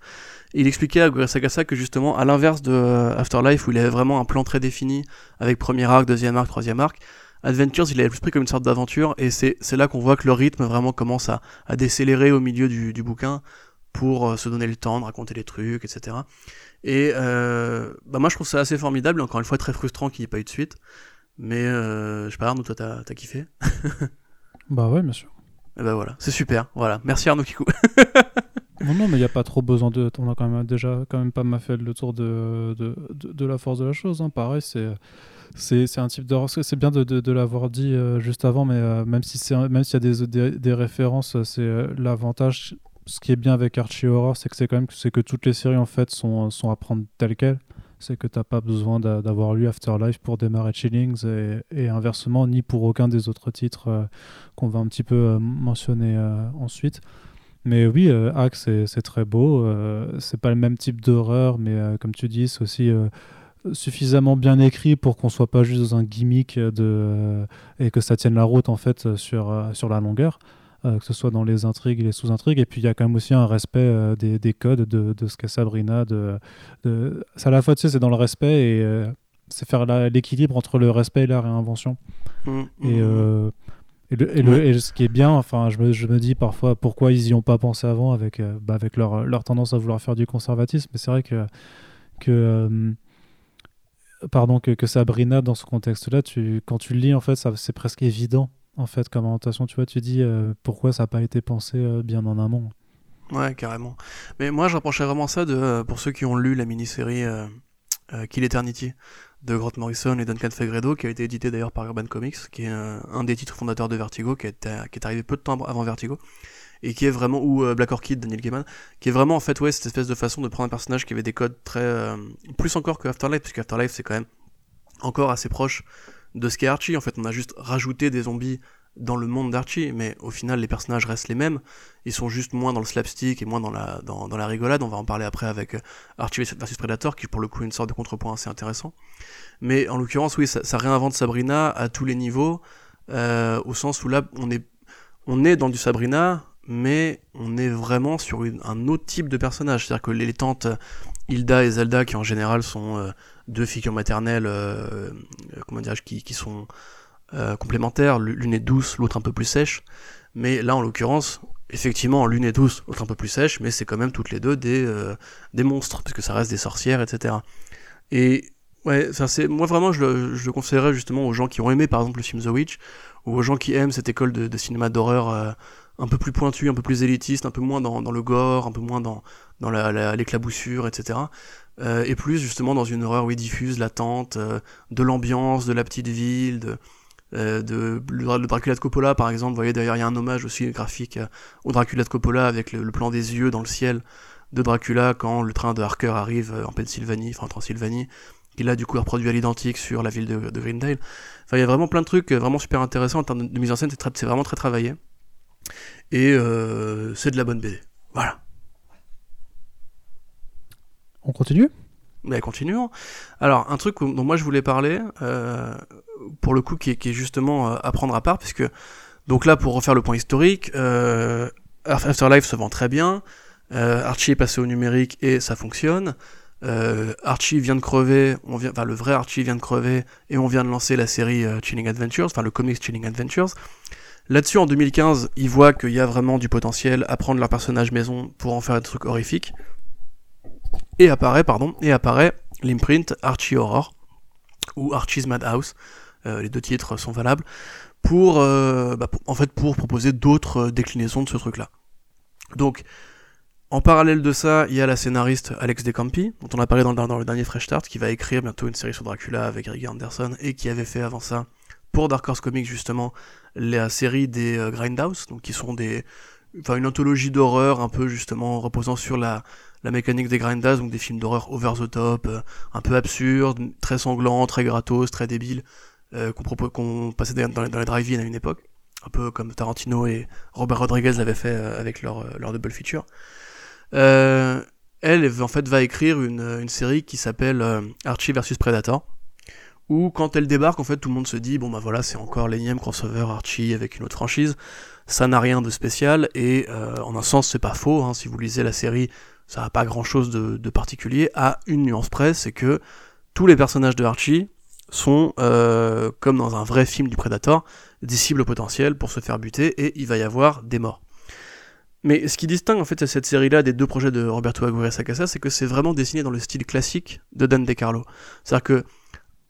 il expliquait à Gurira Sagasa que justement, à l'inverse de Afterlife, où il avait vraiment un plan très défini, avec premier arc, deuxième arc, troisième arc, Adventures, il avait plus pris comme une sorte d'aventure, et c'est là qu'on voit que le rythme vraiment commence à, décélérer au milieu du, du bouquin pour euh, se donner le temps de raconter les trucs, etc. Et euh, bah moi je trouve ça assez formidable, encore une fois très frustrant qu'il n'y ait pas eu de suite. Mais euh, je sais pas Arnaud, toi t'as as kiffé? Bah ouais, bien sûr. Et bah voilà, c'est super, voilà. Merci Arnaud Kikou. non, non, mais il n'y a pas trop besoin de... On a quand même déjà quand même pas mal fait le tour de, de, de, la force de la chose. Hein. Pareil, c'est c'est un type de c'est bien de, de, l'avoir dit euh, juste avant mais euh, même si c'est même s'il y a des, des, des références c'est euh, l'avantage ce qui est bien avec Archie Horror c'est que c'est quand même c'est que toutes les séries en fait sont, sont à prendre telles quelles c'est que t'as pas besoin d'avoir lu Afterlife pour démarrer Chillings et, inversement ni pour aucun des autres titres qu'on va un petit peu mentionner ensuite mais oui, Axe, c'est très beau. c'est pas le même type d'horreur, mais comme tu dis, c'est aussi suffisamment bien écrit pour qu'on soit pas juste dans un gimmick de, et que ça tienne la route en fait sur, euh, sur la longueur. Euh, que ce soit dans les intrigues et les sous-intrigues. Et puis il y a quand même aussi un respect euh, des, des, codes de, de, ce qu'est Sabrina. De, de... à la fois, tu sais, c'est dans le respect et c'est faire l'équilibre entre le respect et la réinvention. Mmh, mmh, et, mmh. et, le, et, le, et, ce qui est bien, enfin, je me, je me, dis parfois pourquoi ils y ont pas pensé avant avec, bah, avec leur, leur, tendance à vouloir faire du conservatisme. Mais c'est vrai que, que pardon, que, que, Sabrina, dans ce contexte-là, tu, quand tu le lis, en fait, c'est presque évident, en fait, comme orientation. Tu vois, tu dis euh, pourquoi ça n'a pas été pensé euh, bien en amont. Ouais, carrément. Mais moi, je rapprochais vraiment ça de, euh, pour ceux qui ont lu la mini-série Kill Eternity de Grant Morrison et Duncan Fegredo, qui a été édité d'ailleurs par Urban Comics, qui est un des titres fondateurs de Vertigo, qui est, arrivé peu de temps avant Vertigo et qui est vraiment ou Black Orchid Daniel Gaiman qui est vraiment en fait ouais cette espèce de façon de prendre un personnage qui avait des codes très plus encore que Afterlife puisque Afterlife c'est quand même encore assez proche de ce qu'est Archie en fait on a juste rajouté des zombies dans le monde d'Archie, mais au final les personnages restent les mêmes, ils sont juste moins dans le slapstick et moins dans la, dans, la rigolade, on va en parler après avec euh, Archie vs Predator, qui pour le coup est une sorte de contrepoint assez intéressant. Mais en l'occurrence oui, ça, réinvente Sabrina à tous les niveaux, euh, au sens où là on est, on est dans du Sabrina, mais on est vraiment sur un autre type de personnage. C'est-à-dire que les, tantes Hilda et Zelda, qui en général sont euh, deux figures maternelles, euh, comment dirais-je, qui, qui, sont euh, complémentaires, l'une est douce, l'autre un peu plus sèche, mais là en l'occurrence, effectivement, l'une est douce, l'autre un peu plus sèche, mais c'est quand même toutes les deux des, des monstres, puisque ça reste des sorcières, etc. Et ouais, c'est moi vraiment, je le, je le conseillerais justement aux gens qui ont aimé par exemple le film The Witch, ou aux gens qui aiment cette école de, de cinéma d'horreur un peu plus pointu, un peu plus élitiste, un peu moins dans, dans le gore, un peu moins dans, dans l'éclaboussure, etc. Euh, et plus justement dans une horreur oui, diffuse, latente, euh, de l'ambiance, de la petite ville, de, euh, Dracula de Coppola par exemple. Vous voyez d'ailleurs il y a un hommage aussi graphique au Dracula de Coppola avec le, plan des yeux dans le ciel de Dracula quand le train de Harker arrive en Pennsylvanie, enfin en Transylvanie, qui là du coup reproduit à l'identique sur la ville de, de Greendale. Enfin il y a vraiment plein de trucs vraiment super intéressants en termes de mise en scène, c'est vraiment très travaillé. Et c'est de la bonne BD. Voilà. On continue? Mais continuons. Alors, un truc dont moi je voulais parler, euh, pour le coup, qui est, justement euh, à prendre à part, puisque, donc là, pour refaire le point historique, Afterlife se vend très bien, Archie est passé au numérique et ça fonctionne. Archie vient de crever, on vient, enfin le vrai Archie vient de crever et on vient de lancer la série Chilling Adventures, enfin le comics Chilling Adventures. Là-dessus, en 2015, ils voient qu'il y a vraiment du potentiel à prendre leur personnage maison pour en faire des trucs horrifiques. Et apparaît, pardon, et apparaît l'imprint Archie Horror, ou Archie's Madhouse, euh, les deux titres sont valables, pour, euh, bah, en fait, pour proposer d'autres déclinaisons de ce truc-là. Donc, en parallèle de ça, il y a la scénariste Alex DeCampi, dont on a parlé dans, le dernier Fresh Start, qui va écrire bientôt une série sur Dracula avec Eric Anderson, et qui avait fait avant ça, pour Dark Horse Comics justement, la série des euh, Grindhouse, donc qui sont des, enfin une anthologie d'horreur un peu justement reposant sur la, la mécanique des Grindhouse, donc des films d'horreur over the top, euh, un peu absurdes, très sanglants, très gratos, très débiles, euh, qu'on passait dans les, dans les drive-in à une époque, un peu comme Tarantino et Robert Rodriguez l'avaient fait avec leur, leur double feature. elle, en fait, va écrire une, une série qui s'appelle Archie vs Predator, où quand elle débarque, en fait, tout le monde se dit, bon bah voilà, c'est encore l'énième crossover Archie avec une autre franchise, ça n'a rien de spécial, et euh, en un sens, c'est pas faux, hein, si vous lisez la série, ça n'a pas grand chose de, particulier, à une nuance près, c'est que tous les personnages de Archie sont, euh, comme dans un vrai film du Predator, des cibles potentielles pour se faire buter, et il va y avoir des morts. Mais ce qui distingue en fait cette série-là des deux projets de Roberto Aguirre Sacasa, c'est que c'est vraiment dessiné dans le style classique de Dan DeCarlo. C'est-à-dire que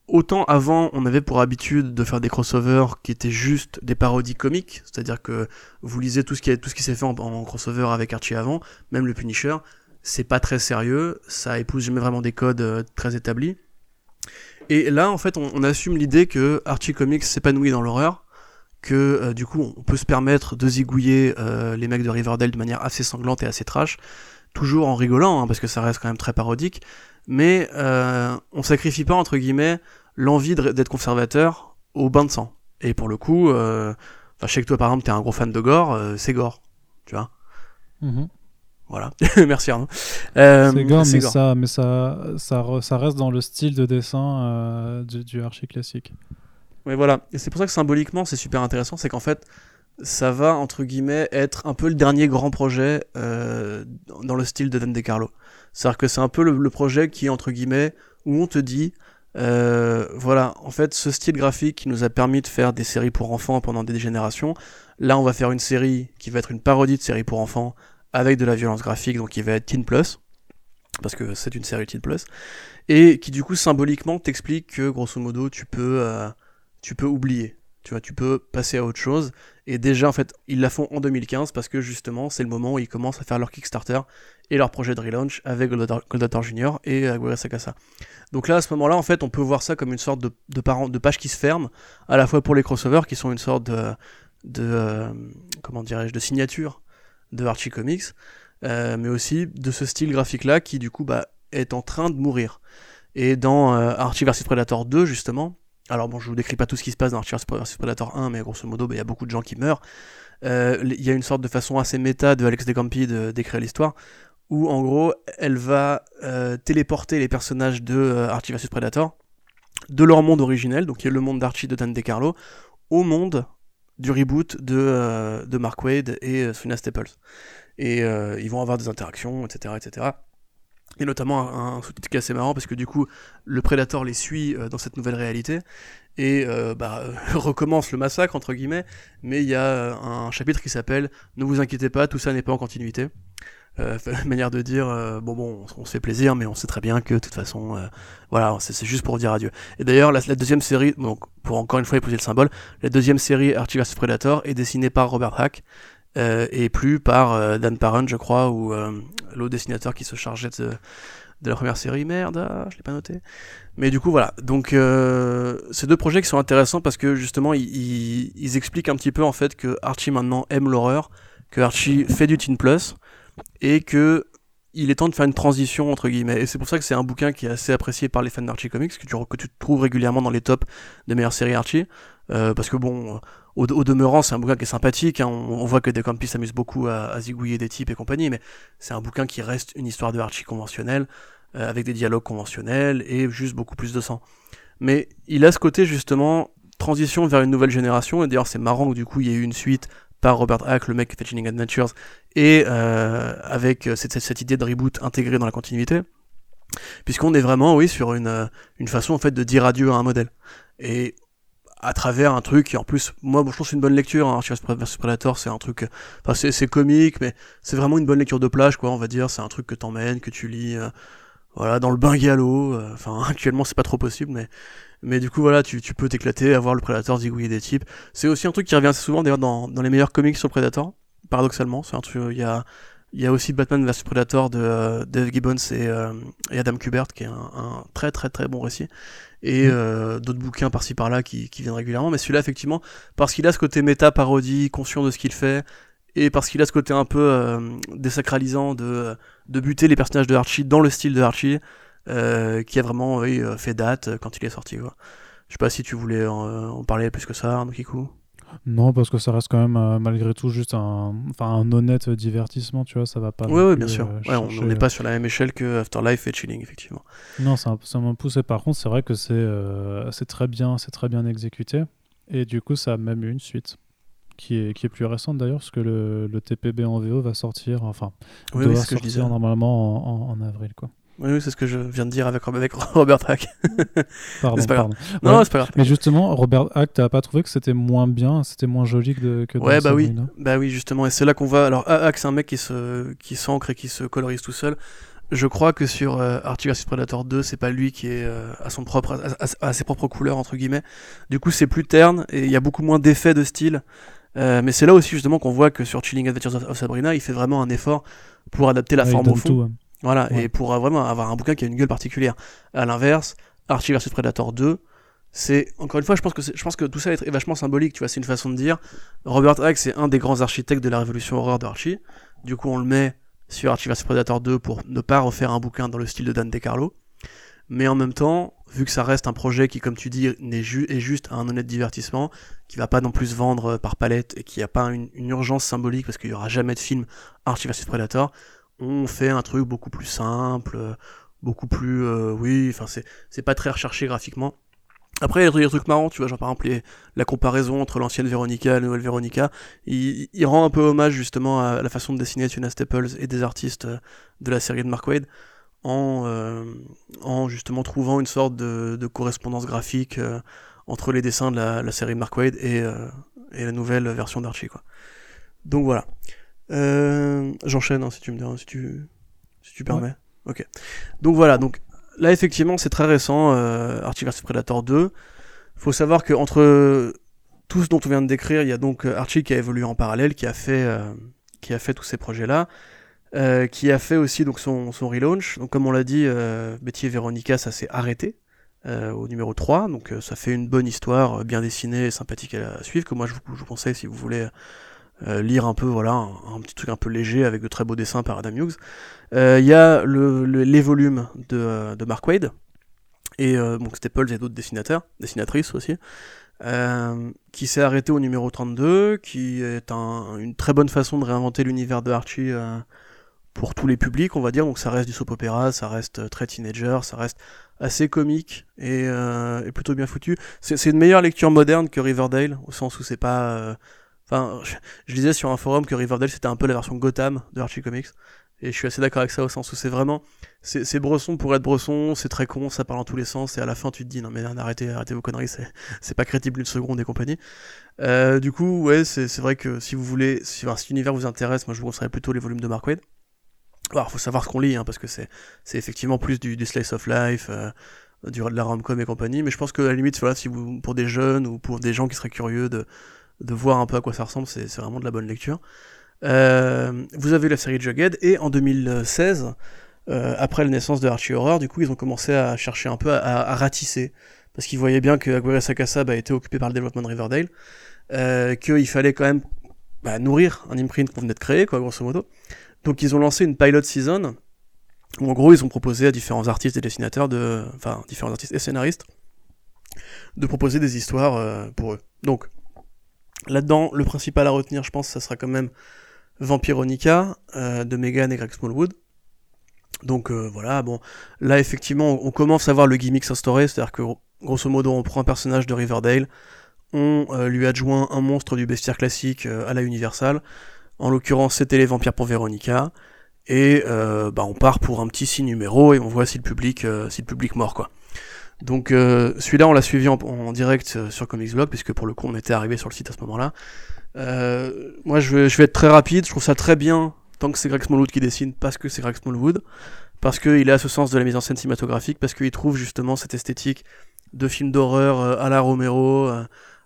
autant avant on avait pour habitude de faire des crossovers qui étaient juste des parodies comiques, c'est-à-dire que vous lisez tout ce qui, tout ce qui s'est fait en, crossover avec Archie avant, même le Punisher, c'est pas très sérieux, ça épouse jamais vraiment des codes euh, très établis. Et là en fait on, assume l'idée que Archie Comics s'épanouit dans l'horreur, que euh, du coup on peut se permettre de zigouiller euh, les mecs de Riverdale de manière assez sanglante et assez trash, toujours en rigolant, hein, parce que ça reste quand même très parodique, mais euh, on sacrifie pas entre guillemets l'envie d'être conservateur au bain de sang. Et pour le coup, je sais que toi par exemple t'es un gros fan de gore, c'est gore, tu vois. Mm-hmm. Voilà, merci Arnaud. c'est gore, mais, Ça, mais ça, ça, ça, reste dans le style de dessin du, du archi classique. Oui, voilà. Et c'est pour ça que symboliquement, c'est super intéressant. C'est qu'en fait, ça va, entre guillemets, être un peu le dernier grand projet euh, dans le style de Dan DeCarlo. C'est-à-dire que c'est un peu le, projet qui, entre guillemets, où on te dit, euh, voilà, en fait, ce style graphique qui nous a permis de faire des séries pour enfants pendant des générations, là, on va faire une série qui va être une parodie de série pour enfants avec de la violence graphique, donc qui va être Teen Plus, parce que c'est une série Teen Plus, et qui, du coup, symboliquement, t'explique que, grosso modo, tu peux... Euh, tu peux oublier. Tu vois, tu peux passer à autre chose. Et déjà, en fait, ils la font en 2015 parce que justement, c'est le moment où ils commencent à faire leur Kickstarter et leur projet de relaunch avec Goldator Junior et Aguirre Sakasa. Donc là, à ce moment-là, en fait, on peut voir ça comme une sorte de, de, de page qui se ferme, à la fois pour les crossovers qui sont une sorte de, de euh, comment dirais-je, de signature de Archie Comics, euh, mais aussi de ce style graphique-là qui, du coup, bah, est en train de mourir. Et dans euh, Archie vs Predator 2, justement, alors bon, je vous décris pas tout ce qui se passe dans Archer vs Predator 1, mais grosso modo, bah, il y a beaucoup de gens qui meurent. Euh, il y a une sorte de façon assez méta de Alex Campi de d'écrire l'histoire, où en gros, elle va téléporter les personnages de Archie vs Predator de leur monde originel, donc qui est le monde d'Archie de Dan DeCarlo, au monde du reboot de, de Mark Wade et Suna Staples. Et ils vont avoir des interactions, etc., etc. Et notamment un, sous-titre qui est assez marrant parce que du coup, le Predator les suit euh, dans cette nouvelle réalité et euh, bah, recommence le massacre entre guillemets. Mais il y a euh, un chapitre qui s'appelle Ne vous inquiétez pas, tout ça n'est pas en continuité. Euh, manière de dire bon bon, on, se fait plaisir, mais on sait très bien que de toute façon, voilà, c'est juste pour dire adieu. Et d'ailleurs, la, deuxième série, donc pour encore une fois épouser le symbole, la deuxième série Archie vs Predator est dessinée par Robert Hack. et plus par Dan Parent, je crois, ou l'autre dessinateur qui se chargeait de, la première série. Merde, ah, je l'ai pas noté. Mais du coup, voilà. Donc, euh, ces deux projets qui sont intéressants parce que justement, ils, expliquent un petit peu en fait que Archie maintenant aime l'horreur, que Archie fait du Teen Plus et que il est temps de faire une transition entre guillemets. Et c'est pour ça que c'est un bouquin qui est assez apprécié par les fans d'Archie Comics, que tu, que tu trouves régulièrement dans les tops des meilleures séries Archie. Euh, parce que bon, au, demeurant, c'est un bouquin qui est sympathique. Hein. On, voit que Decampi s'amuse beaucoup à, zigouiller des types et compagnie, mais c'est un bouquin qui reste une histoire de Archie conventionnelle, euh, avec des dialogues conventionnels et juste beaucoup plus de sang. Mais il a ce côté justement transition vers une nouvelle génération. Et d'ailleurs, c'est marrant que du coup, il y ait eu une suite par Robert Hack, le mec qui fait Adventures, et euh, avec cette, cette, idée de reboot intégrée dans la continuité. Puisqu'on est vraiment, oui, sur une, une façon en fait de dire adieu à un modèle. Et à travers un truc qui en plus moi je trouve c'est une bonne lecture hein, Archie vs Predator c'est un truc enfin c'est comique mais c'est vraiment une bonne lecture de plage quoi on va dire c'est un truc que t'emmènes que tu lis euh, voilà dans le bain gallo euh, enfin actuellement c'est pas trop possible mais mais du coup voilà tu, tu peux t'éclater avoir le Predator zigouiller des types c'est aussi un truc qui revient assez souvent d'ailleurs dans, dans les meilleurs comics sur Predator paradoxalement c'est un truc il y a il y a aussi Batman vs Predator de euh, Dave Gibbons et, et, Adam Kubert qui est un, un, très très très bon récit et mm. euh, d'autres bouquins par-ci par-là qui, qui, viennent régulièrement. Mais celui-là, effectivement, parce qu'il a ce côté méta-parodie, conscient de ce qu'il fait, et parce qu'il a ce côté un peu euh, désacralisant de, de buter les personnages de Archie dans le style de Archie, euh, qui a vraiment fait date quand il est sorti. Quoi. Je sais pas si tu voulais en, parler plus que ça, Arnaud Kikou. Non, parce que ça reste quand même euh, malgré tout juste un, enfin, un honnête divertissement, tu vois, ça va pas. Oui, plus, bien sûr. euh, Ouais, on n'est pas sur la même échelle que Afterlife et Chilling, effectivement. Non, ça, m'a poussé. Par contre, c'est vrai que c'est euh, c'est très bien, c'est très bien exécuté. Et du coup, ça a même eu une suite qui est, qui est plus récente d'ailleurs, parce que le, le TPB en VO va sortir, enfin, Oui, doit oui, ce que je sortir disais. normalement en, en- en avril, quoi. Oui, oui, c'est ce que je viens de dire avec, avec Robert Hack. Pardon, grave. pardon. Non, Ouais. c'est pas grave. Mais justement, Robert Hack, t'as pas trouvé que c'était moins bien, c'était moins joli que, de, que dans Ouais, bah oui, bah oui, justement, et c'est là qu'on va. Alors, Hack, c'est un mec qui se, qui s'ancre et qui se colorise tout seul. Je crois que sur euh, vs Predator 2, c'est pas lui qui est euh, à son propre, à, à- à ses propres couleurs entre guillemets. Du coup, c'est plus terne et il y a beaucoup moins d'effets de style. Euh, mais c'est là aussi justement qu'on voit que sur Chilling Adventures of, Sabrina, il fait vraiment un effort pour adapter la Ouais, forme au fond. tout, ouais. Voilà, Ouais. et pour vraiment avoir un bouquin qui a une gueule particulière. À l'inverse, Archie vs Predator 2, c'est encore une fois, je pense que c'est- je pense que tout ça est, vachement symbolique. Tu vois, c'est une façon de dire. Robert Hack, c'est un des grands architectes de la révolution horreur de Archie. Du coup, on le met sur Archie vs Predator 2 pour ne pas refaire un bouquin dans le style de Dan DeCarlo. Mais en même temps, vu que ça reste un projet qui, comme tu dis, ju- est juste un honnête divertissement, qui va pas non plus se vendre euh, par palette et qui a pas une, une urgence symbolique parce qu'il y aura jamais de film Archie vs Predator, on fait un truc beaucoup plus simple, euh, beaucoup plus, euh, oui, enfin c'est pas très recherché graphiquement. Après, il y a des trucs- marrants, tu vois, genre par exemple la comparaison entre l'ancienne Véronica et la nouvelle Véronica, il, rend un peu hommage justement à la façon de dessiner Tuna Staples et des artistes euh, de la série de Mark Wade en, euh, en justement trouvant une sorte de, correspondance graphique euh, entre les dessins de la, série de Mark Wade et, et la nouvelle version d'Archie, quoi. Donc voilà. Euh, J'enchaîne hein, si tu me dis- si tu, si tu permets. Ok. Donc voilà. Donc là effectivement c'est très récent. Euh, Archie vs Predator 2. Faut savoir que entre tout ce dont on vient de décrire, il y a donc euh, Archie qui a évolué en parallèle, qui a fait, euh, qui a fait tous ces projets-là, euh, qui a fait aussi donc son, son relaunch. Donc comme on l'a dit, Betty et Veronica, ça s'est arrêté au numéro 3. Donc ça fait une bonne histoire, bien dessinée, et sympathique à, suivre, que moi je vous, je vous conseille si vous voulez lire un peu, voilà, un, petit truc un peu léger avec de très beaux dessins par Adam Hughes. Euh, Il y a le, le- les volumes de, euh, Mark Wade, et euh, donc Staples et d'autres dessinateurs, dessinatrices aussi, euh, qui s'est arrêté au numéro 32, qui est un- une très bonne façon de réinventer l'univers de Archie euh, pour tous les publics, on va dire. Donc ça reste du soap opéra, ça reste euh, très teenager, ça reste assez comique et, euh, plutôt bien foutu. C'est une meilleure lecture moderne que Riverdale, au sens où c'est pas... Enfin, je, je disais sur un forum que Riverdale c'était un peu la version Gotham de Archie Comics. Et je suis assez d'accord avec ça au sens où c'est vraiment. C'est Bresson pour être Bresson, c'est très con, ça parle dans tous les sens, et à la fin tu te dis non mais arrêtez, arrêtez vos conneries, c'est pas crédible une seconde et compagnie. Euh, du coup, ouais, c'est vrai que si vous voulez, si, l'univers vous intéresse, moi je vous conseillerais plutôt les volumes de Mark Wade. Alors, faut savoir ce qu'on lit, hein, parce que c'est c'est effectivement plus du, du slice of life, euh, du, de la rom-com et compagnie, mais je pense que à la limite, voilà, si vous, pour des jeunes ou pour des gens qui seraient curieux de, de voir un peu à quoi ça ressemble, c'est vraiment de la bonne lecture. Euh, vous avez la série Jughead, et en 2016, euh, après la naissance de Archie Horror, du coup, ils ont commencé à chercher un peu à, ratisser, parce qu'ils voyaient bien que Aguirre Sakassab a été occupé par le développement de Riverdale, euh, qu'il fallait quand même bah, nourrir un imprint qu'on venait de créer, quoi, grosso modo. Donc ils ont lancé une pilot season, où en gros ils ont proposé à différents artistes et dessinateurs, de, enfin différents artistes et scénaristes, de proposer des histoires pour eux. Donc là-dedans, le principal à retenir, je pense, ça sera quand même Vampironica euh, de Megan et Greg Smallwood. Donc euh, voilà, bon, là effectivement, on commence à voir le gimmick s'instaurer, c'est-à-dire que grosso modo, on prend un personnage de Riverdale, on euh, lui adjoint un monstre du bestiaire classique euh, à la Universal. En l'occurrence, c'était les vampires pour Véronica. Et bah, on part pour un petit six numéros et on voit si le public, si le public mord quoi. Donc euh, celui-là, on l'a suivi en, en direct euh, sur Comics Blog, puisque pour le coup, on était arrivé sur le site à ce moment-là. Euh, moi, je vais, je vais être très rapide. Je trouve ça très bien tant que c'est Greg Smallwood qui dessine, parce que c'est Greg Smallwood, parce qu'il a ce sens de la mise en scène cinématographique, parce qu'il trouve justement cette esthétique de film d'horreur à la Romero,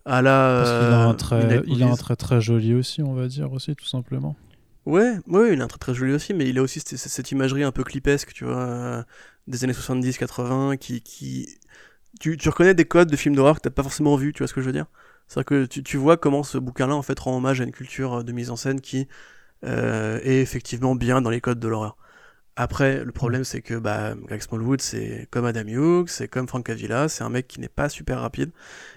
à la. Parce qu'il a un trait, Midnight il a un trait très joli aussi, on va dire aussi, tout simplement. Ouais, ouais, il a un trait très joli aussi, mais il a aussi cette, cette imagerie un peu clipesque, tu vois, des années 70-80, qui, qui... Tu, tu reconnais des codes de films d'horreur que t'as pas forcément vu, tu vois ce que je veux dire? C'est-à-dire que tu, tu vois comment ce bouquin-là, en fait, rend hommage à une culture de mise en scène qui euh, est effectivement bien dans les codes de l'horreur. Après, le problème, c'est que bah, Greg Smallwood, c'est comme Adam Hughes, c'est comme Frank Avila, c'est un mec qui n'est pas super rapide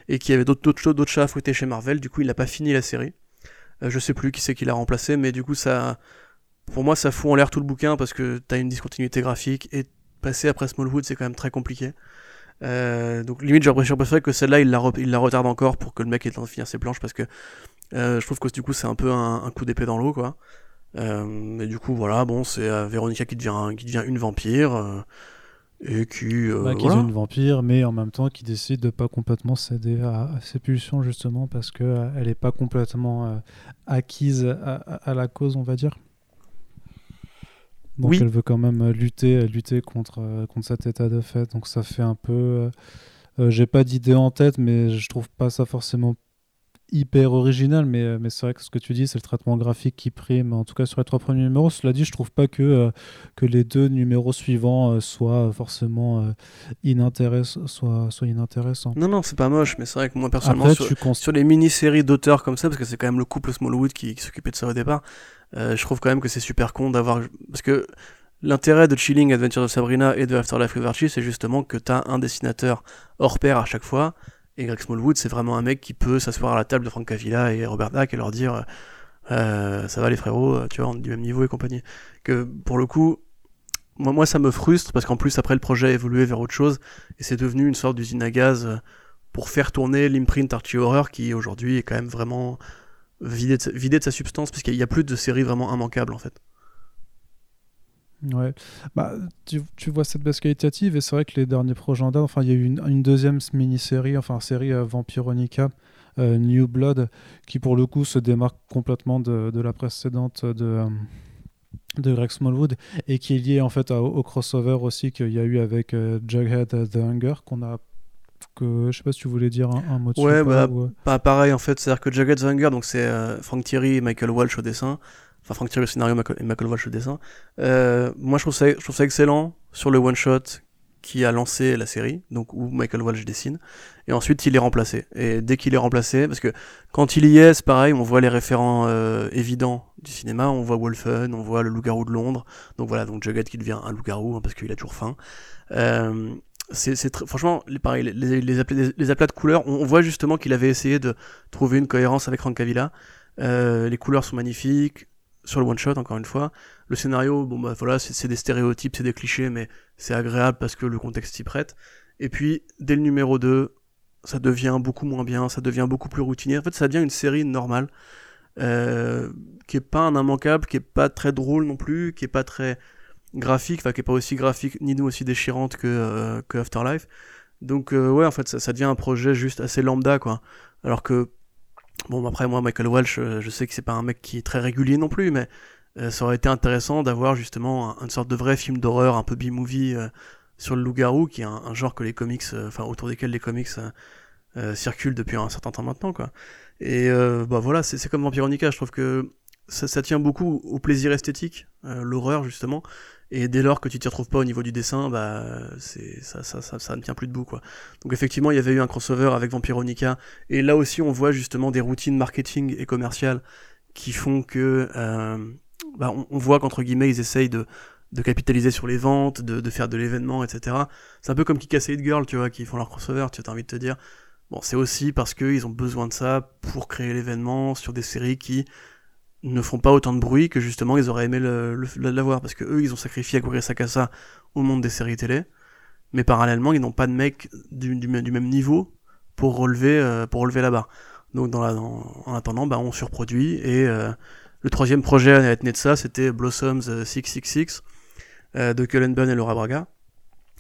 et qui avait d'autres d'autres chats à fouetter chez Marvel. Du coup, il n'a pas fini la série. Euh, je sais plus qui c'est qui l'a remplacé, mais du coup, ça, pour moi, ça fout en l'air tout le bouquin parce que t'as une discontinuité graphique et passer après Smallwood, c'est quand même très compliqué. Euh, donc limite, j'aurais préféré que celle-là, il la, il la retarde encore pour que le mec ait le temps de finir ses planches parce que euh, je trouve que du coup, c'est un peu un, un coup d'épée dans l'eau, quoi. Euh, mais du coup, voilà, bon, c'est euh, Véronica qui devient, qui devient une vampire. Et qui. Bah, qui voilà. est une vampire, mais en même temps qui décide de pas complètement céder à, à ses pulsions, justement, parce qu'elle n'est pas complètement acquise à, à, la cause, on va dire. Donc Oui. elle veut quand même lutter, lutter contre, contre cet état de fait. Donc ça fait un peu. euh, J'ai pas d'idée en tête, mais je trouve pas ça forcément hyper original, mais, euh, mais c'est vrai que ce que tu dis, c'est le traitement graphique qui prime, en tout cas sur les trois premiers numéros. Cela dit, je trouve pas que, euh, que les deux numéros suivants euh, soient forcément euh, inintéressants. Soient, soient inintéressants. Non, non, c'est pas moche, mais c'est vrai que moi, personnellement, Après, sur les mini-séries d'auteurs comme ça, parce que c'est quand même le couple Smallwood qui, qui s'occupait de ça au départ, euh, je trouve quand même que c'est super con d'avoir. Parce que l'intérêt de Chilling Adventures of Sabrina et de Afterlife with Archie, c'est justement que t'as un dessinateur hors pair à chaque fois. Et Greg Smallwood, c'est vraiment un mec qui peut s'asseoir à la table de Frank Avila et Robert Dack et leur dire euh, Ça va les frérots, euh, tu vois, on est du même niveau et compagnie. Que pour le coup. Moi, ça me frustre parce qu'en plus, après, le projet a évolué vers autre chose et c'est devenu une sorte d'usine à gaz euh, pour faire tourner l'imprint Archie Horror qui aujourd'hui est quand même vraiment vidé de sa, substance parce qu'il n'y a plus de séries vraiment immanquables en fait. Ouais. Bah, tu, vois cette baisse qualitative et c'est vrai que les derniers projets en enfin il y a eu une, deuxième mini-série, enfin série euh, Vampironica, euh, New Blood, qui pour le coup se démarque complètement de, la précédente de, euh, de Greg Smallwood et qui est liée en fait au crossover aussi qu'il y a eu avec euh, Jughead The Hunger qu'on a que je sais pas si tu voulais dire un, un mot dessus Ouais, ou pas, bah, ou, euh, Pas pareil en fait, c'est-à-dire que Jagged Hunger, donc c'est euh, Frank Thierry et Michael Walsh au dessin, enfin Frank Thierry au scénario et Michael Walsh au dessin. Euh, moi je trouve, ça, je trouve ça excellent sur le one-shot qui a lancé la série, donc où Michael Walsh dessine, et ensuite il est remplacé. Et dès qu'il est remplacé, parce que quand il y est, c'est pareil, on voit les référents euh, évidents du cinéma, on voit Wolfen, on voit le loup-garou de Londres, donc voilà, donc Jughead qui devient un loup-garou hein, parce qu'il a toujours faim. Euh, c'est franchement pareil, les, les, aplats, les- aplats de couleurs on, voit justement qu'il avait essayé de trouver une cohérence avec Frank Avila. Euh, les couleurs sont magnifiques sur le one shot encore une fois. Le scénario bon bah voilà c'est c'est des stéréotypes c'est des clichés mais c'est agréable parce que le contexte s'y prête. Et puis dès le numéro 2 ça devient beaucoup moins bien ça devient beaucoup plus routinier. En fait ça devient une série normale euh, qui est pas un immanquable qui est pas très drôle non plus qui est pas très graphique, enfin qui est pas aussi graphique ni aussi déchirante que, euh, Afterlife. Donc euh, ouais, en fait, ça, ça devient un projet juste assez lambda, quoi. Alors que, bon, après, moi, Michael Welch, euh, je sais que c'est pas un mec qui est très régulier non plus, mais euh, ça aurait été intéressant d'avoir justement un- une sorte de vrai film d'horreur, un peu B-movie sur le loup-garou, qui est un, genre que les comics, enfin autour desquels les comics circulent depuis un certain temps maintenant, quoi. Et bah voilà, c'est comme Vampironica, je trouve que ça, tient beaucoup au plaisir esthétique, l'horreur justement, et dès lors que tu t'y retrouves pas au niveau du dessin, bah c'est ça, ça, ça, ça ne tient plus debout quoi. Donc effectivement, il y avait eu un crossover avec Vampironica, et là aussi on voit justement des routines marketing et commerciales qui font que euh, bah, on, voit qu'entre guillemets ils essayent de, de capitaliser sur les ventes, de, de faire de l'événement, etc. C'est un peu comme Kick Hit Girl, tu vois, qui font leur crossover, tu as envie de te dire. Bon, c'est aussi parce qu'ils ont besoin de ça pour créer l'événement sur des séries qui ne font pas autant de bruit que justement ils auraient aimé l'avoir parce que eux ils ont sacrifié Akugure Sakasa au monde des séries télé mais parallèlement ils n'ont pas de mecs du, du, du même niveau pour relever euh, pour relever la barre. Donc dans la, dans- en attendant bah, on surproduit et euh, le troisième projet à être né de ça c'était Blossoms euh, 666 euh, de Cullen Bunn et Laura Braga.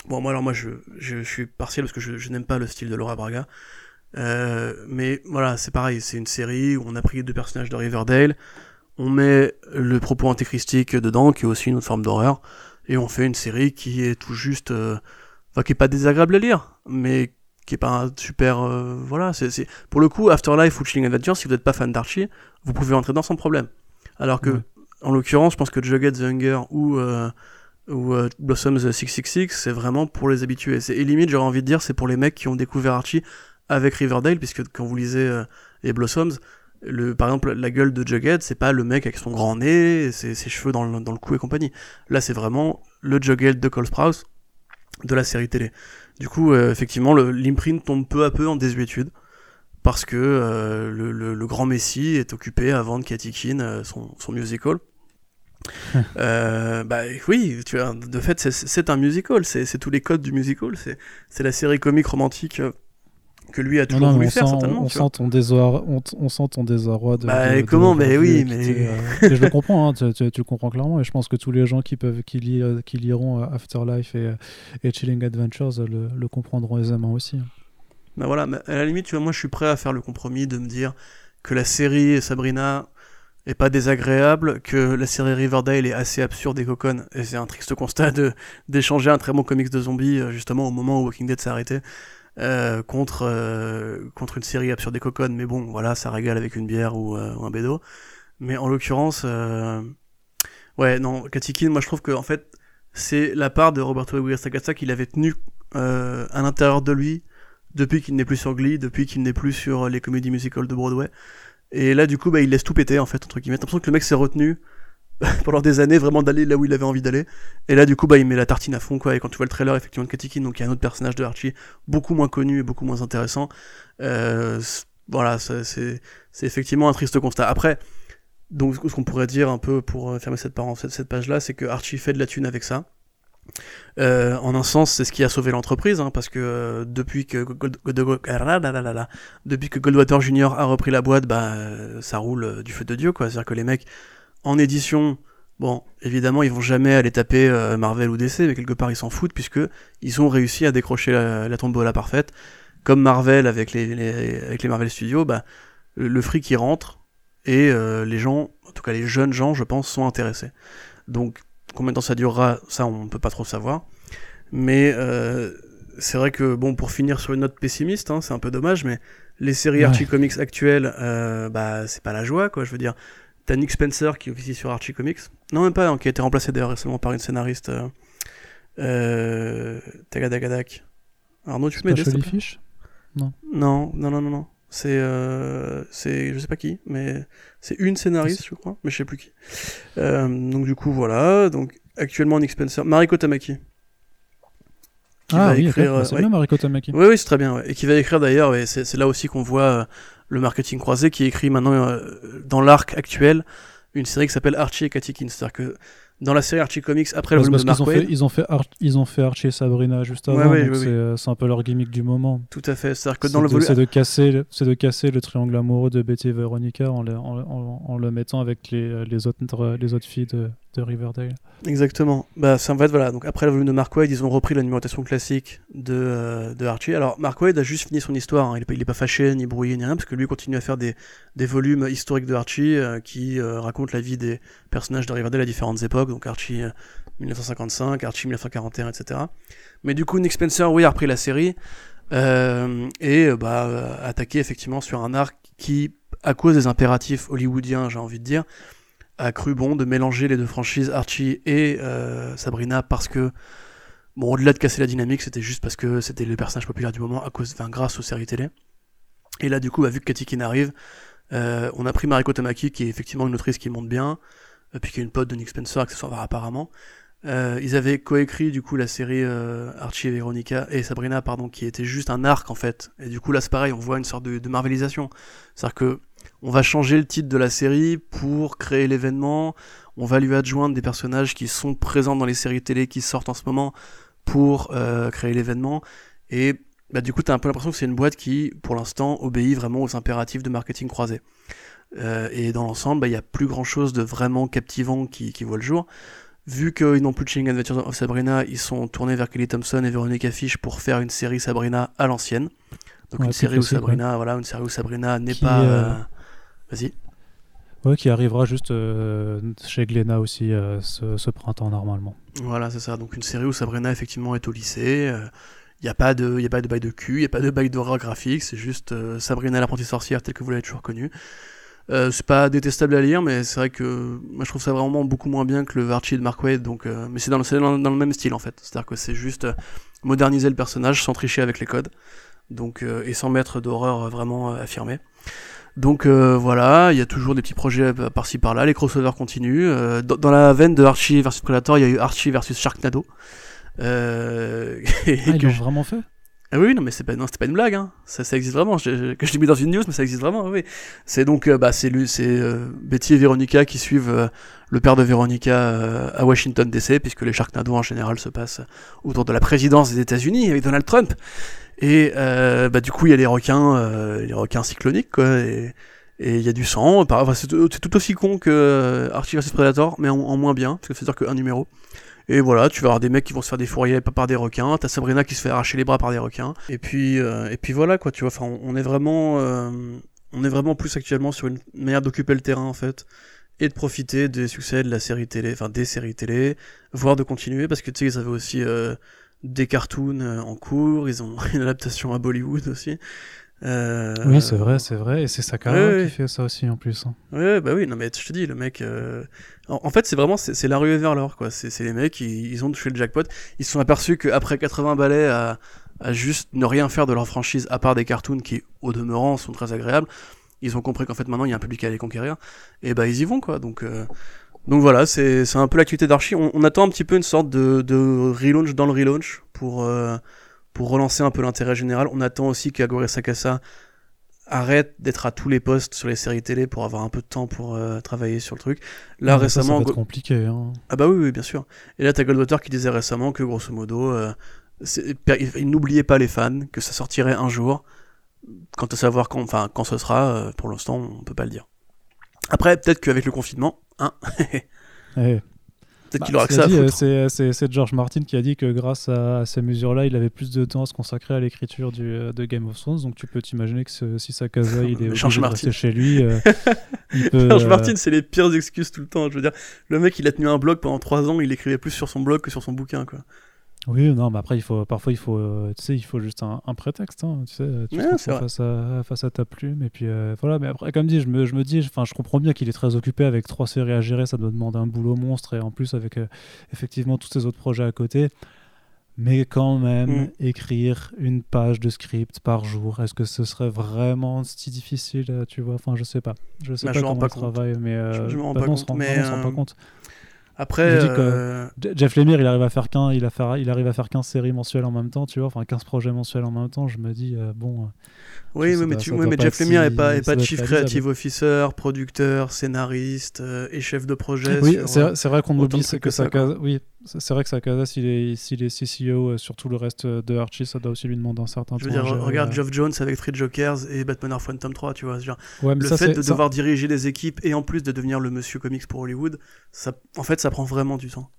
Bon moi alors moi je, je, je suis partiel parce que je, je n'aime pas le style de Laura Braga. Euh, mais voilà, c'est pareil, c'est une série où on a pris deux personnages de Riverdale, on met le propos antéchristique dedans, qui est aussi une autre forme d'horreur, et on fait une série qui est tout juste, euh, enfin qui est pas désagréable à lire, mais qui est pas un super, euh, voilà, c'est, c'est, pour le coup, Afterlife ou Chilling Adventure, si vous n'êtes pas fan d'Archie, vous pouvez entrer dedans sans problème. Alors que, Ouais. en l'occurrence, je pense que Jughead the Hunger ou euh, ou Blossoms 666, c'est vraiment pour les habitués. C'est, et limite, j'aurais envie de dire, c'est pour les mecs qui ont découvert Archie avec Riverdale, puisque quand vous lisez les Blossoms, le, par exemple, la gueule de Jughead, c'est pas le mec avec son grand nez, ses, ses cheveux dans le, dans le cou et compagnie. Là, c'est vraiment le Jughead de Cole Sprouse de la série télé. Du coup, euh, effectivement, l'imprint tombe peu à peu en désuétude parce que euh, le, le, le, grand Messi est occupé à vendre Katy Keane euh, son, son musical. euh, bah oui, tu vois, de fait, c'est un musical, c'est tous les codes du musical, c'est la série comique romantique euh, que lui a toujours non, non, voulu faire sent, certainement. On, sent ton désarroi, on, on, sent ton désarroi de. Bah de, comment, de, mais oui, mais. Euh, je le comprends, hein, tu, tu, tu, le comprends clairement, et je pense que tous les gens qui peuvent, qui, li, qui liront Afterlife et, et Chilling Adventures le, le comprendront aisément aussi. Bah voilà, mais à la limite, tu vois, moi je suis prêt à faire le compromis de me dire que la série Sabrina est pas désagréable, que la série Riverdale est assez absurde et coconne, et c'est un triste constat d'échanger un très bon comics de zombies justement au moment où Walking Dead s'est arrêté. Euh, contre euh, contre une série absurde et coconne mais bon voilà ça régale avec une bière ou, euh, un bédo. Mais en l'occurrence ouais non Katikin moi je trouve que en fait c'est la part de Roberto Aguirre Sacasa qu'il avait tenu à l'intérieur de lui depuis qu'il n'est plus sur Glee depuis qu'il n'est plus sur les comédies musicales de Broadway. Et là du coup bah il laisse tout péter en fait entre guillemets. T'as l'impression que le mec s'est retenu pendant des années vraiment d'aller là où il avait envie d'aller. Et là du coup bah il met la tartine à fond quoi. Et quand tu vois le trailer effectivement de Katikin donc il y a un autre personnage de Archie beaucoup moins connu et beaucoup moins intéressant. Euh, voilà c'est effectivement un triste constat. Après donc ce qu'on pourrait dire un peu pour fermer cette, cette, cette page là c'est que Archie fait de la thune avec ça. Euh, en un sens, c'est ce qui a sauvé l'entreprise, hein, parce que euh, depuis que depuis que Goldwater Jr a repris la boîte, bah ça roule du feu de dieu, quoi. C'est-à-dire que les mecs en édition, bon, évidemment, ils vont jamais aller taper euh, Marvel ou DC, mais quelque part, ils s'en foutent, puisque ils ont réussi à décrocher la, la tombola parfaite. Comme Marvel avec les, les, avec les Marvel Studios, bah, le, le fric qui rentre, et euh, les gens, en tout cas les jeunes gens, je pense, sont intéressés. Donc, combien de temps ça durera, ça, on peut pas trop savoir. Mais euh, c'est vrai que, bon, pour finir sur une note pessimiste, hein, c'est un peu dommage, mais les séries ouais. Archie Comics actuelles, euh, bah, c'est pas la joie, quoi, je veux dire. T'as Nick Spencer qui officie sur Archie Comics. Non, même pas, hein, qui a été remplacé d'ailleurs récemment par une scénariste. Euh, euh, Tagadagadak. Arnaud, tu peux m'aider Fish Non. Non, non, non, non, non. C'est, euh, c'est, je sais pas qui, mais c'est une scénariste, je crois, mais je sais plus qui. Euh, donc du coup, voilà. Donc actuellement, Nick Spencer, Mariko Tamaki. Qui ah va oui, écrire, okay. c'est ouais. bien Mariko Tamaki. Oui, oui, c'est très bien. Ouais. Et qui va écrire d'ailleurs, et c'est, c'est là aussi qu'on voit euh, le marketing croisé, qui écrit maintenant euh, dans l'arc actuel une série qui s'appelle Archie et Katikin. C'est-à-dire que dans la série Archie Comics, après le volume de Mark ils ont, fait, ils, ont fait Ar ils ont fait Archie et Sabrina juste avant, ouais, oui, c'est un peu leur gimmick du moment. Tout à fait. C'est-à-dire que dans le volume... C'est de, casser, de casser le triangle amoureux de Betty et Veronica en le, en, en, en le mettant avec les, les, autres, les autres filles de, de Riverdale. Exactement. Bah, ça en fait, voilà. Donc après le volume de Mark Waid, ils ont repris la numérotation classique de, euh, de Archie. Alors Mark Waid a juste fini son histoire. Hein. Il, est pas, fâché, ni brouillé, ni rien, parce que lui continue à faire des, des volumes historiques de Archie euh, qui euh, racontent la vie des personnages de Riverdale à différentes époques. Donc Archie 1955, Archie 1941, etc. Mais du coup, Nick Spencer, oui, a repris la série et bah, attaqué effectivement sur un arc qui, à cause des impératifs hollywoodiens, j'ai envie de dire, a cru bon de mélanger les deux franchises Archie et euh, Sabrina parce que bon au-delà de casser la dynamique c'était juste parce que c'était le personnage populaire du moment à cause grâce aux séries télé. Et là du coup bah, vu que Katikin arrive euh, on a pris Mariko Tamaki qui est effectivement une autrice qui monte bien euh, puis qui est une pote de Nick Spencer accessoirement apparemment. Ils avaient coécrit du coup la série Archie et Veronica et Sabrina pardon qui était juste un arc en fait. Et du coup là c'est pareil on voit une sorte de, de marvelisation. C'est à dire que on va changer le titre de la série pour créer l'événement, on va lui adjoindre des personnages qui sont présents dans les séries télé qui sortent en ce moment pour euh, créer l'événement, et bah, du coup t'as un peu l'impression que c'est une boîte qui, pour l'instant, obéit vraiment aux impératifs de marketing croisé. Euh, et dans l'ensemble, il bah, n'y a plus grand chose de vraiment captivant qui, qui voit le jour. Vu qu'ils n'ont plus de Chilling Adventures of Sabrina, ils sont tournés vers Kelly Thompson et Veronica Fish pour faire une série Sabrina à l'ancienne. Donc ouais, une série où Sabrina, ouais. voilà, une série où Sabrina n'est pas... Euh... Vas-y. Ouais, qui arrivera juste euh, chez Glenna aussi euh, ce, ce, printemps normalement. Voilà, c'est ça. Donc une série où Sabrina effectivement est au lycée. Il euh, n'y a pas de, y a pas de bail de cul, il y a pas de bail d'horreur graphique. C'est juste euh, Sabrina l'apprentie sorcière telle que vous l'avez toujours connue. c'est pas détestable à lire, mais c'est vrai que moi je trouve ça vraiment beaucoup moins bien que le Archie de Mark Waid. Donc, mais c'est dans, dans, dans, le même style en fait. C'est-à-dire que c'est juste moderniser le personnage sans tricher avec les codes. Donc et sans mettre d'horreur vraiment affirmée. Donc voilà, il y a toujours des petits projets par-ci par-là, les crossovers continuent. Dans, la veine de Archie versus Predator, il y a eu Archie versus Sharknado. Euh, ah, ils l'ont vraiment fait? Ah oui, non, mais c'est pas, non, pas une blague, hein. ça, ça existe vraiment. que je l'ai mis dans une news, mais ça existe vraiment, oui. C'est donc, euh, bah, c'est c'est euh, Betty et Veronica qui suivent euh, le père de Veronica à Washington DC, puisque les Sharknado en général se passent autour de la présidence des États-Unis avec Donald Trump. Et bah, du coup, il y a les requins, les requins cycloniques, quoi. Et il y a du sang. Enfin, c'est tout aussi con que Archie vs Predator, mais en, moins bien, parce que c'est dire qu'un numéro. Et voilà, tu vas avoir des mecs qui vont se faire des fourriers par des requins, t'as Sabrina qui se fait arracher les bras par des requins. Et puis, euh, et puis voilà quoi, tu vois, enfin, on est vraiment, euh, on est vraiment plus actuellement sur une manière d'occuper le terrain en fait et de profiter des succès de la série télé, enfin des séries télé, voire de continuer parce que tu sais ils avaient aussi euh, des cartoons en cours, ils ont une adaptation à Bollywood aussi. Euh, oui, c'est vrai, c'est vrai. Et c'est Sakara qui fait ça aussi en plus. Hein. Ouais, bah oui, non, mais je te dis, le mec. Euh, en, fait, c'est vraiment c'est la ruée vers l'or, quoi. C'est les mecs, ils, ils, ont touché le jackpot. Ils se sont aperçus qu'après 80 balais à, à, juste ne rien faire de leur franchise, à part des cartoons qui, au demeurant, sont très agréables, ils ont compris qu'en fait maintenant il y a un public à aller conquérir. Et bah, ils y vont, quoi. Donc. Euh, donc voilà, c'est un peu l'actualité d'Archie. On, on, attend un petit peu une sorte de, de relaunch dans le relaunch pour, pour relancer un peu l'intérêt général. On attend aussi qu'Agore Sakasa arrête d'être à tous les postes sur les séries télé pour avoir un peu de temps pour euh, travailler sur le truc. Là récemment, ça, compliqué. Hein. Ah bah oui, oui, bien sûr. Et là t'as Goldwater qui disait récemment que grosso modo, euh, il n'oubliait pas les fans, que ça sortirait un jour. Quant à savoir quand, enfin quand ce sera, euh, pour l'instant on peut pas le dire. Après peut-être qu'avec le confinement, hein. Peut-être qu'il aura que ça euh, C'est George Martin qui a dit que grâce à, ces mesures-là, il avait plus de temps à se consacrer à l'écriture euh, de Game of Thrones. Donc tu peux t'imaginer que si Sakasa il est George Martin. chez lui, euh, George Martin, c'est les pires excuses tout le temps. Je veux dire, le mec, il a tenu un blog pendant trois ans, il écrivait plus sur son blog que sur son bouquin, quoi. Oui, non, mais après, il faut, parfois, il faut, euh, tu sais, il faut juste un, prétexte, hein, tu sais, tu face, à, face à ta plume, et puis euh, voilà, mais après, comme dit, je me, je me dis, enfin, je comprends bien qu'il est très occupé avec trois séries à gérer, ça doit demander un boulot monstre, et en plus, avec euh, effectivement tous ces autres projets à côté, mais quand même, mm. écrire une page de script par jour, est-ce que ce serait vraiment si difficile, tu vois, enfin, je sais pas, je sais bah, pas comment travaille, mais je, rends compte, mais, rend pas compte. Après, euh, Jeff Lemire, il arrive à faire 15, il, a il arrive à faire 15 séries mensuelles en même temps, tu vois, enfin 15 projets mensuels en même temps. Je me dis, euh, bon. Euh, oui, mais, tu, mais Jeff Lemire n'est pas, est pas chief creative officer, producteur, scénariste et chef de projet. Oui, c'est vrai qu'on oublie que ça. Oui, c'est vrai que s'il est, s'il est CCO sur tout le reste de Archie, ça doit aussi lui demander un certain temps. Je veux dire, regarde Geoff Jones avec Three Jokers et Batman Earth Phantom 3, tu vois. Genre, le fait de devoir diriger des équipes et en plus de devenir le monsieur comics pour Hollywood, ça, en fait, ça prend vraiment du temps.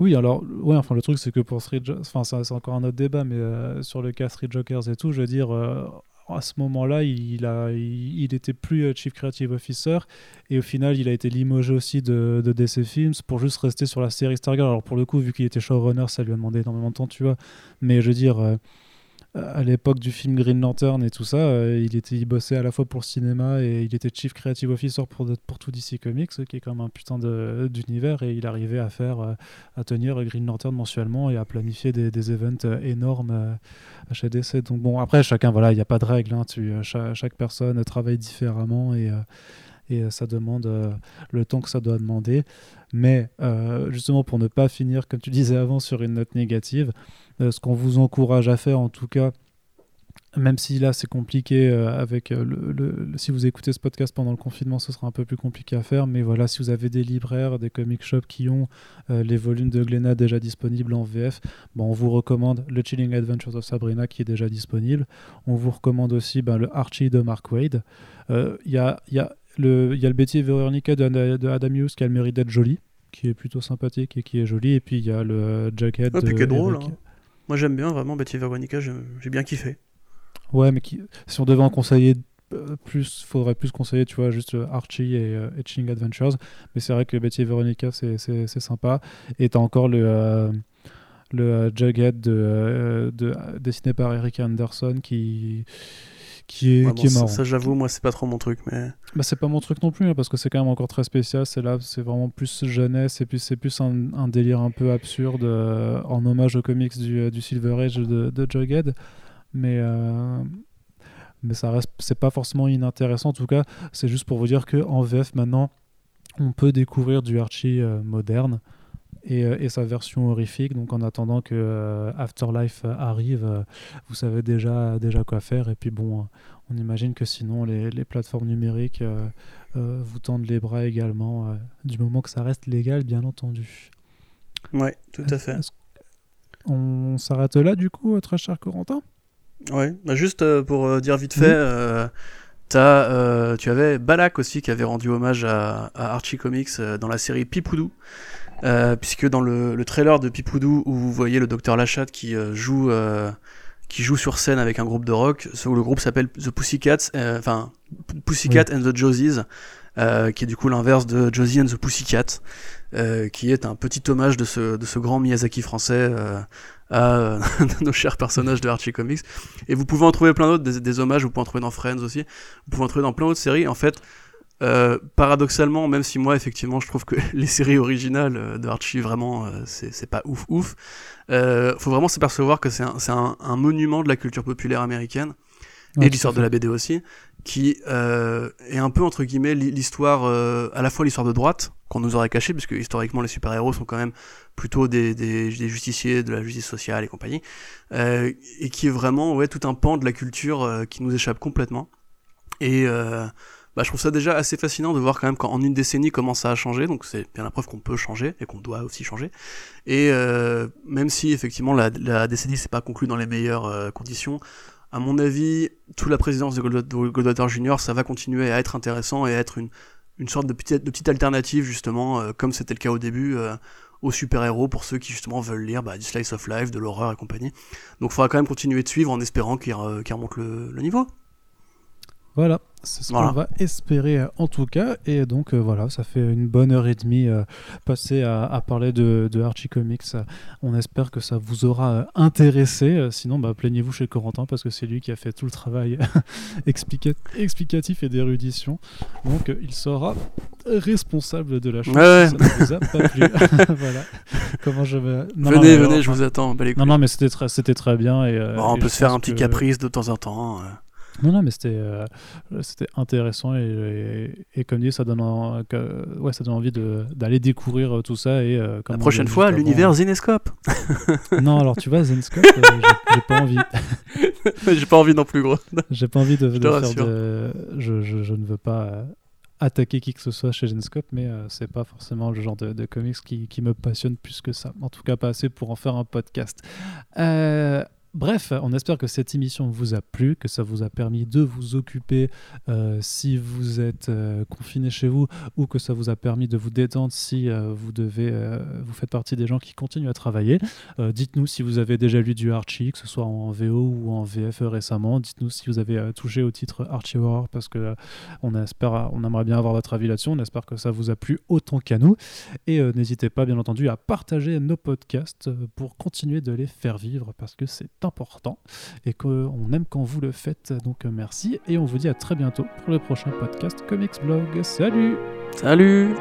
Oui, alors, ouais, enfin, le truc, c'est que pour Street enfin, c'est encore un autre débat, mais euh, sur le cas Street Jokers et tout, je veux dire, euh, à ce moment-là, il, a, il, était plus euh, Chief Creative Officer et au final, il a été limogé aussi de, de DC Films pour juste rester sur la série Stargirl. Alors pour le coup, vu qu'il était showrunner, ça lui a demandé énormément de temps, tu vois. Mais je veux dire, euh, à l'époque du film Green Lantern et tout ça, euh, il, était, il bossait à la fois pour le cinéma et il était Chief Creative Officer pour, pour tout DC Comics, qui est quand même un putain d'univers, et il arrivait à faire, euh, à tenir Green Lantern mensuellement et à planifier des, des events euh, énormes chez DC. Donc bon, après, chacun, voilà, il n'y a pas de règle, hein, tu, chaque, chaque, personne travaille différemment et et ça demande le temps que ça doit demander. Mais justement, pour ne pas finir, comme tu disais avant, sur une note négative, euh, ce qu'on vous encourage à faire en tout cas même si là c'est compliqué euh, avec euh, le, si vous écoutez ce podcast pendant le confinement ce sera un peu plus compliqué à faire. Mais voilà si vous avez des libraires des comic shops qui ont les volumes de Glénat déjà disponibles en VF bon, on vous recommande le Chilling Adventures of Sabrina qui est déjà disponible. On vous recommande aussi ben, le Archie de Mark Wade. Il y, a le, y a le Betty Veronica de, de Adam Hughes qui a le mérite d'être joli qui est plutôt sympathique et qui est joli et puis il y a le Jacket de, qui est drôle, hein. Moi j'aime bien vraiment Betty Veronica, j'ai bien kiffé. Ouais, mais si on devait en conseiller euh, plus, faudrait plus conseiller, tu vois, juste euh, Archie et, euh, Chilling Adventures. Mais c'est vrai que Betty Veronica, c'est sympa. Et t'as encore le, le Jughead de, de, dessiné par Eric Anderson qui qui est, qui est marrant. Ça, j'avoue, moi, c'est pas trop mon truc, mais. Bah, c'est pas mon truc non plus, hein, parce que c'est quand même encore très spécial. C'est là, c'est vraiment plus jeunesse, et puis c'est plus un, un, délire un peu absurde euh, en hommage aux comics du, euh, du Silver Age de, de Jughead. Mais. Euh, mais ça reste, c'est pas forcément inintéressant. En tout cas, c'est juste pour vous dire que en VF maintenant, on peut découvrir du Archie moderne. Euh, et, sa version horrifique. Donc en attendant que euh, Afterlife arrive, euh, vous savez déjà, déjà quoi faire. Et puis bon, on imagine que sinon les, les plateformes numériques vous tendent les bras également, du moment que ça reste légal, bien entendu. Ouais, tout à fait. On s'arrête là du coup, très cher Corentin? Ouais, bah juste pour dire vite fait, as, tu avais Balak aussi qui avait rendu hommage à, à Archie Comics dans la série Pipoudou. Euh, puisque dans le, trailer de Pipoudou où vous voyez le docteur Lachat qui euh, joue euh, qui joue sur scène avec un groupe de rock, le groupe s'appelle The Pussycats, enfin Pussycat and the Josies, qui est du coup l'inverse de Josie and the Pussycat, qui est un petit hommage de ce, de ce grand Miyazaki français à nos chers personnages de Archie Comics. Et vous pouvez en trouver plein d'autres, des, des, hommages, vous pouvez en trouver dans Friends aussi, vous pouvez en trouver dans plein d'autres séries. En fait, euh, paradoxalement, même si moi effectivement je trouve que les séries originales euh, de Archie vraiment euh, c'est pas ouf ouf, faut vraiment s'apercevoir que c'est un, un, monument de la culture populaire américaine et l'histoire de la BD aussi, qui est un peu entre guillemets l'histoire à la fois l'histoire de droite qu'on nous aurait caché puisque historiquement les super héros sont quand même plutôt des, des, des, justiciers de la justice sociale et compagnie, et qui est vraiment ouais tout un pan de la culture qui nous échappe complètement. Et bah, je trouve ça déjà assez fascinant de voir quand même qu'en une décennie comment ça a changé, donc c'est bien la preuve qu'on peut changer et qu'on doit aussi changer. Et euh, même si effectivement la, décennie s'est pas conclue dans les meilleures euh, conditions, à mon avis, toute la présidence de Goldwater Junior, ça va continuer à être intéressant et à être une, sorte de petite, alternative justement, euh, comme c'était le cas au début, euh, aux super-héros pour ceux qui justement veulent lire bah, du slice of life, de l'horreur et compagnie. Donc il faudra quand même continuer de suivre en espérant qu'il remonte le, le niveau. Voilà, c'est ce qu'on va espérer euh, en tout cas. Et donc euh, voilà, ça fait une bonne heure et demie euh, passée à, parler de, Archie Comics. On espère que ça vous aura intéressé. Sinon, bah, plaignez-vous chez Corentin parce que c'est lui qui a fait tout le travail explicatif et d'érudition. Donc il sera responsable de la chose. Ouais. Ça ne vous a pas plu. voilà. Comment je vais... venez, venez, je vous attends. non, non, mais c'était très, très bien. Et, on peut se faire un petit caprice de temps en temps. Non, non, mais c'était euh, c'était intéressant et, et, comme dit, ça donne, ouais, ça donne envie d'aller découvrir euh, tout ça. Et, euh, La prochaine fois, l'univers Zenescope Non, alors tu vois, Zenescope, j'ai pas envie. j'ai pas envie non plus, gros. j'ai pas envie de, de faire de. Je, je, je, ne veux pas attaquer qui que ce soit chez Zenescope, mais c'est pas forcément le genre de, de comics qui, qui, me passionne plus que ça. En tout cas, pas assez pour en faire un podcast. Euh, Bref, on espère que cette émission vous a plu, que ça vous a permis de vous occuper euh, si vous êtes euh, confiné chez vous ou que ça vous a permis de vous détendre si euh, vous devez, vous faites partie des gens qui continuent à travailler. Dites-nous si vous avez déjà lu du Archie, que ce soit en VO ou en VF récemment. Dites-nous si vous avez touché au titre Archie Horror parce que on espère, on aimerait bien avoir votre avis là-dessus. On espère que ça vous a plu autant qu'à nous. Et n'hésitez pas, bien entendu, à partager nos podcasts pour continuer de les faire vivre parce que c'est important et qu'on aime quand vous le faites. Donc euh, merci et on vous dit à très bientôt pour le prochain podcast Comics Blog. Salut Salut